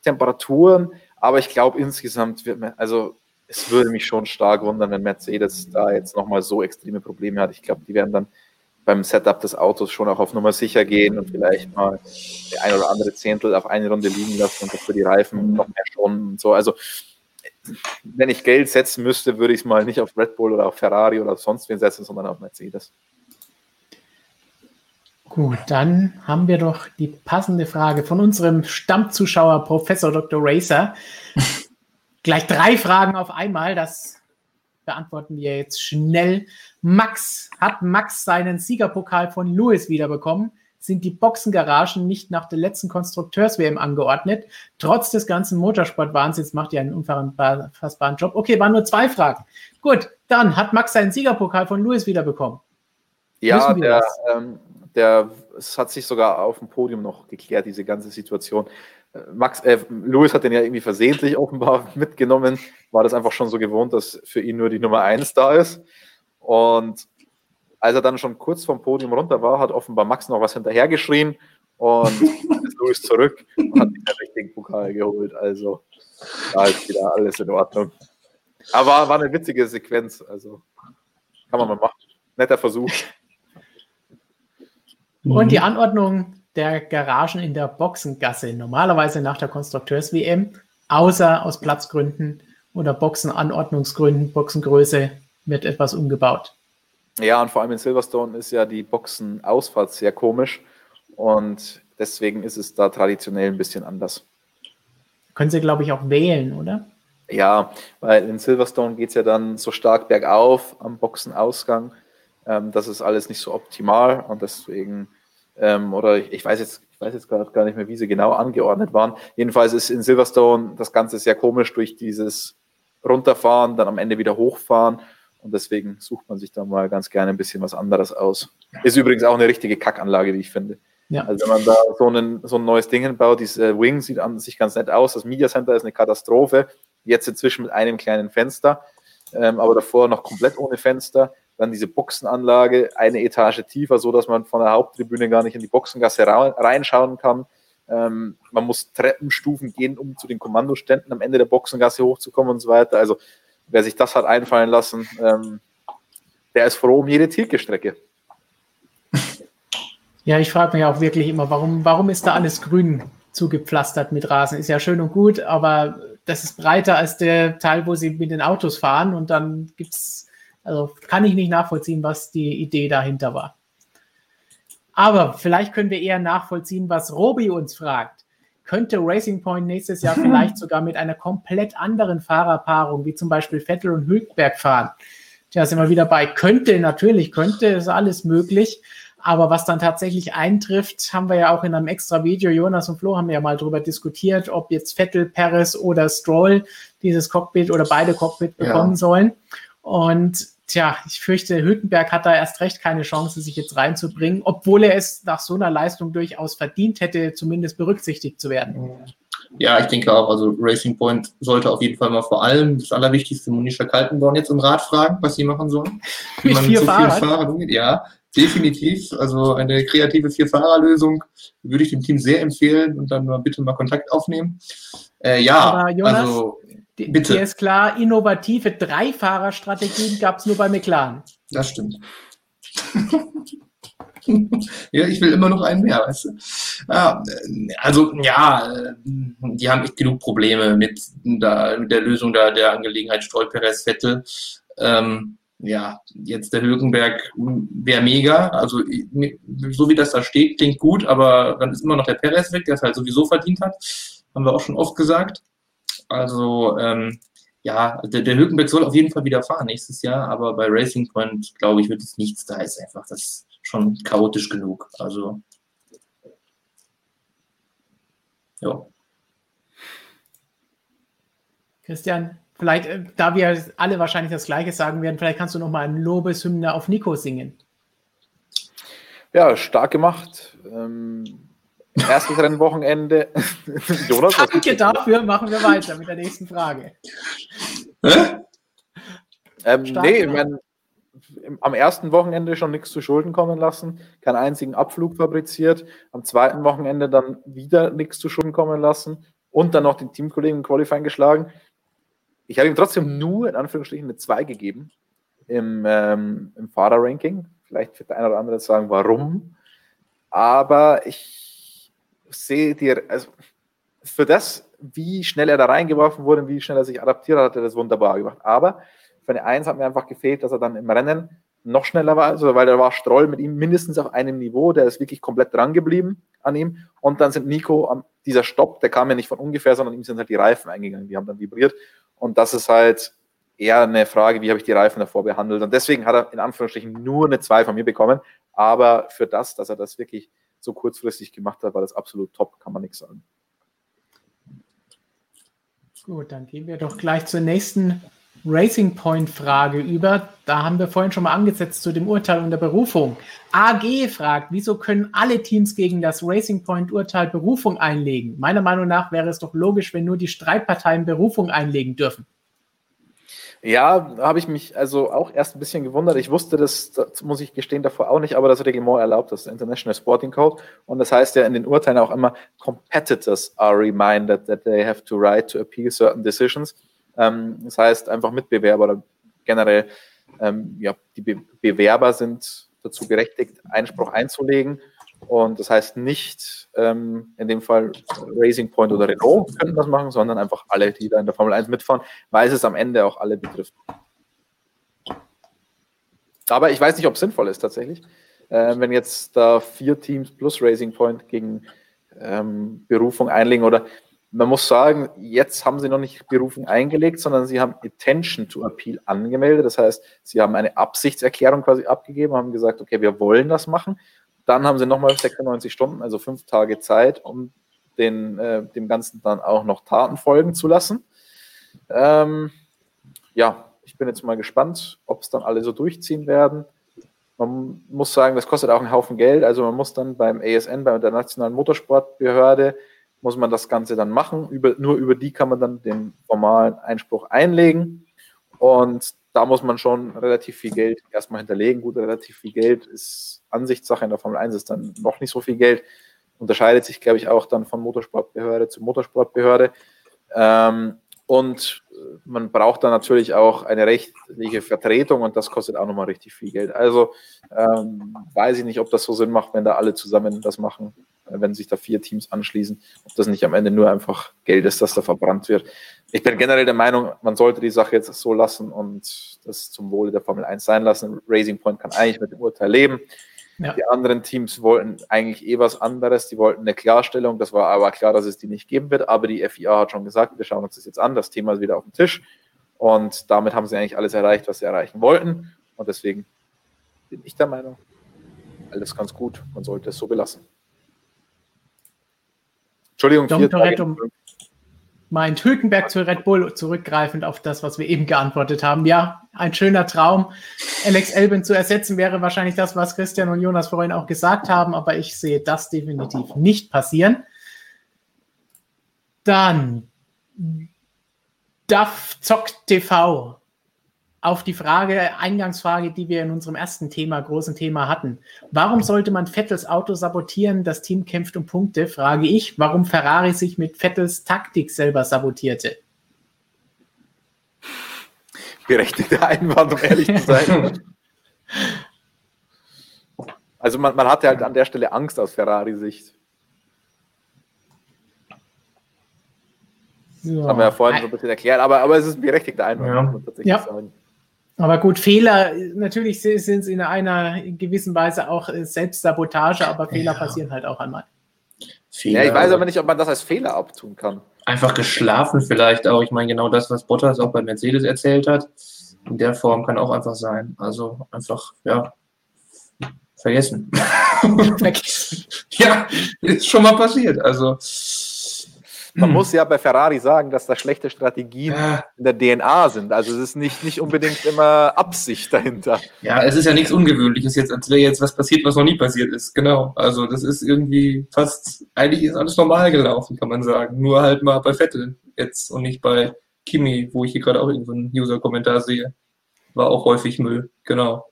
[SPEAKER 2] Temperaturen, aber ich glaube insgesamt wird man, also es würde mich schon stark wundern, wenn Mercedes da jetzt nochmal so extreme Probleme hat. Ich glaube, die werden dann beim Setup des Autos schon auch auf Nummer sicher gehen und vielleicht mal ein oder andere Zehntel auf eine Runde liegen lassen und das für die Reifen noch mehr schonen und so. Also wenn ich Geld setzen müsste, würde ich es mal nicht auf Red Bull oder auf Ferrari oder sonst wen setzen, sondern auf Mercedes.
[SPEAKER 1] Gut, dann haben wir doch die passende Frage von unserem Stammzuschauer Professor Dr. Racer. Gleich drei Fragen auf einmal, das beantworten wir jetzt schnell. Max, hat Max seinen Siegerpokal von Lewis wiederbekommen? Sind die Boxengaragen nicht nach der letzten Konstrukteurs-WM angeordnet? Trotz des ganzen Motorsportwahnsinns macht ihr einen unfassbaren Job. Okay, waren nur zwei Fragen. Gut, dann hat Max seinen Siegerpokal von Lewis wiederbekommen.
[SPEAKER 2] Ja, der, ähm, der, es hat sich sogar auf dem Podium noch geklärt, diese ganze Situation. Max, äh, Lewis hat den ja irgendwie versehentlich offenbar mitgenommen, war das einfach schon so gewohnt, dass für ihn nur die Nummer 1 da ist. Und als er dann schon kurz vom Podium runter war, hat offenbar Max noch was hinterhergeschrien und ist Lewis zurück und hat den richtigen Pokal geholt. Also da ist wieder alles in Ordnung. Aber war eine witzige Sequenz, also kann man mal machen. Netter Versuch.
[SPEAKER 1] Und die Anordnung der Garagen in der Boxengasse, normalerweise nach der Konstrukteurs-WM, außer aus Platzgründen oder Boxenanordnungsgründen, Boxengröße, wird etwas umgebaut.
[SPEAKER 2] Ja, und vor allem in Silverstone ist ja die Boxenausfahrt sehr komisch und deswegen ist es da traditionell ein bisschen anders.
[SPEAKER 1] Können Sie, glaube ich, auch wählen, oder?
[SPEAKER 2] Ja, weil in Silverstone geht es ja dann so stark bergauf am Boxenausgang. Ähm, das ist alles nicht so optimal und deswegen, ähm, oder ich, ich, weiß jetzt, ich weiß jetzt gerade gar nicht mehr, wie sie genau angeordnet waren. Jedenfalls ist in Silverstone das Ganze sehr komisch durch dieses Runterfahren, dann am Ende wieder hochfahren und deswegen sucht man sich da mal ganz gerne ein bisschen was anderes aus. Ist übrigens auch eine richtige Kackanlage, wie ich finde. Ja. Also wenn man da so, einen, so ein neues Ding hinbaut, diese Wing sieht an sich ganz nett aus. Das Media Center ist eine Katastrophe. Jetzt inzwischen mit einem kleinen Fenster, ähm, aber davor noch komplett ohne Fenster. Dann diese Boxenanlage, eine Etage tiefer, so dass man von der Haupttribüne gar nicht in die Boxengasse reinschauen kann. Ähm, man muss Treppenstufen gehen, um zu den Kommandoständen am Ende der Boxengasse hochzukommen und so weiter. Also wer sich das hat einfallen lassen, ähm, der ist froh um jede Tiergestrecke.
[SPEAKER 1] Ja, ich frage mich auch wirklich immer, warum, warum ist da alles grün zugepflastert mit Rasen? Ist ja schön und gut, aber das ist breiter als der Teil, wo sie mit den Autos fahren und dann gibt es, also kann ich nicht nachvollziehen, was die Idee dahinter war. Aber vielleicht können wir eher nachvollziehen, was Robi uns fragt könnte Racing Point nächstes Jahr vielleicht sogar mit einer komplett anderen Fahrerpaarung, wie zum Beispiel Vettel und Hülkenberg fahren. Tja, sind wir wieder bei könnte, natürlich könnte, ist alles möglich. Aber was dann tatsächlich eintrifft, haben wir ja auch in einem extra Video, Jonas und Flo haben ja mal darüber diskutiert, ob jetzt Vettel, Perez oder Stroll dieses Cockpit oder beide Cockpit bekommen ja. sollen. Und tja, ich fürchte, Hülkenberg hat da erst recht keine Chance, sich jetzt reinzubringen, obwohl er es nach so einer Leistung durchaus verdient hätte, zumindest berücksichtigt zu werden.
[SPEAKER 3] Ja, ich denke auch, also Racing Point sollte auf jeden Fall mal vor allem das Allerwichtigste Monisha Kaltenborn jetzt im Rat fragen, was sie machen sollen.
[SPEAKER 1] Wie Mit vier so
[SPEAKER 3] Fahrer Ja, definitiv. Also eine kreative Vier-Fahrer-Lösung würde ich dem Team sehr empfehlen und dann mal bitte mal Kontakt aufnehmen. Äh, ja, Aber Jonas, also
[SPEAKER 1] Bitte. Dir ist klar, innovative Dreifahrerstrategien gab es nur bei McLaren.
[SPEAKER 3] Das stimmt. ja, ich will immer noch einen mehr, weißt du? Ja, also, ja, die haben echt genug Probleme mit, da, mit der Lösung da, der Angelegenheit Stroll-Perez-Vettel. Ähm, ja, jetzt der Hülkenberg wäre mega. Also, so wie das da steht, klingt gut, aber dann ist immer noch der Perez weg, der es halt sowieso verdient hat. Haben wir auch schon oft gesagt. Also ähm, ja, der, der Hülkenberg soll auf jeden Fall wieder fahren nächstes Jahr, aber bei Racing Point, glaube ich, wird es nichts. Da ist einfach das schon chaotisch genug. Also ja.
[SPEAKER 1] Christian, vielleicht, äh, da wir alle wahrscheinlich das Gleiche sagen werden, vielleicht kannst du noch mal ein Lobeshymne auf Nico singen.
[SPEAKER 2] Ja, stark gemacht. Ähm, Erstes Rennwochenende.
[SPEAKER 1] Jonas, Danke dafür, machen wir weiter mit der nächsten Frage.
[SPEAKER 2] Hä? Ähm, nee, ich mein, am ersten Wochenende schon nichts zu Schulden kommen lassen, keinen einzigen Abflug fabriziert, am zweiten Wochenende dann wieder nichts zu Schulden kommen lassen und dann noch den Teamkollegen im Qualifying geschlagen. Ich habe ihm trotzdem nur in Anführungsstrichen eine 2 gegeben im, ähm, im Fahrerranking. Vielleicht wird der eine oder andere sagen, warum. Aber ich sehe dir, also für das, wie schnell er da reingeworfen wurde, wie schnell er sich adaptiert hat, hat er das wunderbar gemacht. Aber für eine Eins hat mir einfach gefehlt, dass er dann im Rennen noch schneller war, also weil da war Stroll mit ihm mindestens auf einem Niveau, der ist wirklich komplett dran geblieben an ihm. Und dann sind Nico, dieser Stopp, der kam ja nicht von ungefähr, sondern ihm sind halt die Reifen eingegangen, die haben dann vibriert. Und das ist halt eher eine Frage, wie habe ich die Reifen davor behandelt. Und deswegen hat er in Anführungsstrichen nur eine 2 von mir bekommen. Aber für das, dass er das wirklich so kurzfristig gemacht hat, war das absolut top, kann man nichts sagen.
[SPEAKER 1] Gut, dann gehen wir doch gleich zur nächsten Racing Point Frage über. Da haben wir vorhin schon mal angesetzt zu dem Urteil und der Berufung. AG fragt, wieso können alle Teams gegen das Racing Point Urteil Berufung einlegen? Meiner Meinung nach wäre es doch logisch, wenn nur die Streitparteien Berufung einlegen dürfen.
[SPEAKER 2] Ja, habe ich mich also auch erst ein bisschen gewundert. Ich wusste das, das, muss ich gestehen, davor auch nicht, aber das Reglement erlaubt das, International Sporting Code. Und das heißt ja in den Urteilen auch immer, Competitors are reminded that they have to right to appeal certain decisions. Ähm, das heißt einfach Mitbewerber oder generell ähm, ja, die Be Bewerber sind dazu berechtigt, Einspruch einzulegen. Und das heißt nicht ähm, in dem Fall Racing Point oder Renault könnten das machen, sondern einfach alle, die da in der Formel 1 mitfahren, weil es am Ende auch alle betrifft. Aber ich weiß nicht, ob es sinnvoll ist tatsächlich. Äh, wenn jetzt da vier Teams plus Racing Point gegen ähm, Berufung einlegen oder man muss sagen, jetzt haben sie noch nicht Berufung eingelegt, sondern sie haben Attention to Appeal angemeldet. Das heißt, sie haben eine Absichtserklärung quasi abgegeben, haben gesagt, okay, wir wollen das machen. Dann haben sie nochmal 96 Stunden, also fünf Tage Zeit, um den, äh, dem Ganzen dann auch noch Taten folgen zu lassen. Ähm, ja, ich bin jetzt mal gespannt, ob es dann alle so durchziehen werden. Man muss sagen, das kostet auch einen Haufen Geld. Also man muss dann beim ASN, bei der Nationalen Motorsportbehörde, muss man das Ganze dann machen. Über, nur über die kann man dann den formalen Einspruch einlegen. Und da muss man schon relativ viel Geld erstmal hinterlegen. Gut, relativ viel Geld ist Ansichtssache. In der Formel 1 ist dann noch nicht so viel Geld. Unterscheidet sich, glaube ich, auch dann von Motorsportbehörde zu Motorsportbehörde. Ähm, und man braucht dann natürlich auch eine rechtliche Vertretung und das kostet auch nochmal richtig viel Geld. Also ähm, weiß ich nicht, ob das so Sinn macht, wenn da alle zusammen das machen wenn sich da vier Teams anschließen, ob das nicht am Ende nur einfach Geld ist, das da verbrannt wird. Ich bin generell der Meinung, man sollte die Sache jetzt so lassen und das zum Wohle der Formel 1 sein lassen. Racing Point kann eigentlich mit dem Urteil leben. Ja. Die anderen Teams wollten eigentlich eh was anderes. Die wollten eine Klarstellung. Das war aber klar, dass es die nicht geben wird. Aber die FIA hat schon gesagt, wir schauen uns das jetzt an. Das Thema ist wieder auf dem Tisch. Und damit haben sie eigentlich alles erreicht, was sie erreichen wollten. Und deswegen bin ich der Meinung, alles ganz gut. Man sollte es so belassen.
[SPEAKER 1] Entschuldigung, Dom Toretto meint Hülkenberg zu Red Bull, zurückgreifend auf das, was wir eben geantwortet haben. Ja, ein schöner Traum. Alex Elben zu ersetzen wäre wahrscheinlich das, was Christian und Jonas vorhin auch gesagt haben, aber ich sehe das definitiv nicht passieren. Dann DAF Zock TV auf die Frage, Eingangsfrage, die wir in unserem ersten Thema, großen Thema hatten. Warum sollte man Vettels Auto sabotieren? Das Team kämpft um Punkte, frage ich. Warum Ferrari sich mit Vettels Taktik selber sabotierte?
[SPEAKER 2] Berechtigter Einwand, um ehrlich zu sein. also man, man hatte halt an der Stelle Angst aus Ferrari-Sicht. Das haben wir ja vorhin schon ein bisschen erklärt, aber, aber es ist ein berechtigter Einwand, ja. muss man tatsächlich
[SPEAKER 1] ja. sagen. Aber gut, Fehler, natürlich sind es in einer gewissen Weise auch äh, Selbstsabotage, aber Fehler ja. passieren halt auch einmal.
[SPEAKER 2] Fehler. Ja, ich weiß aber nicht, ob man das als Fehler abtun kann.
[SPEAKER 3] Einfach geschlafen vielleicht auch. Ich meine, genau das, was Bottas auch bei Mercedes erzählt hat. In der Form kann auch einfach sein. Also einfach, ja, vergessen. vergessen. ja, ist schon mal passiert. Also
[SPEAKER 2] man hm. muss ja bei Ferrari sagen, dass da schlechte Strategien ja. in der DNA sind. Also es ist nicht, nicht unbedingt immer Absicht dahinter.
[SPEAKER 3] Ja, es ist ja nichts Ungewöhnliches jetzt, als wäre jetzt was passiert, was noch nie passiert ist. Genau. Also das ist irgendwie fast, eigentlich ist alles normal gelaufen, kann man sagen. Nur halt mal bei Vettel jetzt und nicht bei Kimi, wo ich hier gerade auch irgendeinen User-Kommentar sehe. War auch häufig Müll. Genau.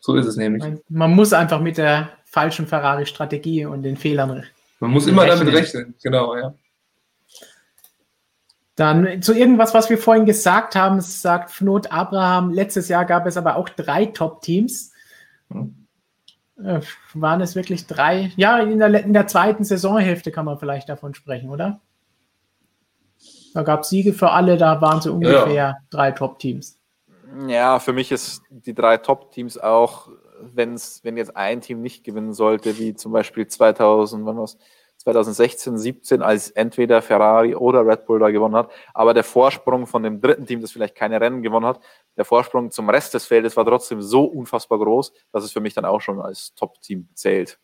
[SPEAKER 3] So ist es nämlich.
[SPEAKER 1] Man muss einfach mit der falschen Ferrari-Strategie und den Fehlern.
[SPEAKER 3] Man muss immer rechnen. damit rechnen, genau, ja.
[SPEAKER 1] Dann zu irgendwas, was wir vorhin gesagt haben, sagt Fnot Abraham, letztes Jahr gab es aber auch drei Top-Teams. Hm. Äh, waren es wirklich drei? Ja, in der, in der zweiten Saisonhälfte kann man vielleicht davon sprechen, oder? Da gab es Siege für alle, da waren so ungefähr ja. drei Top-Teams.
[SPEAKER 2] Ja, für mich ist die drei Top-Teams auch, wenn's, wenn jetzt ein Team nicht gewinnen sollte, wie zum Beispiel 2000, wann war's? 2016, 17, als entweder Ferrari oder Red Bull da gewonnen hat. Aber der Vorsprung von dem dritten Team, das vielleicht keine Rennen gewonnen hat, der Vorsprung zum Rest des Feldes war trotzdem so unfassbar groß, dass es für mich dann auch schon als Top-Team zählt.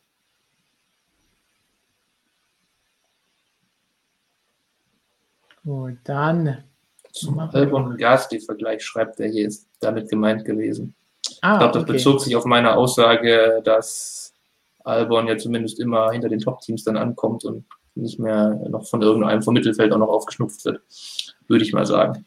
[SPEAKER 1] Gut, dann.
[SPEAKER 3] Zum Albon und Gasly-Vergleich schreibt er hier, ist damit gemeint gewesen. Ah, ich glaube, das okay. bezog sich auf meine Aussage, dass Albon ja zumindest immer hinter den Top-Teams dann ankommt und nicht mehr noch von irgendeinem vom Mittelfeld auch noch aufgeschnupft wird, würde ich mal sagen.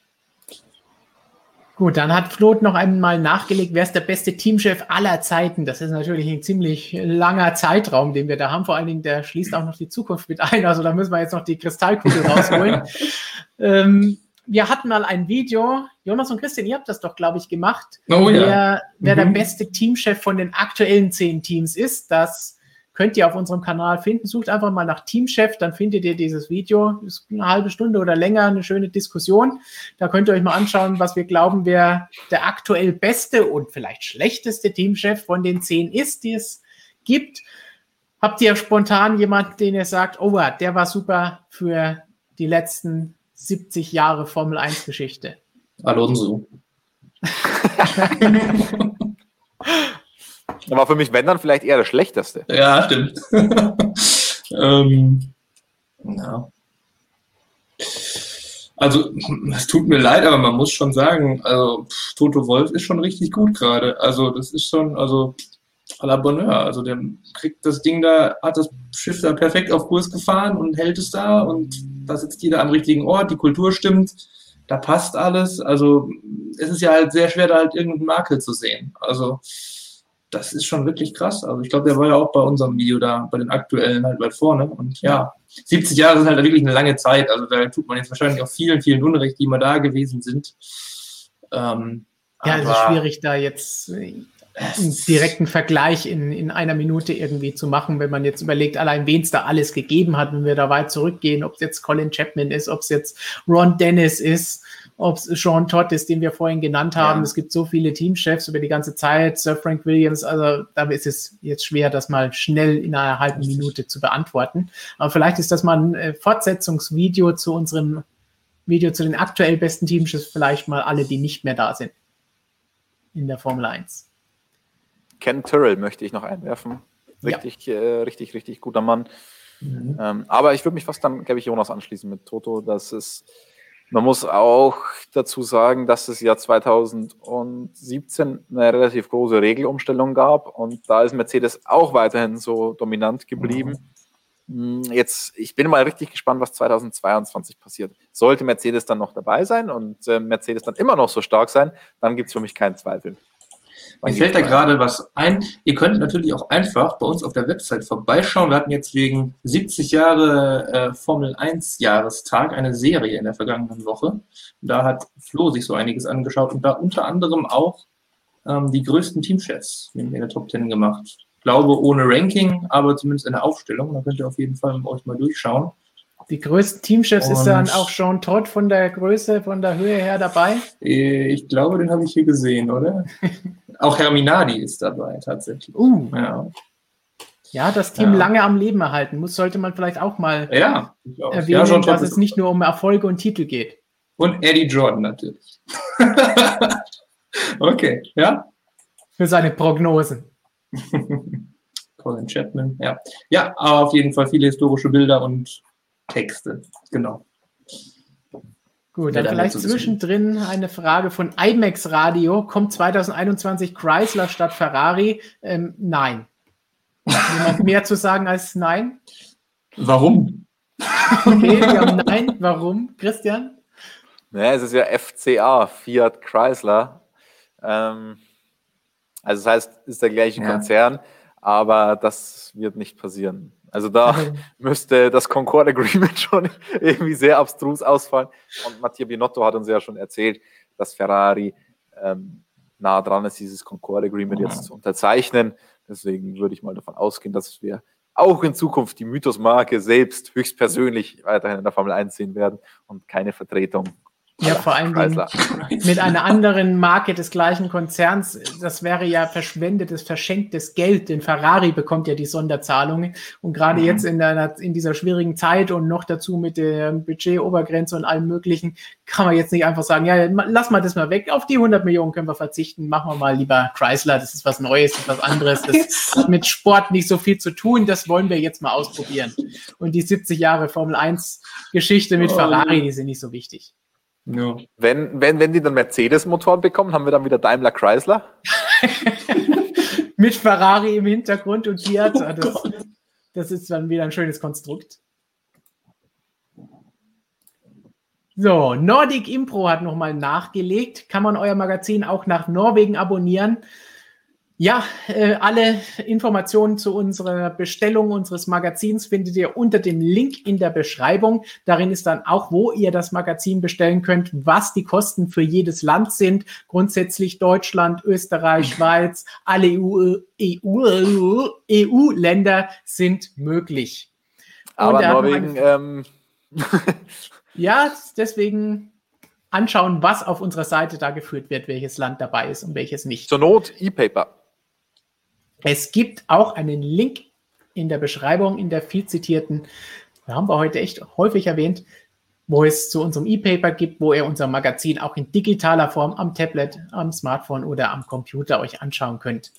[SPEAKER 1] Gut, dann hat Floth noch einmal nachgelegt, wer ist der beste Teamchef aller Zeiten? Das ist natürlich ein ziemlich langer Zeitraum, den wir da haben. Vor allen Dingen, der schließt auch noch die Zukunft mit ein. Also da müssen wir jetzt noch die Kristallkugel rausholen. ähm, wir hatten mal ein Video, Jonas und Christian, ihr habt das doch, glaube ich, gemacht, oh, ja. wer, wer mhm. der beste Teamchef von den aktuellen zehn Teams ist. Das könnt ihr auf unserem Kanal finden. Sucht einfach mal nach Teamchef, dann findet ihr dieses Video. Ist eine halbe Stunde oder länger, eine schöne Diskussion. Da könnt ihr euch mal anschauen, was wir glauben, wer der aktuell beste und vielleicht schlechteste Teamchef von den zehn ist, die es gibt. Habt ihr spontan jemanden, den ihr sagt, oh, der war super für die letzten 70 Jahre Formel 1 Geschichte?
[SPEAKER 3] Alonso.
[SPEAKER 2] war für mich, wenn dann, vielleicht eher das Schlechteste.
[SPEAKER 3] Ja, stimmt. ähm, ja. Also, es tut mir leid, aber man muss schon sagen, also Toto Wolf ist schon richtig gut gerade. Also, das ist schon, also à la Bonheur. Also, der kriegt das Ding da, hat das Schiff da perfekt auf Kurs gefahren und hält es da und da sitzt jeder am richtigen Ort, die Kultur stimmt, da passt alles. Also, es ist ja halt sehr schwer, da halt irgendeinen Makel zu sehen. Also, das ist schon wirklich krass. Also ich glaube, der war ja auch bei unserem Video da, bei den aktuellen halt weit vorne. Und ja, 70 Jahre sind halt wirklich eine lange Zeit. Also da tut man jetzt wahrscheinlich auch vielen, vielen Unrecht, die mal da gewesen sind.
[SPEAKER 1] Ähm, ja, es ist schwierig, da jetzt einen direkten Vergleich in, in einer Minute irgendwie zu machen, wenn man jetzt überlegt, allein wen es da alles gegeben hat, wenn wir da weit zurückgehen, ob es jetzt Colin Chapman ist, ob es jetzt Ron Dennis ist, ob es Sean Todd ist, den wir vorhin genannt haben. Ja. Es gibt so viele Teamchefs über die ganze Zeit, Sir Frank Williams, also da ist es jetzt schwer, das mal schnell in einer halben Minute zu beantworten. Aber vielleicht ist das mal ein äh, Fortsetzungsvideo zu unserem Video zu den aktuell besten Teamchefs, vielleicht mal alle, die nicht mehr da sind in der Formel 1.
[SPEAKER 2] Ken Tyrrell möchte ich noch einwerfen. Richtig, ja. äh, richtig, richtig guter Mann. Mhm. Ähm, aber ich würde mich fast dann, glaube ich, Jonas anschließen mit Toto. Das ist man muss auch dazu sagen, dass es ja 2017 eine relativ große Regelumstellung gab und da ist Mercedes auch weiterhin so dominant geblieben. Mhm. Jetzt, ich bin mal richtig gespannt, was 2022 passiert. Sollte Mercedes dann noch dabei sein und äh, Mercedes dann immer noch so stark sein, dann gibt es für mich keinen Zweifel.
[SPEAKER 3] Mir fällt da gerade was ein. Ihr könnt natürlich auch einfach bei uns auf der Website vorbeischauen. Wir hatten jetzt wegen 70 Jahre äh, Formel 1 Jahrestag eine Serie in der vergangenen Woche. Da hat Flo sich so einiges angeschaut und da unter anderem auch ähm, die größten Teamchefs in der Top 10 gemacht. Ich glaube ohne Ranking, aber zumindest eine Aufstellung. Da könnt ihr auf jeden Fall euch mal durchschauen.
[SPEAKER 1] Die größten Teamchefs ist dann auch Jean Todt von der Größe, von der Höhe her dabei?
[SPEAKER 3] Äh, ich glaube, den habe ich hier gesehen, oder? auch Herminadi ist dabei, tatsächlich. Uh.
[SPEAKER 1] Ja. Ja, das Team ja. lange am Leben erhalten muss, sollte man vielleicht auch mal
[SPEAKER 3] ja,
[SPEAKER 1] erwähnen, ja, dass es nicht nur um Erfolge und Titel geht.
[SPEAKER 3] Und Eddie Jordan natürlich. okay, ja.
[SPEAKER 1] Für seine Prognosen.
[SPEAKER 3] Colin Chapman, ja. Ja, aber auf jeden Fall viele historische Bilder und Texte, genau.
[SPEAKER 1] Gut, dann vielleicht zwischendrin eine Frage von IMAX Radio. Kommt 2021 Chrysler statt Ferrari? Ähm, nein. Jemand mehr zu sagen als nein?
[SPEAKER 3] Warum?
[SPEAKER 1] Okay, wir haben nein. Warum? Christian?
[SPEAKER 2] Ja, es ist ja FCA, Fiat Chrysler. Ähm, also das heißt, es ist der gleiche ja. Konzern, aber das wird nicht passieren. Also da müsste das Concord Agreement schon irgendwie sehr abstrus ausfallen. Und Mattia Binotto hat uns ja schon erzählt, dass Ferrari ähm, nah dran ist, dieses Concord Agreement jetzt zu unterzeichnen. Deswegen würde ich mal davon ausgehen, dass wir auch in Zukunft die Mythos-Marke selbst höchstpersönlich weiterhin in der Formel 1 sehen werden und keine Vertretung
[SPEAKER 1] ja, vor allem mit einer anderen Marke des gleichen Konzerns. Das wäre ja verschwendetes, verschenktes Geld, denn Ferrari bekommt ja die Sonderzahlungen. Und gerade mhm. jetzt in, der, in dieser schwierigen Zeit und noch dazu mit der Budgetobergrenze und allem Möglichen, kann man jetzt nicht einfach sagen, ja, lass mal das mal weg. Auf die 100 Millionen können wir verzichten. Machen wir mal lieber Chrysler. Das ist was Neues, das ist was anderes. Das hat mit Sport nicht so viel zu tun. Das wollen wir jetzt mal ausprobieren. Und die 70 Jahre Formel 1 Geschichte mit oh. Ferrari, die sind nicht so wichtig.
[SPEAKER 2] Ja. Wenn, wenn, wenn die dann Mercedes-Motoren bekommen, haben wir dann wieder Daimler Chrysler.
[SPEAKER 1] Mit Ferrari im Hintergrund und Fiat. Das, das ist dann wieder ein schönes Konstrukt. So, Nordic Impro hat nochmal nachgelegt. Kann man euer Magazin auch nach Norwegen abonnieren? Ja, äh, alle Informationen zu unserer Bestellung unseres Magazins findet ihr unter dem Link in der Beschreibung. Darin ist dann auch, wo ihr das Magazin bestellen könnt, was die Kosten für jedes Land sind. Grundsätzlich Deutschland, Österreich, Schweiz, alle EU, EU-Länder EU sind möglich.
[SPEAKER 2] Aber Norwegen. Ähm
[SPEAKER 1] ja, deswegen anschauen, was auf unserer Seite da geführt wird, welches Land dabei ist und welches nicht.
[SPEAKER 2] Zur Not E-Paper.
[SPEAKER 1] Es gibt auch einen Link in der Beschreibung, in der viel zitierten, da haben wir heute echt häufig erwähnt, wo es zu unserem E-Paper gibt, wo ihr unser Magazin auch in digitaler Form am Tablet, am Smartphone oder am Computer euch anschauen könnt.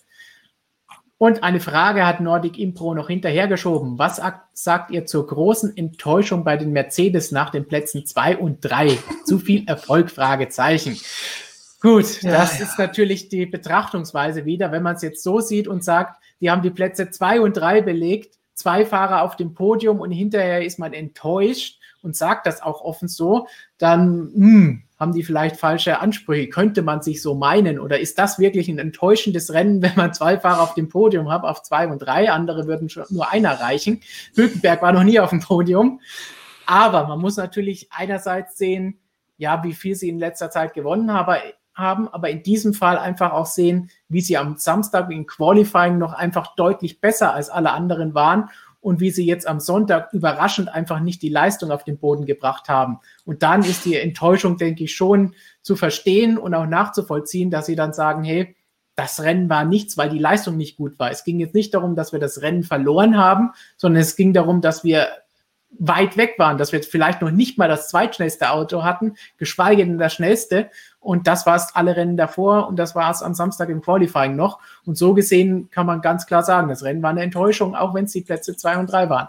[SPEAKER 1] Und eine Frage hat Nordic Impro noch hinterhergeschoben. Was sagt ihr zur großen Enttäuschung bei den Mercedes nach den Plätzen 2 und 3? Zu viel Erfolg? Fragezeichen. Gut, ja, das ja. ist natürlich die Betrachtungsweise wieder, wenn man es jetzt so sieht und sagt, die haben die Plätze zwei und drei belegt, zwei Fahrer auf dem Podium und hinterher ist man enttäuscht und sagt das auch offen so, dann hm, haben die vielleicht falsche Ansprüche. Könnte man sich so meinen? Oder ist das wirklich ein enttäuschendes Rennen, wenn man zwei Fahrer auf dem Podium hat, auf zwei und drei? Andere würden schon nur einer reichen. Hülkenberg war noch nie auf dem Podium. Aber man muss natürlich einerseits sehen, ja, wie viel sie in letzter Zeit gewonnen haben, haben, aber in diesem Fall einfach auch sehen, wie sie am Samstag im Qualifying noch einfach deutlich besser als alle anderen waren und wie sie jetzt am Sonntag überraschend einfach nicht die Leistung auf den Boden gebracht haben. Und dann ist die Enttäuschung, denke ich, schon zu verstehen und auch nachzuvollziehen, dass sie dann sagen, hey, das Rennen war nichts, weil die Leistung nicht gut war. Es ging jetzt nicht darum, dass wir das Rennen verloren haben, sondern es ging darum, dass wir weit weg waren, dass wir vielleicht noch nicht mal das zweitschnellste Auto hatten, geschweige denn das schnellste. Und das war es alle Rennen davor und das war es am Samstag im Qualifying noch. Und so gesehen kann man ganz klar sagen, das Rennen war eine Enttäuschung, auch wenn es die Plätze zwei und drei waren.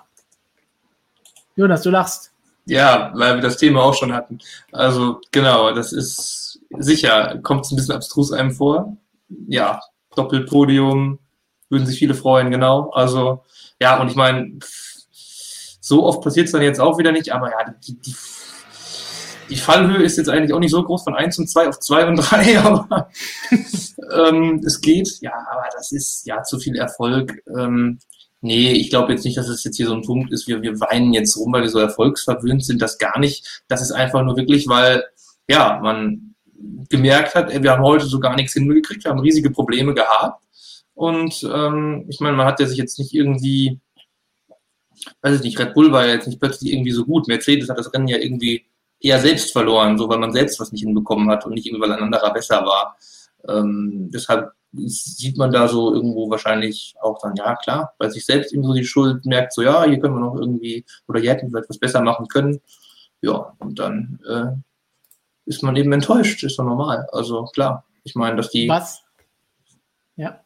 [SPEAKER 1] Jonas, du lachst.
[SPEAKER 3] Ja, weil wir das Thema auch schon hatten. Also genau, das ist sicher, kommt es ein bisschen abstrus einem vor. Ja, Doppelpodium, würden sich viele freuen, genau. Also ja, und ich meine, so oft passiert es dann jetzt auch wieder nicht, aber ja, die, die, die, Fallhöhe ist jetzt eigentlich auch nicht so groß von 1 und 2 auf 2 und 3, aber ähm, es geht. Ja, aber das ist ja zu viel Erfolg. Ähm, nee, ich glaube jetzt nicht, dass es jetzt hier so ein Punkt ist, wir, wir weinen jetzt rum, weil wir so erfolgsverwöhnt sind. Das gar nicht. Das ist einfach nur wirklich, weil, ja, man gemerkt hat, wir haben heute so gar nichts hingekriegt, wir haben riesige Probleme gehabt. Und ähm, ich meine, man hat ja sich jetzt nicht irgendwie weiß ich nicht, Red Bull war ja jetzt nicht plötzlich irgendwie so gut. Mercedes hat das Rennen ja irgendwie eher selbst verloren, so weil man selbst was nicht hinbekommen hat und nicht irgendwie, weil ein anderer besser war. Ähm, deshalb sieht man da so irgendwo wahrscheinlich auch dann, ja klar, bei sich selbst irgendwie so die Schuld merkt, so ja, hier können wir noch irgendwie, oder hier hätten wir etwas besser machen können. Ja, und dann äh, ist man eben enttäuscht, ist doch normal. Also klar, ich meine, dass die.
[SPEAKER 1] Was? Ja.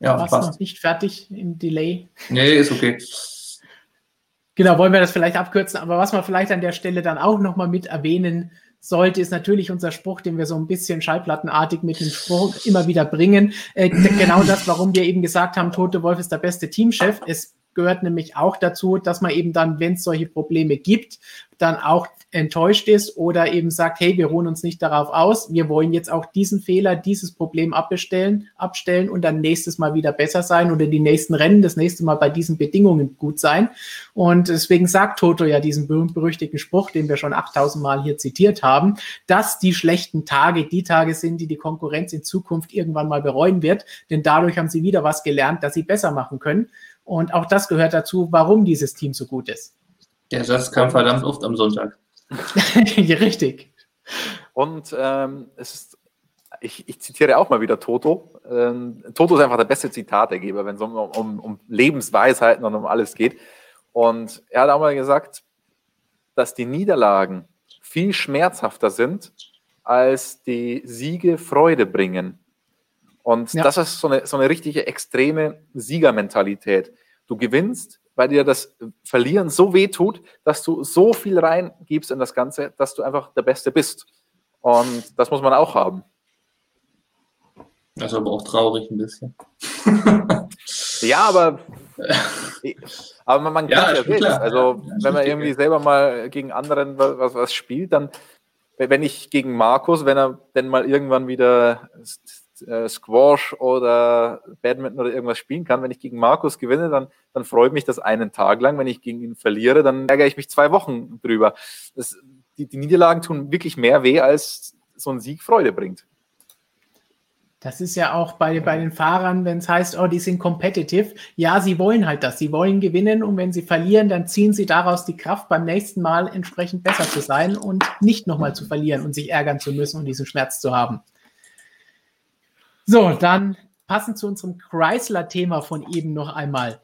[SPEAKER 1] Ja, Warst passt. noch nicht fertig im Delay?
[SPEAKER 3] Nee, ist okay.
[SPEAKER 1] Genau, wollen wir das vielleicht abkürzen. Aber was man vielleicht an der Stelle dann auch nochmal mit erwähnen sollte, ist natürlich unser Spruch, den wir so ein bisschen schallplattenartig mit dem Spruch immer wieder bringen. Äh, genau das, warum wir eben gesagt haben, Tote Wolf ist der beste Teamchef. Es gehört nämlich auch dazu, dass man eben dann, wenn es solche Probleme gibt, dann auch enttäuscht ist oder eben sagt, hey, wir ruhen uns nicht darauf aus, wir wollen jetzt auch diesen Fehler, dieses Problem abbestellen, abstellen und dann nächstes Mal wieder besser sein oder die nächsten Rennen das nächste Mal bei diesen Bedingungen gut sein. Und deswegen sagt Toto ja diesen berühmt-berüchtigten Spruch, den wir schon 8000 Mal hier zitiert haben, dass die schlechten Tage die Tage sind, die die Konkurrenz in Zukunft irgendwann mal bereuen wird, denn dadurch haben sie wieder was gelernt, dass sie besser machen können. Und auch das gehört dazu, warum dieses Team so gut ist.
[SPEAKER 3] Der Satz kam verdammt oft am Sonntag.
[SPEAKER 1] Richtig.
[SPEAKER 2] Und ähm, es ist, ich, ich, zitiere auch mal wieder Toto. Ähm, Toto ist einfach der beste Zitategeber, wenn es um, um, um Lebensweisheiten und um alles geht. Und er hat auch mal gesagt, dass die Niederlagen viel schmerzhafter sind, als die Siege Freude bringen. Und ja. das ist so eine, so eine richtige extreme Siegermentalität. Du gewinnst, weil dir das Verlieren so weh tut, dass du so viel reingibst in das Ganze, dass du einfach der Beste bist. Und das muss man auch haben.
[SPEAKER 3] Das ist aber auch traurig ein bisschen.
[SPEAKER 2] ja, aber, aber man, man ja, ja Also, ja, wenn man irgendwie selber mal gegen anderen was, was spielt, dann, wenn ich gegen Markus, wenn er denn mal irgendwann wieder äh, Squash oder Badminton oder irgendwas spielen kann, wenn ich gegen Markus gewinne, dann, dann freut mich das einen Tag lang. Wenn ich gegen ihn verliere, dann ärgere ich mich zwei Wochen drüber. Das, die, die Niederlagen tun wirklich mehr weh, als so ein Sieg Freude bringt.
[SPEAKER 1] Das ist ja auch bei, bei den Fahrern, wenn es heißt, oh, die sind competitive. Ja, sie wollen halt das. Sie wollen gewinnen und wenn sie verlieren, dann ziehen sie daraus die Kraft, beim nächsten Mal entsprechend besser zu sein und nicht nochmal zu verlieren und sich ärgern zu müssen und diesen Schmerz zu haben. So, dann passend zu unserem Chrysler-Thema von eben noch einmal.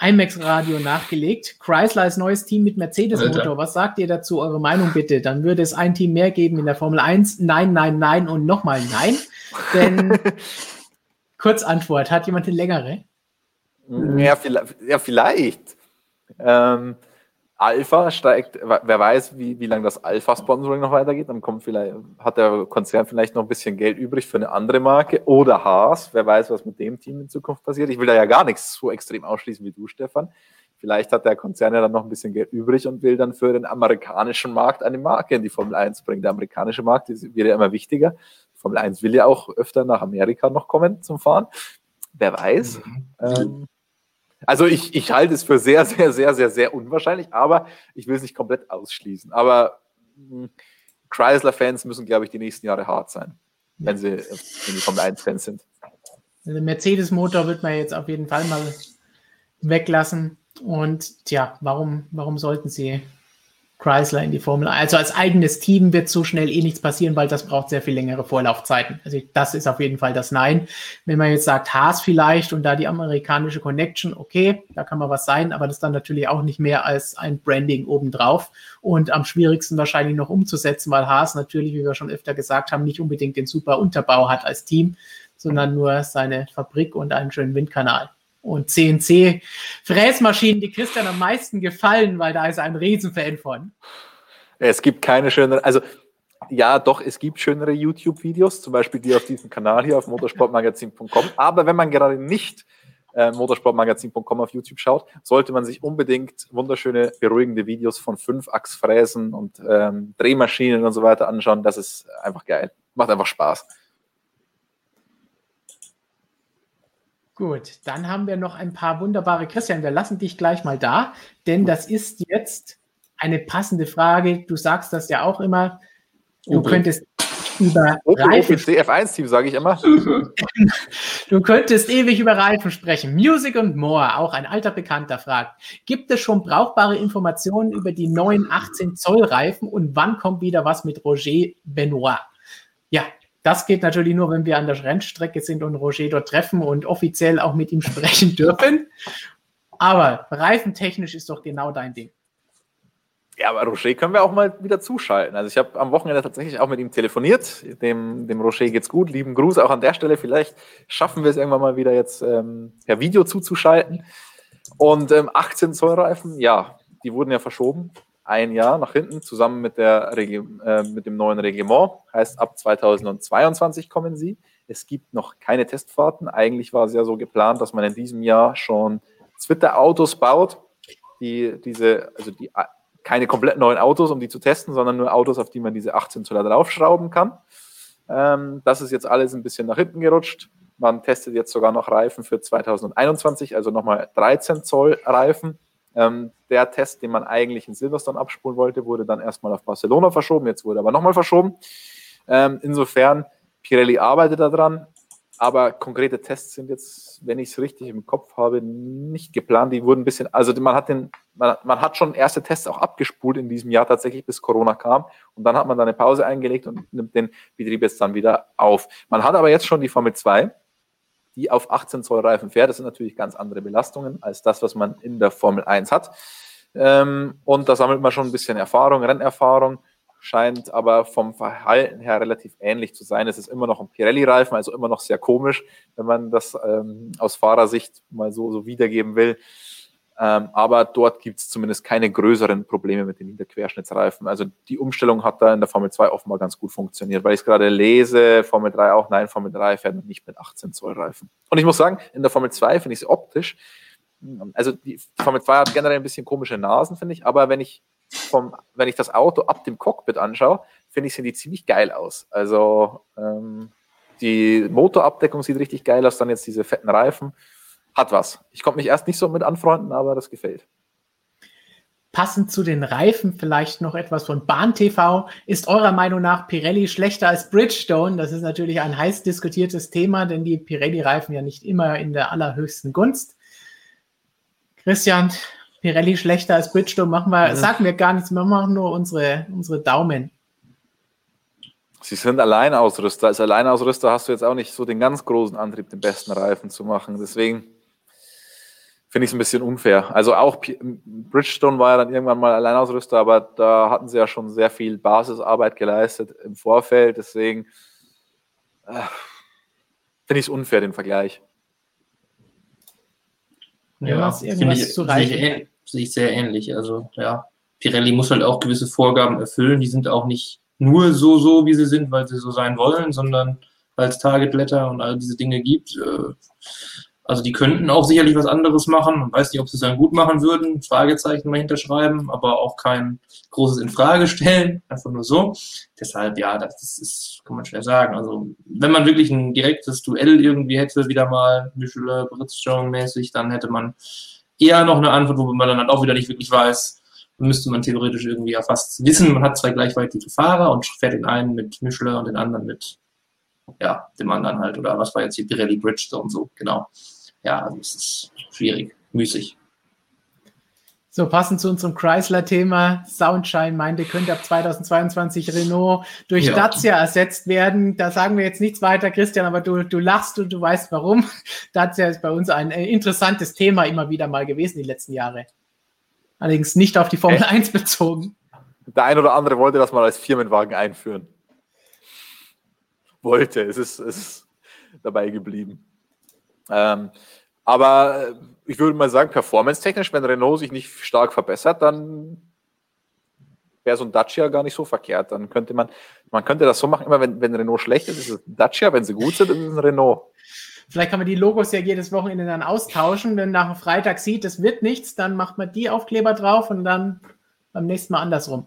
[SPEAKER 1] IMAX Radio nachgelegt. Chrysler ist neues Team mit Mercedes-Motor. Was sagt ihr dazu? Eure Meinung bitte. Dann würde es ein Team mehr geben in der Formel 1. Nein, nein, nein und nochmal nein. Denn Kurzantwort, hat jemand eine längere?
[SPEAKER 2] Ja, vielleicht. Ja, vielleicht. Ähm, Alpha steigt, wer weiß, wie, wie lange das Alpha-Sponsoring noch weitergeht, dann kommt vielleicht, hat der Konzern vielleicht noch ein bisschen Geld übrig für eine andere Marke oder Haas, wer weiß, was mit dem Team in Zukunft passiert. Ich will da ja gar nichts so extrem ausschließen wie du, Stefan. Vielleicht hat der Konzern ja dann noch ein bisschen Geld übrig und will dann für den amerikanischen Markt eine Marke in die Formel 1 bringen. Der amerikanische Markt wird ja immer wichtiger. Formel 1 will ja auch öfter nach Amerika noch kommen zum Fahren. Wer weiß. Mhm. Ähm, also ich, ich halte es für sehr, sehr, sehr, sehr, sehr unwahrscheinlich, aber ich will es nicht komplett ausschließen. Aber hm, Chrysler-Fans müssen, glaube ich, die nächsten Jahre hart sein, wenn sie, wenn sie Formel 1-Fans sind.
[SPEAKER 1] Also Mercedes-Motor wird man jetzt auf jeden Fall mal weglassen. Und tja, warum, warum sollten sie Chrysler in die Formel 1. Also als eigenes Team wird so schnell eh nichts passieren, weil das braucht sehr viel längere Vorlaufzeiten. Also das ist auf jeden Fall das Nein. Wenn man jetzt sagt Haas vielleicht und da die amerikanische Connection, okay, da kann man was sein, aber das ist dann natürlich auch nicht mehr als ein Branding obendrauf und am schwierigsten wahrscheinlich noch umzusetzen, weil Haas natürlich, wie wir schon öfter gesagt haben, nicht unbedingt den super Unterbau hat als Team, sondern nur seine Fabrik und einen schönen Windkanal und CNC-Fräsmaschinen, die Christian am meisten gefallen, weil da ist ein Riesenfan von.
[SPEAKER 2] Es gibt keine schönere, also ja, doch, es gibt schönere YouTube-Videos, zum Beispiel die auf diesem Kanal hier auf motorsportmagazin.com. Aber wenn man gerade nicht äh, motorsportmagazin.com auf YouTube schaut, sollte man sich unbedingt wunderschöne, beruhigende Videos von Fünfachsfräsen und ähm, Drehmaschinen und so weiter anschauen. Das ist einfach geil. Macht einfach Spaß.
[SPEAKER 1] Gut, dann haben wir noch ein paar wunderbare Christian. Wir lassen dich gleich mal da, denn das ist jetzt eine passende Frage. Du sagst das ja auch immer. Du okay. könntest über
[SPEAKER 2] Reifen DF1-Team, sage ich immer.
[SPEAKER 1] du könntest ewig über Reifen sprechen. Music und More, auch ein alter Bekannter fragt. Gibt es schon brauchbare Informationen über die neuen 18 Zoll Reifen und wann kommt wieder was mit Roger Benoit? Ja, das geht natürlich nur, wenn wir an der Rennstrecke sind und Roger dort treffen und offiziell auch mit ihm sprechen dürfen. Aber reifentechnisch ist doch genau dein Ding.
[SPEAKER 2] Ja, aber Roger können wir auch mal wieder zuschalten. Also ich habe am Wochenende tatsächlich auch mit ihm telefoniert. Dem, dem Roger geht's gut. Lieben Gruß auch an der Stelle. Vielleicht schaffen wir es irgendwann mal wieder jetzt ähm, per Video zuzuschalten. Und ähm, 18 Zoll Reifen, ja, die wurden ja verschoben ein Jahr nach hinten, zusammen mit, der äh, mit dem neuen Reglement. Heißt, ab 2022 kommen sie. Es gibt noch keine Testfahrten. Eigentlich war es ja so geplant, dass man in diesem Jahr schon Twitter-Autos baut, die diese, also die keine komplett neuen Autos, um die zu testen, sondern nur Autos, auf die man diese 18 Zoller draufschrauben kann. Ähm, das ist jetzt alles ein bisschen nach hinten gerutscht. Man testet jetzt sogar noch Reifen für 2021, also nochmal 13 Zoll Reifen. Ähm, der Test, den man eigentlich in Silverstone abspulen wollte, wurde dann erstmal auf Barcelona verschoben, jetzt wurde aber nochmal verschoben. Ähm, insofern, Pirelli arbeitet daran. aber konkrete Tests sind jetzt, wenn ich es richtig im Kopf habe, nicht geplant. Die wurden ein bisschen, also man hat den, man, man, hat schon erste Tests auch abgespult in diesem Jahr tatsächlich, bis Corona kam. Und dann hat man da eine Pause eingelegt und nimmt den Betrieb jetzt dann wieder auf. Man hat aber jetzt schon die Formel 2, die auf 18 Zoll Reifen fährt. Das sind natürlich ganz andere Belastungen als das, was man in der Formel 1 hat. Ähm, und da sammelt man schon ein bisschen Erfahrung, Rennerfahrung scheint aber vom Verhalten her relativ ähnlich zu sein. Es ist immer noch ein Pirelli-Reifen, also immer noch sehr komisch, wenn man das ähm, aus Fahrersicht mal so, so wiedergeben will. Ähm, aber dort gibt es zumindest keine größeren Probleme mit den Hinterquerschnittsreifen. Also die Umstellung hat da in der Formel 2 offenbar ganz gut funktioniert, weil ich es gerade lese, Formel 3 auch, nein, Formel 3 fährt noch nicht mit 18 Zoll Reifen. Und ich muss sagen, in der Formel 2 finde ich es optisch, also die Formel 2 hat generell ein bisschen komische Nasen, finde ich, aber wenn ich vom, wenn ich das Auto ab dem Cockpit anschaue, finde ich, sehen die ziemlich geil aus. Also ähm, die Motorabdeckung sieht richtig geil aus, dann jetzt diese fetten Reifen. Hat was. Ich konnte mich erst nicht so mit anfreunden, aber das gefällt.
[SPEAKER 1] Passend zu den Reifen vielleicht noch etwas von Bahn TV. Ist eurer Meinung nach Pirelli schlechter als Bridgestone? Das ist natürlich ein heiß diskutiertes Thema, denn die Pirelli-Reifen ja nicht immer in der allerhöchsten Gunst. Christian, Pirelli schlechter als Bridgestone machen wir, ja. sagen wir gar nichts, wir machen nur unsere, unsere Daumen.
[SPEAKER 2] Sie sind Alleinausrüster. Als Alleinausrüster hast du jetzt auch nicht so den ganz großen Antrieb, den besten Reifen zu machen. Deswegen finde ich es ein bisschen unfair. Also auch Bridgestone war ja dann irgendwann mal Alleinausrüster, aber da hatten sie ja schon sehr viel Basisarbeit geleistet im Vorfeld. Deswegen äh, finde ich es unfair, den Vergleich.
[SPEAKER 3] Ja, finde ich, zu sehe ich sehr ähnlich. Also ja, Pirelli muss halt auch gewisse Vorgaben erfüllen. Die sind auch nicht nur so so, wie sie sind, weil sie so sein wollen, sondern weil es Target Letter und all diese Dinge gibt. Äh, also die könnten auch sicherlich was anderes machen. Man weiß nicht, ob sie es dann gut machen würden. Fragezeichen mal hinterschreiben, aber auch kein großes in Frage stellen. Einfach nur so. Deshalb, ja, das ist, kann man schwer sagen. Also wenn man wirklich ein direktes Duell irgendwie hätte, wieder mal Michelin, Bridgestone mäßig, dann hätte man eher noch eine Antwort, wo man dann halt auch wieder nicht wirklich weiß. Müsste man theoretisch irgendwie ja fast wissen, man hat zwei gleichwertige Fahrer und fährt den einen mit Michelin und den anderen mit ja, dem anderen halt. Oder was war jetzt hier Pirelli Bridgestone so, genau ja, also es ist schwierig, müßig.
[SPEAKER 1] So, passend zu unserem Chrysler-Thema, Soundshine meinte, könnte ab 2022 Renault durch ja. Dacia ersetzt werden. Da sagen wir jetzt nichts weiter, Christian, aber du, du lachst und du weißt warum. Dacia ist bei uns ein interessantes Thema immer wieder mal gewesen die letzten Jahre. Allerdings nicht auf die Formel Echt? 1 bezogen.
[SPEAKER 2] Der ein oder andere wollte das mal als Firmenwagen einführen. Wollte, es ist, es ist dabei geblieben. Ähm, aber äh, ich würde mal sagen, performance-technisch, wenn Renault sich nicht stark verbessert, dann wäre so ein Dacia gar nicht so verkehrt. Dann könnte man, man könnte das so machen, immer wenn, wenn Renault schlecht ist, ist es ein Dacia, wenn sie gut sind, ist es ein Renault.
[SPEAKER 1] Vielleicht kann man die Logos ja jedes Wochenende dann austauschen. Wenn nach dem Freitag sieht, es wird nichts, dann macht man die Aufkleber drauf und dann beim nächsten Mal andersrum.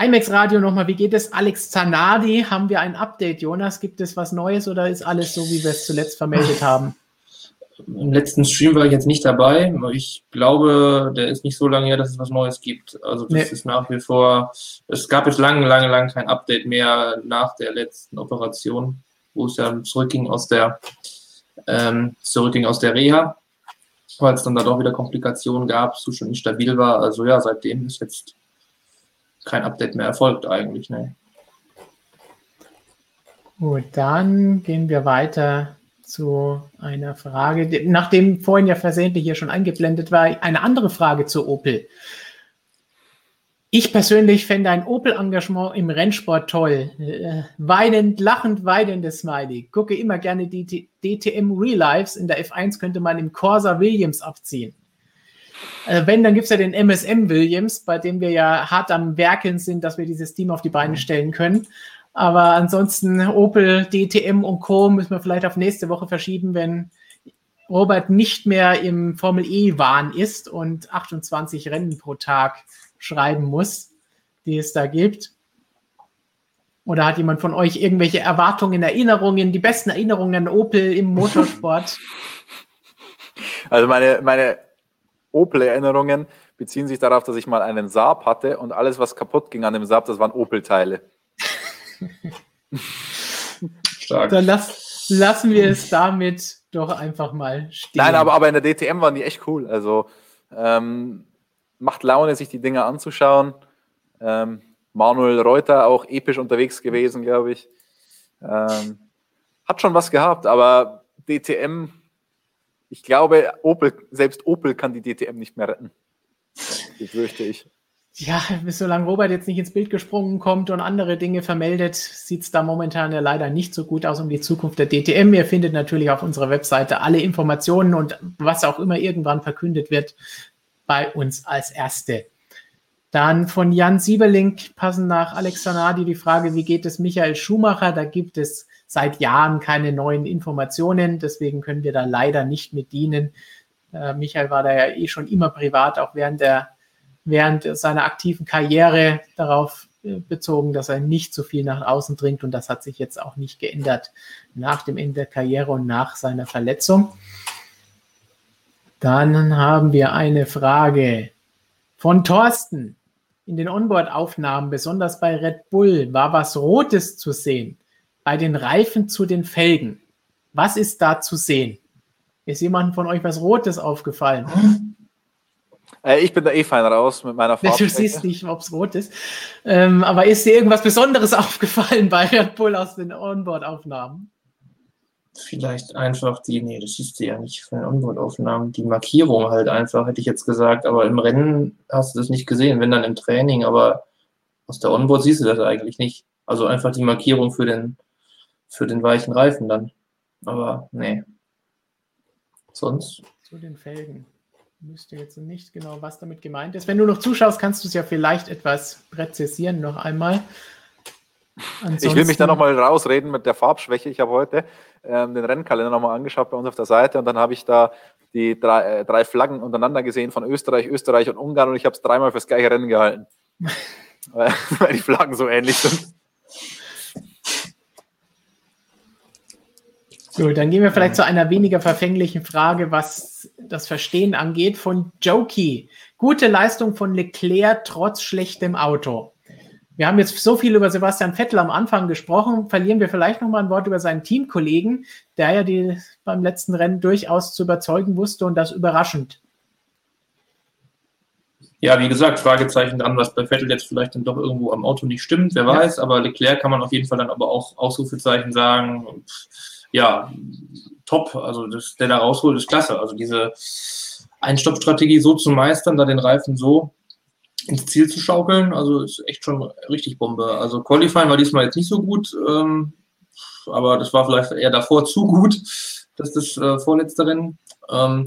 [SPEAKER 1] IMAX Radio nochmal, wie geht es? Alex Zanardi, haben wir ein Update, Jonas? Gibt es was Neues oder ist alles so, wie wir es zuletzt vermeldet haben?
[SPEAKER 3] Im letzten Stream war ich jetzt nicht dabei. Ich glaube, der ist nicht so lange her, dass es was Neues gibt. Also das nee. ist nach wie vor, es gab jetzt lange, lange, lange kein Update mehr nach der letzten Operation, wo es ja zurückging aus der, ähm, zurückging aus der Reha, weil es dann da doch wieder Komplikationen gab, Zustand nicht stabil war. Also ja, seitdem ist jetzt kein Update mehr erfolgt eigentlich. Ne?
[SPEAKER 1] Gut, dann gehen wir weiter zu einer Frage, nachdem vorhin ja versehentlich hier schon eingeblendet war, eine andere Frage zu Opel. Ich persönlich fände ein Opel-Engagement im Rennsport toll. Äh, weinend, lachend, weinendes Smiley. Gucke immer gerne die DTM Real Lives. In der F1 könnte man im Corsa Williams abziehen. Äh, wenn, dann gibt es ja den MSM Williams, bei dem wir ja hart am Werkeln sind, dass wir dieses Team auf die Beine stellen können. Aber ansonsten Opel, DTM und Co. müssen wir vielleicht auf nächste Woche verschieben, wenn Robert nicht mehr im Formel E-Wahn ist und 28 Rennen pro Tag schreiben muss, die es da gibt. Oder hat jemand von euch irgendwelche Erwartungen, Erinnerungen, die besten Erinnerungen an Opel im Motorsport?
[SPEAKER 2] Also meine, meine Opel-Erinnerungen beziehen sich darauf, dass ich mal einen Saab hatte und alles, was kaputt ging an dem Saab, das waren Opel-Teile.
[SPEAKER 3] stark.
[SPEAKER 1] Dann lass, lassen wir es damit doch einfach mal stehen.
[SPEAKER 2] Nein, aber, aber in der DTM waren die echt cool. Also ähm, macht Laune, sich die Dinge anzuschauen. Ähm, Manuel Reuter auch episch unterwegs gewesen, glaube ich. Ähm, hat schon was gehabt, aber DTM, ich glaube, Opel, selbst Opel kann die DTM nicht mehr retten. Das fürchte ich.
[SPEAKER 1] Ja, solange Robert jetzt nicht ins Bild gesprungen kommt und andere Dinge vermeldet, sieht es da momentan ja leider nicht so gut aus um die Zukunft der DTM. Ihr findet natürlich auf unserer Webseite alle Informationen und was auch immer irgendwann verkündet wird, bei uns als Erste. Dann von Jan Sieberling passend nach Alex Sanadi die Frage, wie geht es Michael Schumacher? Da gibt es seit Jahren keine neuen Informationen, deswegen können wir da leider nicht mit dienen. Äh, Michael war da ja eh schon immer privat, auch während, der, während seiner aktiven Karriere darauf äh, bezogen, dass er nicht so viel nach außen dringt und das hat sich jetzt auch nicht geändert nach dem Ende der Karriere und nach seiner Verletzung. Dann haben wir eine Frage von Thorsten in den Onboard-Aufnahmen, besonders bei Red Bull, war was Rotes zu sehen. Bei den Reifen zu den Felgen. Was ist da zu sehen? Ist jemand von euch was Rotes aufgefallen?
[SPEAKER 2] Äh, ich bin da eh fein raus mit meiner
[SPEAKER 1] Farbe. Du siehst nicht, ob es rot ist. Ähm, aber ist dir irgendwas Besonderes aufgefallen bei Red Bull aus den Onboard-Aufnahmen?
[SPEAKER 3] vielleicht einfach die, nee, das siehst du ja nicht von den Onboard-Aufnahmen, die Markierung halt einfach, hätte ich jetzt gesagt. Aber im Rennen hast du das nicht gesehen, wenn dann im Training, aber aus der Onboard siehst du das eigentlich nicht. Also einfach die Markierung für den, für den weichen Reifen dann. Aber nee. Sonst.
[SPEAKER 1] Zu den Felgen. Müsste jetzt nicht genau, was damit gemeint ist. Wenn du noch zuschaust, kannst du es ja vielleicht etwas präzisieren noch einmal.
[SPEAKER 2] Ansonsten ich will mich da nochmal rausreden mit der Farbschwäche. Ich habe heute ähm, den Rennkalender nochmal angeschaut bei uns auf der Seite und dann habe ich da die drei, äh, drei Flaggen untereinander gesehen von Österreich, Österreich und Ungarn und ich habe es dreimal fürs gleiche Rennen gehalten. weil die Flaggen so ähnlich sind.
[SPEAKER 1] So, dann gehen wir vielleicht zu einer weniger verfänglichen Frage, was das Verstehen angeht, von Jokey. Gute Leistung von Leclerc trotz schlechtem Auto. Wir haben jetzt so viel über Sebastian Vettel am Anfang gesprochen. Verlieren wir vielleicht noch mal ein Wort über seinen Teamkollegen, der ja die beim letzten Rennen durchaus zu überzeugen wusste und das überraschend.
[SPEAKER 3] Ja, wie gesagt, Fragezeichen dran, was bei Vettel jetzt vielleicht dann doch irgendwo am Auto nicht stimmt, wer weiß, aber Leclerc kann man auf jeden Fall dann aber auch Ausrufezeichen sagen. Ja, top, also das, der da rausholt, ist klasse. Also diese Einstoppstrategie so zu meistern, da den Reifen so ins Ziel zu schaukeln. Also ist echt schon richtig Bombe. Also Qualifying war diesmal jetzt nicht so gut, ähm, aber das war vielleicht eher davor zu gut, dass das äh, vorletzte Rennen. Ähm,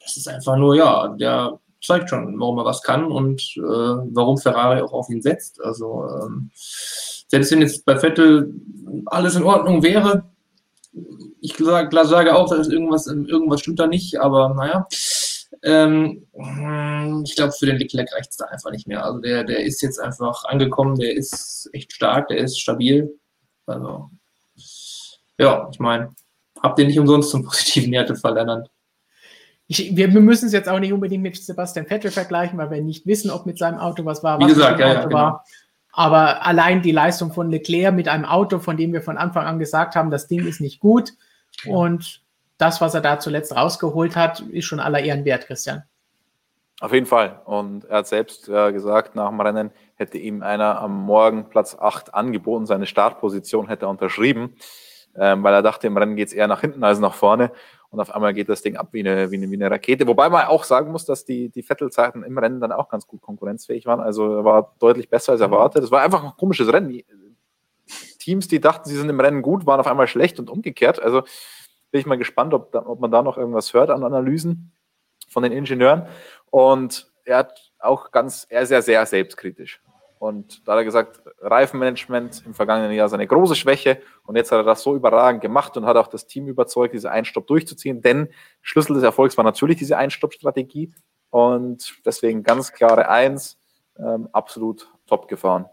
[SPEAKER 3] das ist einfach nur, ja, der zeigt schon, warum er was kann und äh, warum Ferrari auch auf ihn setzt. Also ähm, selbst wenn jetzt bei Vettel alles in Ordnung wäre, ich sage, sage auch, dass irgendwas, irgendwas stimmt da nicht, aber naja. Ähm, ich glaube, für den Leclerc reicht es da einfach nicht mehr. Also der, der ist jetzt einfach angekommen, der ist echt stark, der ist stabil. Also, ja, ich meine, habt ihr nicht umsonst zum positiven Härtefall ernannt.
[SPEAKER 1] Ich, wir, wir müssen es jetzt auch nicht unbedingt mit Sebastian Vettel vergleichen, weil wir nicht wissen, ob mit seinem Auto was war, was
[SPEAKER 3] Wie gesagt,
[SPEAKER 1] mit
[SPEAKER 3] dem Auto ja,
[SPEAKER 1] genau. war. Aber allein die Leistung von Leclerc mit einem Auto, von dem wir von Anfang an gesagt haben, das Ding ist nicht gut. Ja. Und das, was er da zuletzt rausgeholt hat, ist schon aller Ehren wert, Christian.
[SPEAKER 2] Auf jeden Fall. Und er hat selbst äh, gesagt, nach dem Rennen hätte ihm einer am Morgen Platz 8 angeboten, seine Startposition hätte er unterschrieben, ähm, weil er dachte, im Rennen geht es eher nach hinten als nach vorne. Und auf einmal geht das Ding ab wie eine, wie eine, wie eine Rakete. Wobei man auch sagen muss, dass die, die Vettel-Zeiten im Rennen dann auch ganz gut konkurrenzfähig waren. Also er war deutlich besser als erwartet. Es war einfach ein komisches Rennen. Teams, die dachten, sie sind im Rennen gut, waren auf einmal schlecht und umgekehrt. Also bin ich mal gespannt, ob, da, ob man da noch irgendwas hört an Analysen von den Ingenieuren. Und er hat auch ganz, er ist ja sehr selbstkritisch. Und da hat er gesagt, Reifenmanagement im vergangenen Jahr seine große Schwäche. Und jetzt hat er das so überragend gemacht und hat auch das Team überzeugt, diese Einstopp durchzuziehen. Denn Schlüssel des Erfolgs war natürlich diese Einstopp-Strategie. Und deswegen ganz klare Eins, ähm, absolut top gefahren.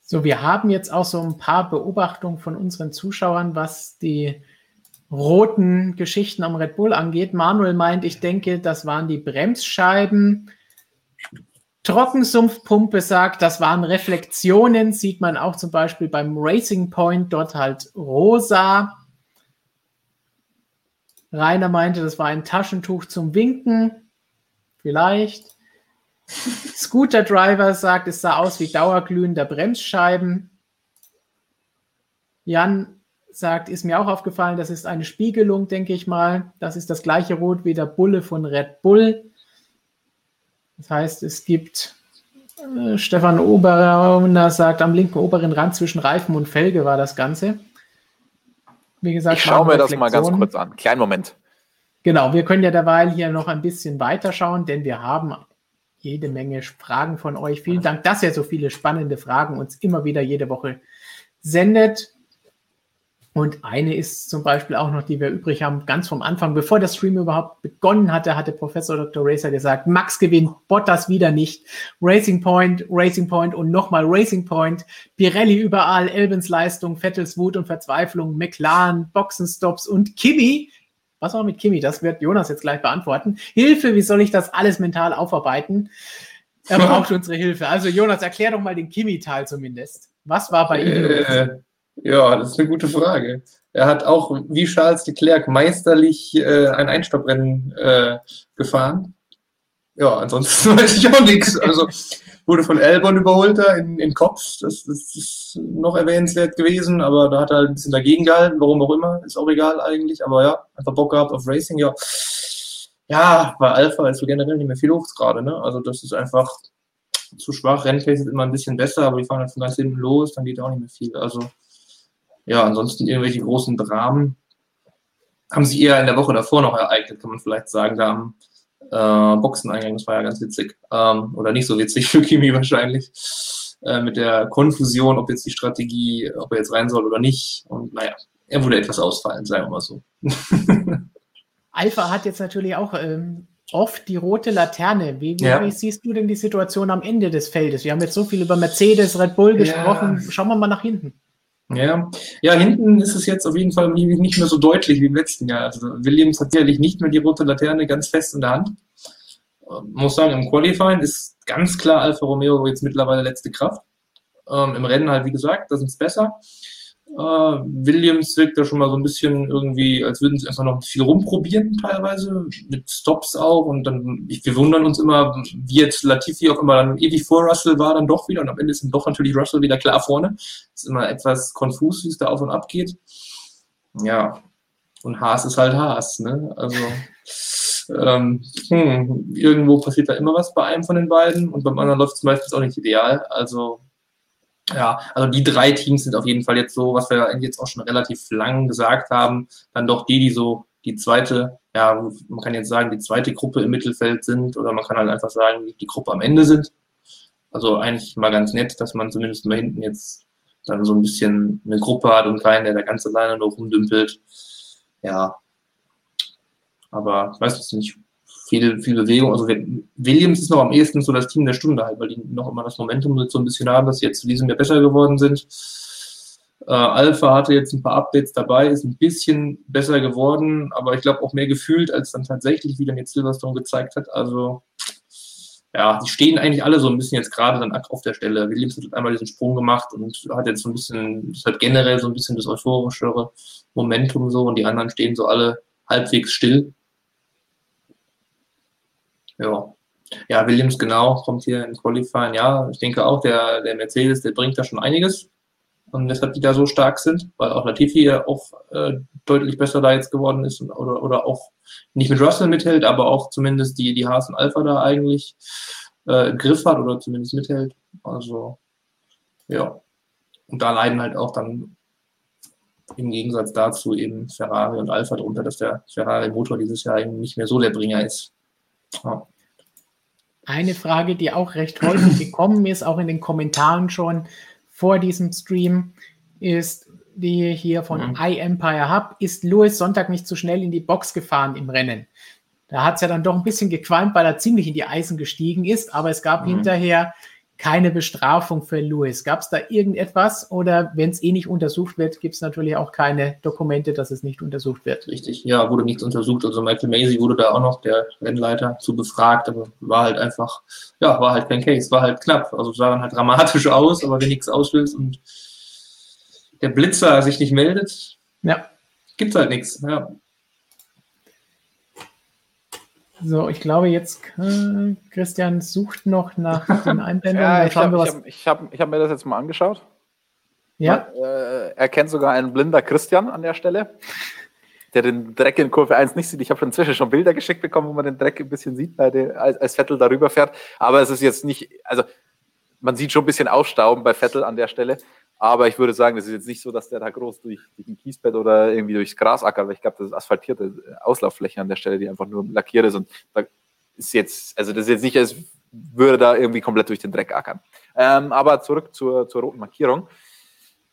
[SPEAKER 1] So, wir haben jetzt auch so ein paar Beobachtungen von unseren Zuschauern, was die roten Geschichten am Red Bull angeht. Manuel meint, ich denke, das waren die Bremsscheiben. Trockensumpfpumpe sagt, das waren Reflexionen, sieht man auch zum Beispiel beim Racing Point, dort halt rosa. Rainer meinte, das war ein Taschentuch zum Winken. Vielleicht. Scooter Driver sagt, es sah aus wie dauerglühender Bremsscheiben. Jan sagt, ist mir auch aufgefallen, das ist eine Spiegelung, denke ich mal. Das ist das gleiche Rot wie der Bulle von Red Bull. Das heißt, es gibt äh, Stefan Oberrauner sagt, am linken oberen Rand zwischen Reifen und Felge war das Ganze.
[SPEAKER 2] Wie gesagt, ich schaue mir das mal ganz kurz an. Kleinen Moment.
[SPEAKER 1] Genau, wir können ja derweil hier noch ein bisschen weiterschauen, denn wir haben jede Menge Fragen von euch. Vielen Dank, dass ihr so viele spannende Fragen uns immer wieder jede Woche sendet. Und eine ist zum Beispiel auch noch, die wir übrig haben, ganz vom Anfang, bevor der Stream überhaupt begonnen hatte, hatte Professor Dr. Racer gesagt, Max gewinnt, Bottas wieder nicht. Racing Point, Racing Point und nochmal Racing Point. Pirelli überall, Elbens Leistung, Vettels Wut und Verzweiflung, McLaren, Boxenstops und Kimi. Was war mit Kimi? Das wird Jonas jetzt gleich beantworten. Hilfe, wie soll ich das alles mental aufarbeiten? Er braucht unsere Hilfe. Also Jonas, erklär doch mal den Kimi-Teil zumindest. Was war bei ihm?
[SPEAKER 3] Ja, das ist eine gute Frage. Er hat auch wie Charles Leclerc meisterlich äh, ein Einstopprennen äh, gefahren. Ja, ansonsten weiß ich auch nichts. Also wurde von Albon überholt da in, in Kopf. Das, das, ist noch erwähnenswert gewesen, aber da hat er halt ein bisschen dagegen gehalten, warum auch immer. Ist auch egal eigentlich. Aber ja, einfach Bock gehabt auf Racing, ja. Ja, bei Alpha ist so generell nicht mehr viel los gerade, ne? Also das ist einfach zu schwach. Rennpace ist immer ein bisschen besser, aber die fahren halt von ganz hinten los, dann geht auch nicht mehr viel. Also ja, ansonsten irgendwelche großen Dramen haben sich eher in der Woche davor noch ereignet, kann man vielleicht sagen, da am äh, Boxeneingang. Das war ja ganz witzig. Ähm, oder nicht so witzig für Kimi wahrscheinlich. Äh, mit der Konfusion, ob jetzt die Strategie, ob er jetzt rein soll oder nicht. Und naja, er wurde etwas ausfallen, sagen wir mal so.
[SPEAKER 1] Alpha hat jetzt natürlich auch ähm, oft die rote Laterne. Wie, wie, ja. wie, siehst du denn die Situation am Ende des Feldes? Wir haben jetzt so viel über Mercedes, Red Bull gesprochen. Ja. Schauen wir mal nach hinten.
[SPEAKER 3] Ja. ja, hinten ist es jetzt auf jeden Fall nicht mehr so deutlich wie im letzten Jahr. Also Williams hat sicherlich nicht mehr die rote Laterne ganz fest in der Hand. Ähm, muss sagen, im Qualifying ist ganz klar Alfa Romeo jetzt mittlerweile letzte Kraft. Ähm, Im Rennen halt, wie gesagt, da sind es besser. Äh, Williams wirkt da schon mal so ein bisschen irgendwie, als würden sie einfach noch viel rumprobieren, teilweise, mit Stops auch. Und dann, wir wundern uns immer, wie jetzt Latifi auch immer dann ewig vor Russell war, dann doch wieder. Und am Ende ist dann doch natürlich Russell wieder klar vorne. Ist immer etwas konfus, wie es da auf und ab geht. Ja. Und Haas ist halt Haas, ne? Also, ähm, hm, irgendwo passiert da immer was bei einem von den beiden und beim anderen läuft es meistens auch nicht ideal. Also, ja, also die drei Teams sind auf jeden Fall jetzt so, was wir jetzt auch schon relativ lang gesagt haben, dann doch die, die so die zweite, ja, man kann jetzt sagen, die zweite Gruppe im Mittelfeld sind oder man kann halt einfach sagen, die Gruppe am Ende sind. Also eigentlich mal ganz nett, dass man zumindest mal hinten jetzt dann so ein bisschen eine Gruppe hat und keinen, der da ganz alleine noch rumdümpelt. Ja. Aber ich weiß es nicht viel, viel Bewegung. Also Williams ist noch am ehesten so das Team der Stunde halt, weil die noch immer das Momentum so ein bisschen haben, dass sie jetzt zu diesem Jahr besser geworden sind. Äh, Alpha hatte jetzt ein paar Updates dabei, ist ein bisschen besser geworden, aber ich glaube auch mehr gefühlt, als dann tatsächlich wieder jetzt Silverstone gezeigt hat. Also ja, die stehen eigentlich alle so ein bisschen jetzt gerade dann auf der Stelle. Williams hat einmal diesen Sprung gemacht und hat jetzt so ein bisschen, das hat generell so ein bisschen das euphorischere Momentum so und die anderen stehen so alle halbwegs still. Ja. Ja, Williams genau, kommt hier in Qualifying. Ja, ich denke auch, der, der Mercedes, der bringt da schon einiges. Und deshalb die da so stark sind, weil auch Latifi ja auch äh, deutlich besser da jetzt geworden ist und, oder, oder auch nicht mit Russell mithält, aber auch zumindest die, die Haas und Alpha da eigentlich äh, im Griff hat oder zumindest mithält. Also, ja. Und da leiden halt auch dann im Gegensatz dazu eben Ferrari und Alpha drunter, dass der Ferrari-Motor dieses Jahr eben nicht mehr so der Bringer ist.
[SPEAKER 1] Ja. Eine Frage, die auch recht häufig gekommen ist, auch in den Kommentaren schon vor diesem Stream, ist die hier von mhm. iEmpire Hub. Ist Louis Sonntag nicht zu schnell in die Box gefahren im Rennen? Da hat es ja dann doch ein bisschen gequalmt, weil er ziemlich in die Eisen gestiegen ist, aber es gab mhm. hinterher keine Bestrafung für Lewis. Gab es da irgendetwas oder wenn es eh nicht untersucht wird, gibt es natürlich auch keine Dokumente, dass es nicht untersucht wird?
[SPEAKER 3] Richtig, ja, wurde nichts untersucht. Also Michael Macy wurde da auch noch, der Rennleiter, zu befragt, aber war halt einfach, ja, war halt kein Case, war halt knapp. Also sah dann halt dramatisch aus, aber wenn nichts auslöst und der Blitzer sich nicht meldet, ja. gibt es halt nichts. Ja.
[SPEAKER 1] So, ich glaube, jetzt äh, Christian sucht noch nach den Einblendungen.
[SPEAKER 2] ja, ich habe hab, hab, hab mir das jetzt mal angeschaut. Ja. Man, äh, er kennt sogar einen blinder Christian an der Stelle, der den Dreck in Kurve 1 nicht sieht. Ich habe inzwischen schon Bilder geschickt bekommen, wo man den Dreck ein bisschen sieht, der, als, als Vettel darüber fährt. Aber es ist jetzt nicht, also man sieht schon ein bisschen Aufstauben bei Vettel an der Stelle. Aber ich würde sagen, es ist jetzt nicht so, dass der da groß durch, durch ein Kiesbett oder irgendwie durchs Gras ackert, weil ich glaube, das ist asphaltierte Auslauffläche an der Stelle, die einfach nur lackiert ist. Und da ist jetzt, also das ist jetzt nicht, als würde da irgendwie komplett durch den Dreck ackern. Ähm, aber zurück zur, zur roten Markierung.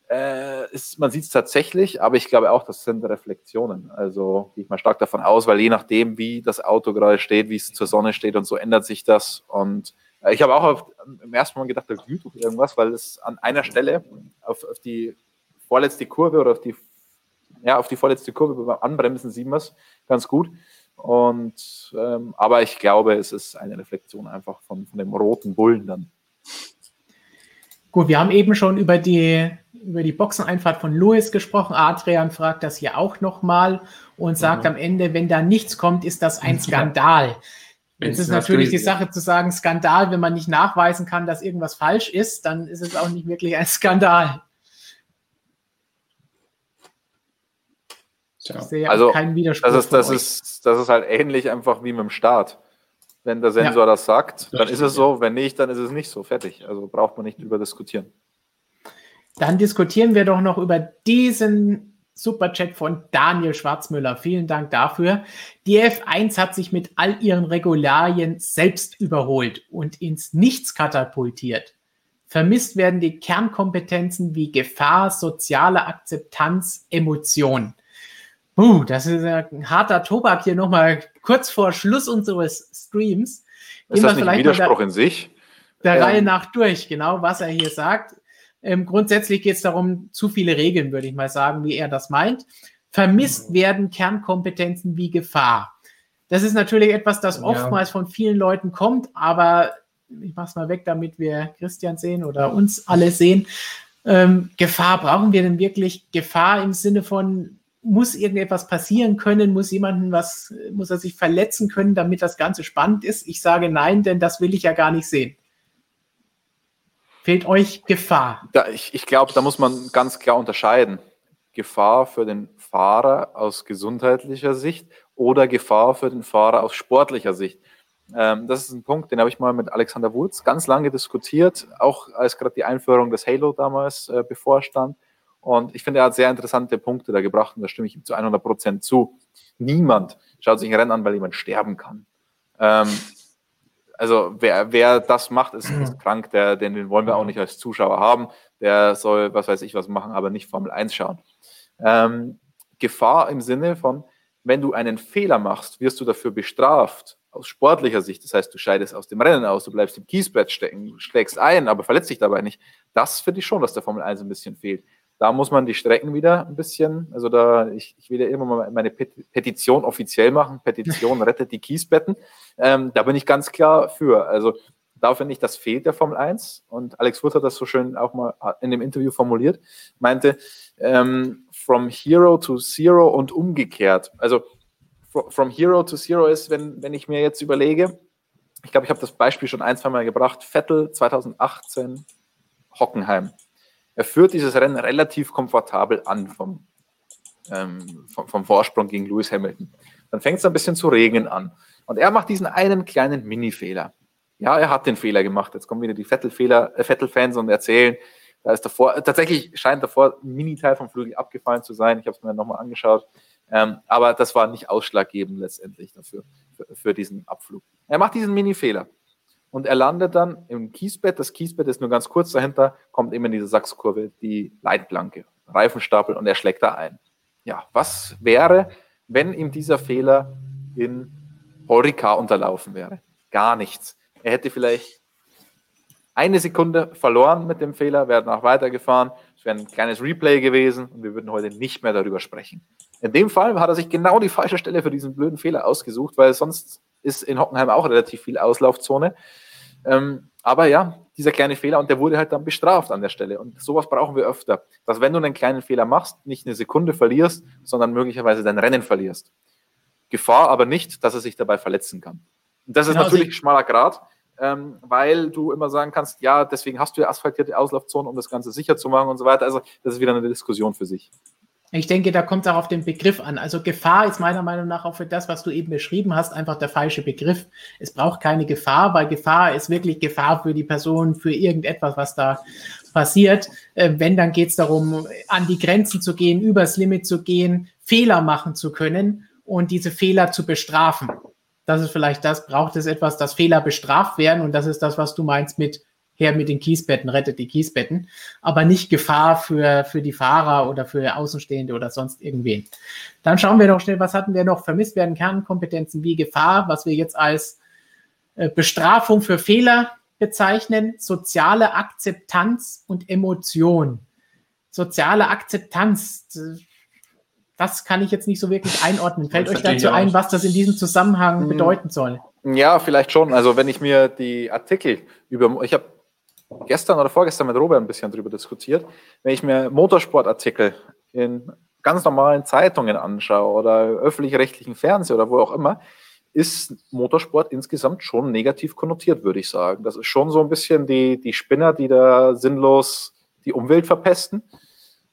[SPEAKER 2] Äh, ist, man sieht es tatsächlich, aber ich glaube auch, das sind Reflexionen. Also gehe ich mal stark davon aus, weil je nachdem, wie das Auto gerade steht, wie es zur Sonne steht und so, ändert sich das. Und äh, ich habe auch auf, im ersten Mal gedacht, da glüht doch irgendwas, weil es an einer Stelle auf, auf, die vorletzte Kurve oder auf die, ja, auf die vorletzte Kurve beim Anbremsen sieht man es ganz gut. Und, ähm, aber ich glaube, es ist eine Reflexion einfach von, von dem roten Bullen dann.
[SPEAKER 1] Gut, wir haben eben schon über die, über die Boxeneinfahrt von Lewis gesprochen. Adrian fragt das hier auch nochmal und sagt mhm. am Ende, wenn da nichts kommt, ist das ein Skandal. Es ist natürlich die Sache zu sagen, Skandal, wenn man nicht nachweisen kann, dass irgendwas falsch ist, dann ist es auch nicht wirklich ein Skandal.
[SPEAKER 2] Ich sehe also, keinen Widerspruch. Das ist, das, ist, das ist halt ähnlich einfach wie mit dem Start. Wenn der Sensor ja. das sagt, dann ist es so. Wenn nicht, dann ist es nicht so. Fertig. Also braucht man nicht drüber diskutieren.
[SPEAKER 1] Dann diskutieren wir doch noch über diesen Superchat von Daniel Schwarzmüller. Vielen Dank dafür. Die F1 hat sich mit all ihren Regularien selbst überholt und ins Nichts katapultiert. Vermisst werden die Kernkompetenzen wie Gefahr, soziale Akzeptanz, Emotion. Uh, das ist ein harter Tobak hier nochmal kurz vor Schluss unseres Streams.
[SPEAKER 2] Ist das nicht ein Widerspruch der, in sich?
[SPEAKER 1] Der ähm. Reihe nach durch, genau, was er hier sagt. Ähm, grundsätzlich geht es darum, zu viele Regeln, würde ich mal sagen, wie er das meint. Vermisst mhm. werden Kernkompetenzen wie Gefahr. Das ist natürlich etwas, das oftmals ja. von vielen Leuten kommt, aber ich mache es mal weg, damit wir Christian sehen oder uns alle sehen. Ähm, Gefahr, brauchen wir denn wirklich Gefahr im Sinne von, muss irgendetwas passieren können, muss jemanden was, muss er sich verletzen können, damit das Ganze spannend ist? Ich sage nein, denn das will ich ja gar nicht sehen. Fehlt euch Gefahr?
[SPEAKER 2] Da, ich ich glaube, da muss man ganz klar unterscheiden. Gefahr für den Fahrer aus gesundheitlicher Sicht oder Gefahr für den Fahrer aus sportlicher Sicht. Ähm, das ist ein Punkt, den habe ich mal mit Alexander Wurz ganz lange diskutiert, auch als gerade die Einführung des Halo damals äh, bevorstand. Und ich finde, er hat sehr interessante Punkte da gebracht und da stimme ich ihm zu 100 Prozent zu. Niemand schaut sich ein Rennen an, weil jemand sterben kann. Ähm, also wer, wer das macht, ist, ist krank, der, den, den wollen wir auch nicht als Zuschauer haben. Der soll, was weiß ich, was machen, aber nicht Formel 1 schauen. Ähm, Gefahr im Sinne von, wenn du einen Fehler machst, wirst du dafür bestraft, aus sportlicher Sicht. Das heißt, du scheidest aus dem Rennen aus, du bleibst im Kiesbrett stecken, schlägst ein, aber verletzt dich dabei nicht. Das finde ich schon, dass der Formel 1 ein bisschen fehlt. Da muss man die Strecken wieder ein bisschen, also da, ich, ich will ja immer mal meine Petition offiziell machen. Petition rettet die Kiesbetten. Ähm, da bin ich ganz klar für. Also da finde ich, das fehlt der Formel 1. Und Alex Wood hat das so schön auch mal in dem Interview formuliert, meinte, ähm, from hero to zero und umgekehrt. Also from hero to zero ist, wenn, wenn ich mir jetzt überlege, ich glaube, ich habe das Beispiel schon ein, zwei Mal gebracht, Vettel 2018, Hockenheim er führt dieses Rennen relativ komfortabel an vom, ähm, vom, vom, Vorsprung gegen Lewis Hamilton. Dann fängt es ein bisschen zu regnen an. Und er macht diesen einen kleinen Mini-Fehler. Ja, er hat den Fehler gemacht. Jetzt kommen wieder die äh, Vettel-Fans und erzählen, da ist davor, äh, tatsächlich scheint davor ein Mini-Teil vom Flügel abgefallen zu sein. Ich habe es mir nochmal angeschaut. Ähm, aber das war nicht ausschlaggebend letztendlich dafür, für, für diesen Abflug. Er macht diesen Mini-Fehler und er landet dann im Kiesbett. Das Kiesbett ist nur ganz kurz dahinter, kommt eben in diese Sachskurve, die Leitplanke, Reifenstapel und er schlägt da ein. Ja, was wäre, wenn ihm dieser Fehler in Paul unterlaufen wäre? Gar nichts. Er hätte vielleicht eine Sekunde verloren mit dem Fehler, wäre danach weitergefahren. Es wäre ein kleines Replay gewesen und wir würden heute nicht mehr darüber sprechen. In dem Fall hat er sich genau die falsche Stelle für diesen blöden Fehler ausgesucht, weil sonst ist in Hockenheim auch relativ viel Auslaufzone. Ähm, aber ja, dieser kleine Fehler und der wurde halt dann bestraft an der Stelle. Und sowas brauchen wir öfter. Dass wenn du einen kleinen Fehler machst, nicht eine Sekunde verlierst, sondern möglicherweise dein Rennen verlierst. Gefahr aber nicht, dass er sich dabei verletzen kann. Und das ist genau, natürlich ein schmaler Grad, ähm, weil du immer sagen kannst, ja, deswegen hast du ja asphaltierte Auslaufzonen, um das Ganze sicher zu machen und so weiter. Also das ist wieder eine Diskussion für sich.
[SPEAKER 1] Ich denke, da kommt es auch auf den Begriff an. Also Gefahr ist meiner Meinung nach auch für das, was du eben beschrieben hast, einfach der falsche Begriff. Es braucht keine Gefahr, weil Gefahr ist wirklich Gefahr für die Person, für irgendetwas, was da passiert. Äh, wenn, dann geht es darum, an die Grenzen zu gehen, übers Limit zu gehen, Fehler machen zu können und diese Fehler zu bestrafen. Das ist vielleicht das, braucht es etwas, dass Fehler bestraft werden und das ist das, was du meinst mit her mit den Kiesbetten, rettet die Kiesbetten, aber nicht Gefahr für, für die Fahrer oder für Außenstehende oder sonst irgendwen. Dann schauen wir noch schnell, was hatten wir noch? Vermisst werden Kernkompetenzen wie Gefahr, was wir jetzt als äh, Bestrafung für Fehler bezeichnen, soziale Akzeptanz und Emotion. Soziale Akzeptanz, das kann ich jetzt nicht so wirklich einordnen. Fällt euch dazu ein, was das in diesem Zusammenhang hm. bedeuten soll?
[SPEAKER 2] Ja, vielleicht schon. Also wenn ich mir die Artikel über, ich habe gestern oder vorgestern mit Robert ein bisschen darüber diskutiert. Wenn ich mir Motorsportartikel in ganz normalen Zeitungen anschaue oder öffentlich-rechtlichen Fernsehen oder wo auch immer, ist Motorsport insgesamt schon negativ konnotiert, würde ich sagen. Das ist schon so ein bisschen die, die Spinner, die da sinnlos die Umwelt verpesten.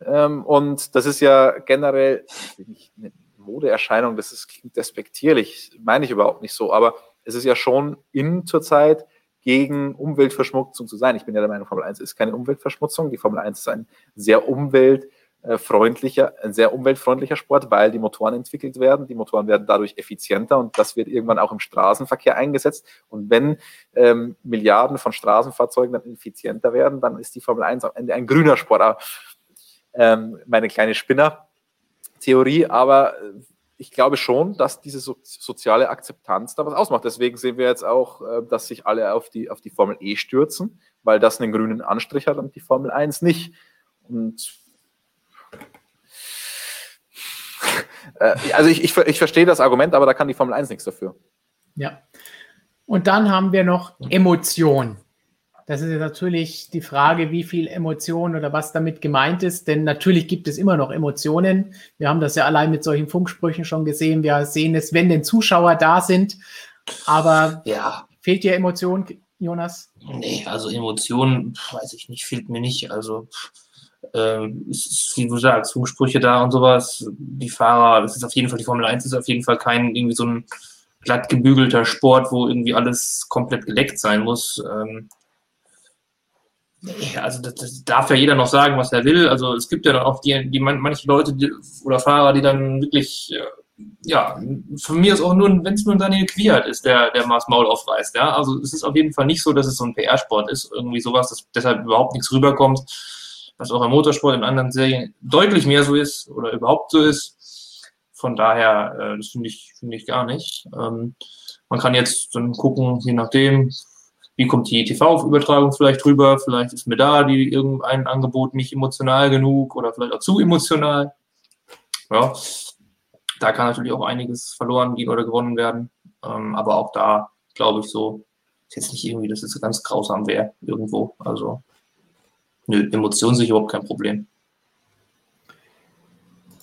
[SPEAKER 2] Ähm, und das ist ja generell eine Modeerscheinung, das ist, klingt despektierlich, meine ich überhaupt nicht so, aber es ist ja schon in zur Zeit gegen Umweltverschmutzung zu sein. Ich bin ja der Meinung, Formel 1 ist keine Umweltverschmutzung. Die Formel 1 ist ein sehr umweltfreundlicher, ein sehr umweltfreundlicher Sport, weil die Motoren entwickelt werden. Die Motoren werden dadurch effizienter und das wird irgendwann auch im Straßenverkehr eingesetzt. Und wenn ähm, Milliarden von Straßenfahrzeugen dann effizienter werden, dann ist die Formel 1 am Ende ein grüner Sport. Ähm, meine kleine Spinner-Theorie, aber ich glaube schon, dass diese so, soziale Akzeptanz da was ausmacht. Deswegen sehen wir jetzt auch, äh, dass sich alle auf die, auf die Formel E stürzen, weil das einen grünen Anstrich hat und die Formel 1 nicht. Und äh, also ich, ich, ich verstehe das Argument, aber da kann die Formel 1 nichts dafür.
[SPEAKER 1] Ja. Und dann haben wir noch Emotion. Das ist natürlich die Frage, wie viel Emotion oder was damit gemeint ist. Denn natürlich gibt es immer noch Emotionen. Wir haben das ja allein mit solchen Funksprüchen schon gesehen. Wir sehen es, wenn denn Zuschauer da sind. Aber ja. fehlt dir Emotion, Jonas?
[SPEAKER 3] Nee, also Emotion, weiß ich nicht, fehlt mir nicht. Also äh, ist, wie du sagst, Funksprüche da und sowas. Die Fahrer, das ist auf jeden Fall, die Formel 1 ist auf jeden Fall kein irgendwie so ein glatt gebügelter Sport, wo irgendwie alles komplett geleckt sein muss. Ähm, Also das, das, darf ja jeder noch sagen, was er will. Also es gibt ja dann auch die, die manche Leute die, oder Fahrer, die dann wirklich, äh, ja, von mir ist auch nur, wenn es nur Daniel Quiert ist, der, der Mars Maul aufreißt. Ja? Also es ist auf jeden Fall nicht so, dass es so ein PR-Sport ist, irgendwie sowas, dass deshalb überhaupt nichts rüberkommt, was auch im Motorsport in anderen Serien deutlich mehr so ist oder überhaupt so ist. Von daher, äh, das finde ich, finde ich gar nicht. Ähm, man kann jetzt dann gucken, je nachdem, wie kommt die TV-Übertragung vielleicht rüber, vielleicht ist mir da die irgendein Angebot nicht emotional genug oder vielleicht auch zu emotional. Ja, da kann natürlich auch einiges verloren gehen oder gewonnen werden. Ähm, aber auch da glaube ich so, ist jetzt nicht irgendwie, dass es ganz grausam wäre irgendwo. Also, nö, Emotionen sind überhaupt kein Problem.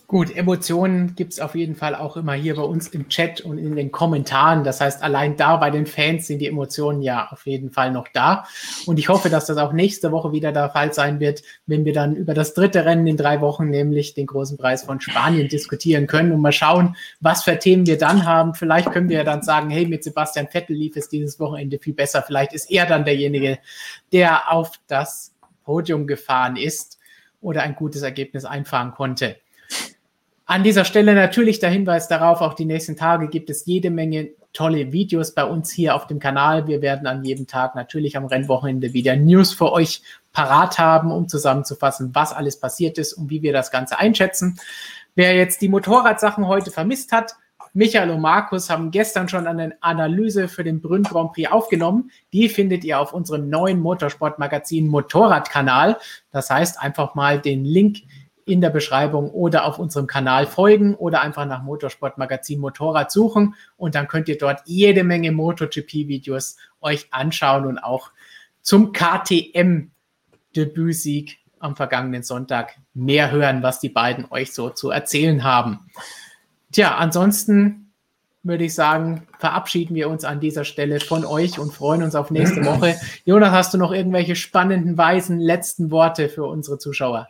[SPEAKER 1] Gut, Emotionen gibt es auf jeden Fall auch immer hier bei uns im Chat und in den Kommentaren. Das heißt, allein da bei den Fans sind die Emotionen ja auf jeden Fall noch da. Und ich hoffe, dass das auch nächste Woche wieder der Fall sein wird, wenn wir dann über das dritte Rennen in drei Wochen, nämlich den großen Preis von Spanien, diskutieren können und mal schauen, was für Themen wir dann haben. Vielleicht können wir ja dann sagen, hey, mit Sebastian Vettel lief es dieses Wochenende viel besser. Vielleicht ist er dann derjenige, der auf das Podium gefahren ist oder ein gutes Ergebnis einfahren konnte. An dieser Stelle natürlich der Hinweis darauf, auch die nächsten Tage gibt es jede Menge tolle Videos bei uns hier auf dem Kanal. Wir werden an jedem Tag natürlich am Rennwochenende wieder News für euch parat haben, um zusammenzufassen, was alles passiert ist und wie wir das Ganze einschätzen. Wer jetzt die Motorradsachen heute vermisst hat, Michael und Markus haben gestern schon eine Analyse für den Brünn Grand Prix aufgenommen. Die findet ihr auf unserem neuen Motorsportmagazin Motorradkanal. Das heißt, einfach mal den Link in der Beschreibung oder auf unserem Kanal folgen oder einfach nach Motorsportmagazin Motorrad suchen und dann könnt ihr dort jede Menge MotoGP-Videos euch anschauen und auch zum KTM-Debütsieg am vergangenen Sonntag mehr hören, was die beiden euch so zu erzählen haben. Tja, ansonsten würde ich sagen, verabschieden wir uns an dieser Stelle von euch und freuen uns auf nächste Woche. Jonas, hast du noch irgendwelche spannenden, weisen letzten Worte für unsere Zuschauer?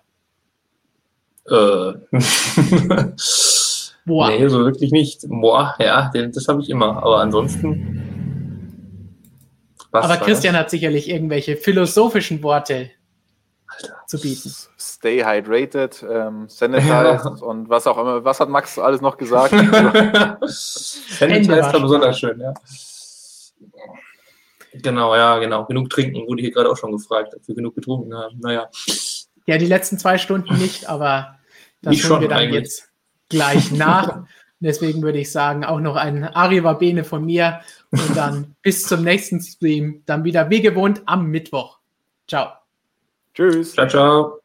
[SPEAKER 3] Äh. Boah. Nee, so wirklich nicht. Boah, ja, das habe ich immer. Aber ansonsten.
[SPEAKER 1] Aber Christian hat sicherlich irgendwelche philosophischen Worte Alter. zu bieten.
[SPEAKER 2] Stay hydrated, ähm, sanitized und was auch immer. Was hat Max alles noch gesagt?
[SPEAKER 3] sanitized war besonders schön, ja. Genau, ja, genau. Genug trinken, wurde hier gerade auch schon gefragt, ob wir genug getrunken haben. Naja.
[SPEAKER 1] Ja, die letzten zwei Stunden nicht, aber das holen wir dann eigentlich. jetzt gleich nach. Deswegen würde ich sagen, auch noch ein Arriva Bene von mir und dann bis zum nächsten Stream. Dann wieder wie gewohnt am Mittwoch. Ciao.
[SPEAKER 2] Tschüss.
[SPEAKER 3] Ciao, ciao.